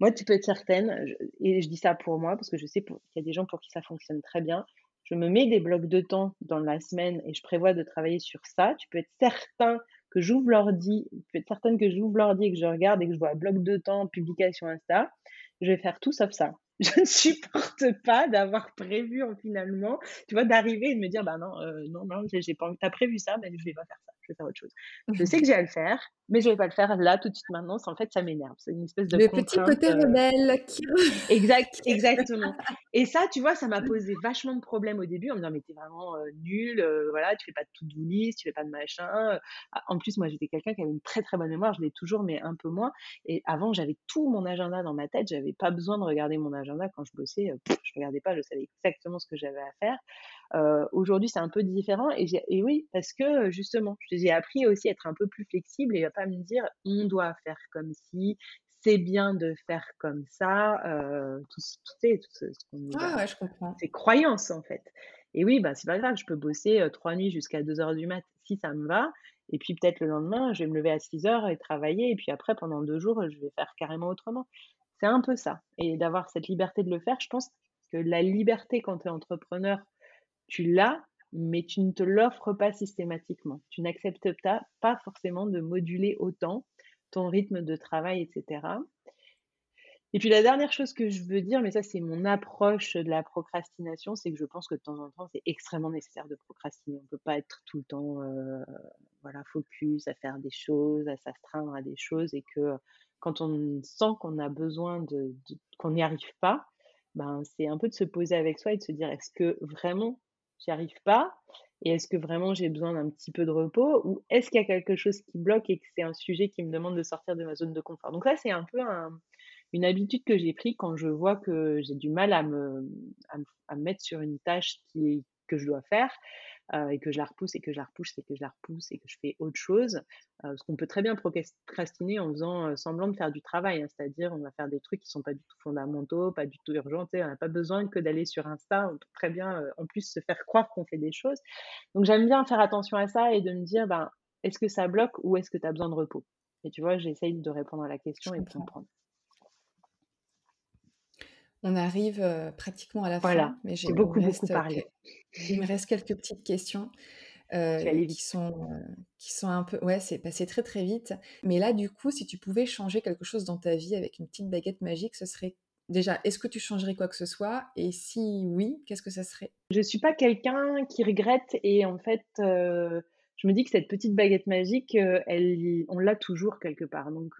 Moi, tu peux être certaine, et je dis ça pour moi parce que je sais qu'il y a des gens pour qui ça fonctionne très bien. Je me mets des blocs de temps dans la semaine et je prévois de travailler sur ça. Tu peux être certain que j'ouvre l'ordi tu peux être certaine que j'ouvre l'ordi et que je regarde et que je vois bloc de temps, publication Insta. Je vais faire tout sauf ça. Je ne supporte pas d'avoir prévu en finalement, tu vois, d'arriver et de me dire: «Bah non, heu, non, non, j'ai pas envie. Tu as prévu ça, mais je vais pas faire ça, vais faire autre chose». Je sais que j'ai à le faire, mais je vais pas le faire là, tout de suite, maintenant, en fait, ça m'énerve. C'est une espèce de Le petit côté heu rebelle qui exact, exactement et ça, tu vois, ça m'a posé vachement de problèmes au début en me disant: «Mais tu es vraiment, heu, nulle, heu, voilà, tu fais pas de to-do list, tu fais pas de machin, heu». Ah, en plus, moi, j'étais quelqu'un qui avait une très, très bonne mémoire, je l'ai toujours, mais un peu moins et avant, j'avais tout mon agenda dans ma tête, j'avais pas besoin de regarder mon agenda quand je bossais, heu, je regardais pas, je savais exactement ce que j'avais à faire. Heu, aujourd'hui, c'est un peu différent et oui, parce que, justement, j'ai appris aussi à être un peu plus flexible et à pas me dire: «On doit faire comme ci, c'est bien de faire comme ça», heu, tout sais, tout ce ce qu'on nous ah ouais, je comprends. ces croyances, en fait et oui, bah, c'est pas grave, je peux bosser, heu, 3 nuits jusqu'à deux heures du mat si ça me va et puis peut-être le lendemain, je vais me lever à six heures et travailler et puis après pendant 2 jours, je vais faire carrément autrement. C'est un peu ça et d'avoir cette liberté de le faire, je pense que la liberté quand tu es entrepreneur tu l'as, mais tu ne te l'offres pas systématiquement. Tu n'acceptes pas forcément de moduler autant ton rythme de travail et cetera Et puis la dernière chose que je veux dire, mais ça c'est mon approche de la procrastination, c'est que je pense que de temps en temps, c'est extrêmement nécessaire de procrastiner. On peut pas être tout le temps, heu, voilà, focus à faire des choses, à s'astreindre à des choses et que quand on sent qu'on a besoin qu'on n'y arrive pas, ben, c'est un peu de se poser avec soi et de se dire: «Est-ce que vraiment j'y arrive pas? Et est-ce que vraiment j'ai besoin d'un petit peu de repos? Ou est-ce qu'il y a quelque chose qui bloque et que c'est un sujet qui me demande de sortir de ma zone de confort?» donc là, c'est un peu un une habitude que j'ai pris quand je vois que j'ai du mal à me mettre sur une tâche que je dois faire, heu, et que je la repousse et que je la repousse et que je la repousse et que je fais autre chose. Parce qu'on peut très bien procrastiner en faisant, heu, semblant de faire du travail, hein. C'est-à-dire, on va faire des trucs qui sont pas du tout fondamentaux, pas du tout urgents? On n'a pas besoin que d'aller sur Insta, on peut très bien, en plus se faire croire qu'on fait des choses. Donc j'aime bien faire attention à ça et de me dire: «Ben, est-ce que ça bloque ou est-ce que tu as besoin de repos?» et tu vois, j'essaye de répondre à la question et de comprendre. On arrive, pratiquement à la Voilà, fin, mais j'ai beaucoup, beaucoup reste, que parlé. il me reste quelques petites questions, qui sont, qui sont un peu ouais, c'est passé très, très vite. Mais là, du coup, si tu pouvais changer quelque chose dans ta vie avec une petite baguette magique, ce serait déjà, est-ce que tu changerais quoi que ce soit? Et si oui, qu'est-ce que ça serait? Je suis pas quelqu'un qui regrette et en fait, je me dis que cette petite baguette magique, elle on l'a toujours quelque part. Donc,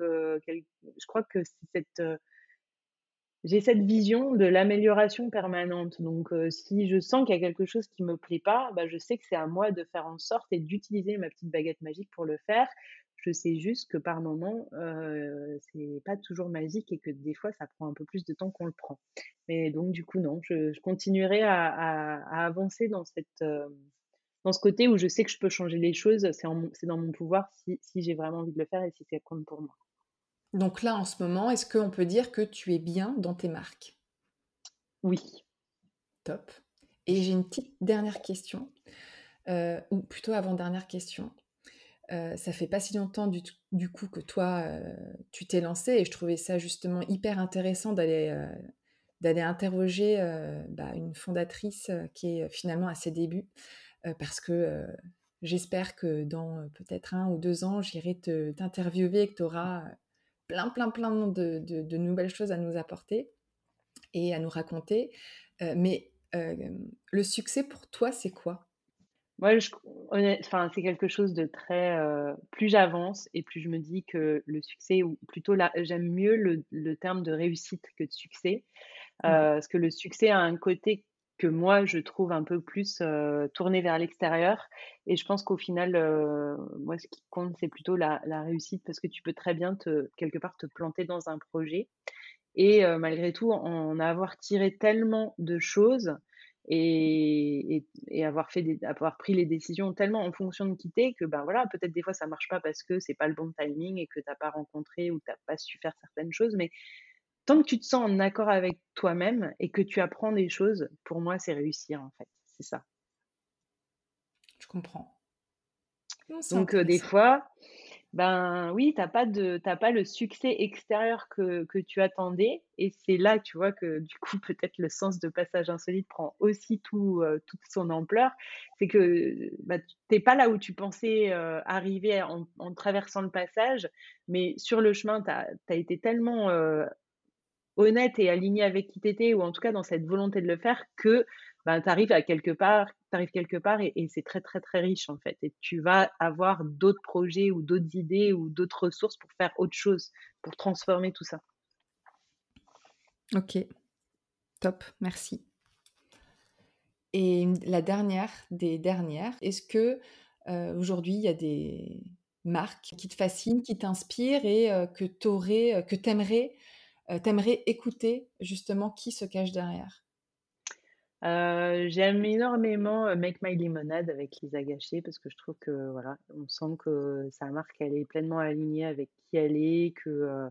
quel je crois que c'est cette, j'ai cette vision de l'amélioration permanente. Donc, heu, si je sens qu'il y a quelque chose qui me plaît pas, bah, je sais que c'est à moi de faire en sorte et d'utiliser ma petite baguette magique pour le faire. Je sais juste que par moment, heu, c'est pas toujours magique et que des fois, ça prend un peu plus de temps qu'on le prend. Mais donc du coup, non, je continuerai à avancer hem, dans ce côté où je sais que je peux changer les choses. C'est dans mon pouvoir si si j'ai vraiment envie de le faire et si ça compte pour moi. Donc là, en ce moment, est-ce qu'on peut dire que tu es bien dans tes marques? Oui. Top. Et j'ai une petite dernière question, heu, ou plutôt avant-dernière question. Heu, ça fait pas si longtemps du coup que toi, heu, tu t'es lancée et je trouvais ça justement hyper intéressant d'aller, interroger, bah, une fondatrice, qui est finalement à ses débuts. Parce que, j'espère que dans, peut-être un ou 2 ans, j'irai te t'interviewer et que tu auras, plein, plein, plein de de de nouvelles choses à nous apporter et à nous raconter. Heu, mais, hem, le succès pour toi, c'est quoi? Moi, enfin, c'est quelque chose de très, heu, plus j'avance et plus je me dis que le succès ou plutôt la j'aime mieux le le terme de réussite que de succès. Parce que le succès a un côté que moi je trouve un peu plus, heu, tourné vers l'extérieur. Et je pense qu'au final, moi ce qui compte c'est plutôt la réussite parce que tu peux très bien quelque part te planter dans un projet. Et malgré tout en avoir tiré tellement de choses et avoir fait avoir pris les décisions tellement en fonction de qui tu es que, ben, voilà, peut-être des fois ça marche pas parce que c'est pas le bon timing et que tu as pas rencontré ou tu as pas su faire certaines choses, mais tant que tu te sens en accord avec toi-même et que tu apprends des choses, pour moi, c'est réussir, en fait, c'est ça. Je comprends. Non, Donc heu, des fois, ben, oui, tu as pas de pas le succès extérieur que que tu attendais et c'est là, tu vois, que du coup, peut-être le sens de Passage insolite prend aussi tout, heu, toute son ampleur. C'est que, bah, tu es pas là où tu pensais, heu, arriver en en traversant le passage, mais sur le chemin, tu as été tellement, honnête et aligné avec qui tu étais ou en tout cas dans cette volonté de le faire que, ben, tu arrives à quelque part quelque part et c'est très, très, très riche, en fait et tu vas avoir d'autres projets ou d'autres idées ou d'autres ressources pour faire autre chose, pour transformer tout ça. OK, top, merci. Et la dernière des dernières, est-ce que, heu, aujourd'hui, il y a des marques qui te fascinent, qui t'inspirent et heu, que tu aurais, que tu aimerais, heu, tu aimerais écouter justement qui se cache derrière? Heu, j'aime énormément, heu, Make My Lemonade avec Lisa Gachet parce que je trouve que, voilà, on sent que sa marque, elle est pleinement alignée avec qui elle est, que,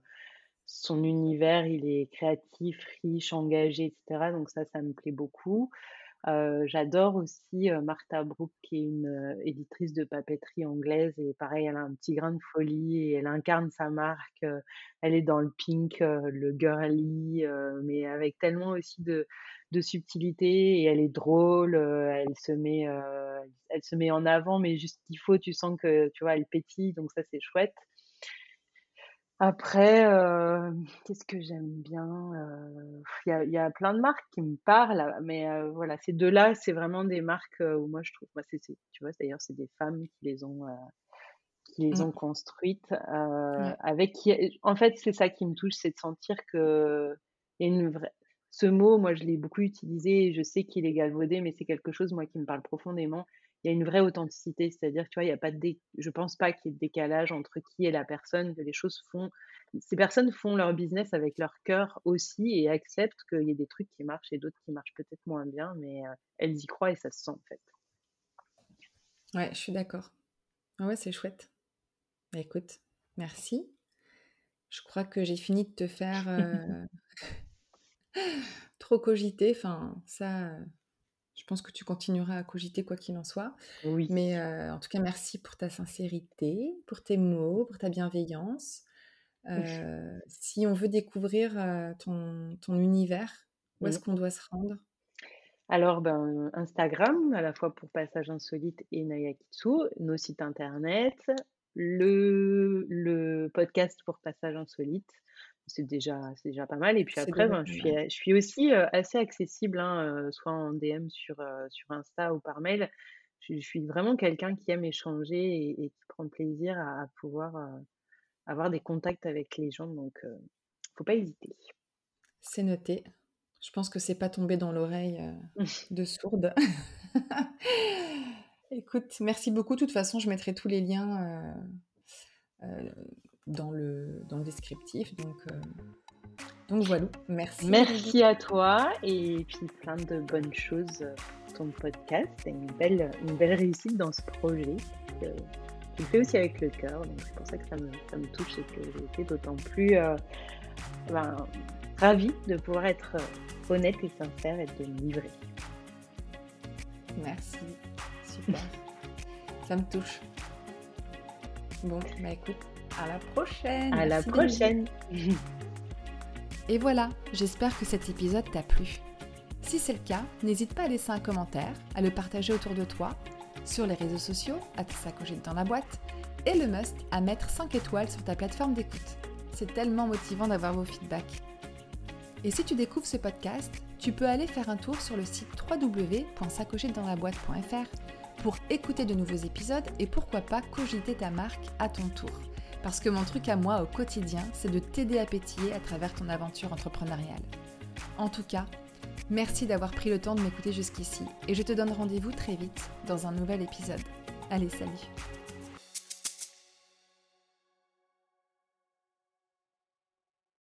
son univers, il est créatif, riche, engagé et cetera donc ça, ça me plaît beaucoup. J'adore aussi, Martha Brooke qui est une, éditrice de papeterie anglaise et pareil, elle a un petit grain de folie et elle incarne sa marque, elle est dans le pink, le girly, mais avec tellement aussi de de subtilité et elle est drôle, elle se met, elle se met en avant, mais juste qu'il faut, tu sens que, tu vois, elle pétille, donc ça, c'est chouette. Après, heu, qu'est-ce que j'aime bien? Heu, il y a il y a plein de marques qui me parlent, mais heu, voilà, ces 2-là, c'est vraiment des marques, heu, où moi je trouve bah, c'est c'est tu vois, d'ailleurs, c'est des femmes qui les ont, heu, qui les ont Mmh. construites, heu, Ouais. avec qui en fait, c'est ça qui me touche, c'est de sentir qu'il y a une vraie ce mot, moi, je l'ai beaucoup utilisé et je sais qu'il est galvaudé, mais c'est quelque chose, moi, qui me parle profondément. Il y a une vraie authenticité, c'est-à-dire, tu vois, il y a pas de dé je pense pas qu'il y ait de décalage entre qui est la personne, que les choses font ces personnes font leur business avec leur cœur aussi et acceptent qu'il y ait des trucs qui marchent et d'autres qui marchent peut-être moins bien, mais heu, elles y croient et ça se sent, en fait. Ouais, je suis d'accord. Ah ouais, c'est chouette. Bah, écoute, merci. Je crois que j'ai fini de te faire, heu, trop cogiter. Enfin, ça, heu, je pense que tu continueras à cogiter quoi qu'il en soit. Oui. Mais heu, en tout cas, merci pour ta sincérité, pour tes mots, pour ta bienveillance. Heu, si on veut découvrir, heu, ton ton univers, où est-ce qu'on doit se rendre? Alors, ben, Instagram, à la fois pour Passage Insolite et Naya Kitsu, nos sites internet, le le podcast pour Passage Insolite, c'est déjà c'est déjà pas mal et puis après, ben, je suis je suis aussi, assez accessible, hein, soit en DM sur, sur Insta ou par mail. Je je suis vraiment quelqu'un qui aime échanger et et qui prend plaisir à à pouvoir, avoir des contacts avec les gens donc heu, faut pas hésiter. C'est noté. Je pense que c'est pas tombé dans l'oreille, de sourde. Écoute, merci beaucoup. De toute façon, je mettrai tous les liens, dans le dans le descriptif donc heu, donc voilou. Merci. Merci à toi et puis plein de bonnes choses, pour ton podcast et une belle, une belle réussite dans ce projet. Tu le fais aussi avec le cœur, donc c'est pour ça que ça me ça me touche et que j'ai été d'autant plus, heu, ben, ravie de pouvoir être, heu, honnête et sincère et de me livrer. Merci, super. Ça me touche. Bon, bah, écoute, à la prochaine. À la prochaine. Et voilà, j'espère que cet épisode t'a plu. Si c'est le cas, n'hésite pas à laisser un commentaire, à le partager autour de toi, sur les réseaux sociaux, à te s'accrocher dans la boîte, et le must à mettre 5 étoiles sur ta plateforme d'écoute. C'est tellement motivant d'avoir vos feedbacks. Et si tu découvres ce podcast, tu peux aller faire un tour sur le site www.s'accrocherdanslaboîte.fr pour écouter de nouveaux épisodes et pourquoi pas cogiter ta marque à ton tour. Parce que mon truc à moi au quotidien, c'est de t'aider à pétiller à travers ton aventure entrepreneuriale. En tout cas, merci d'avoir pris le temps de m'écouter jusqu'ici et je te donne rendez-vous très vite dans un nouvel épisode. Allez, salut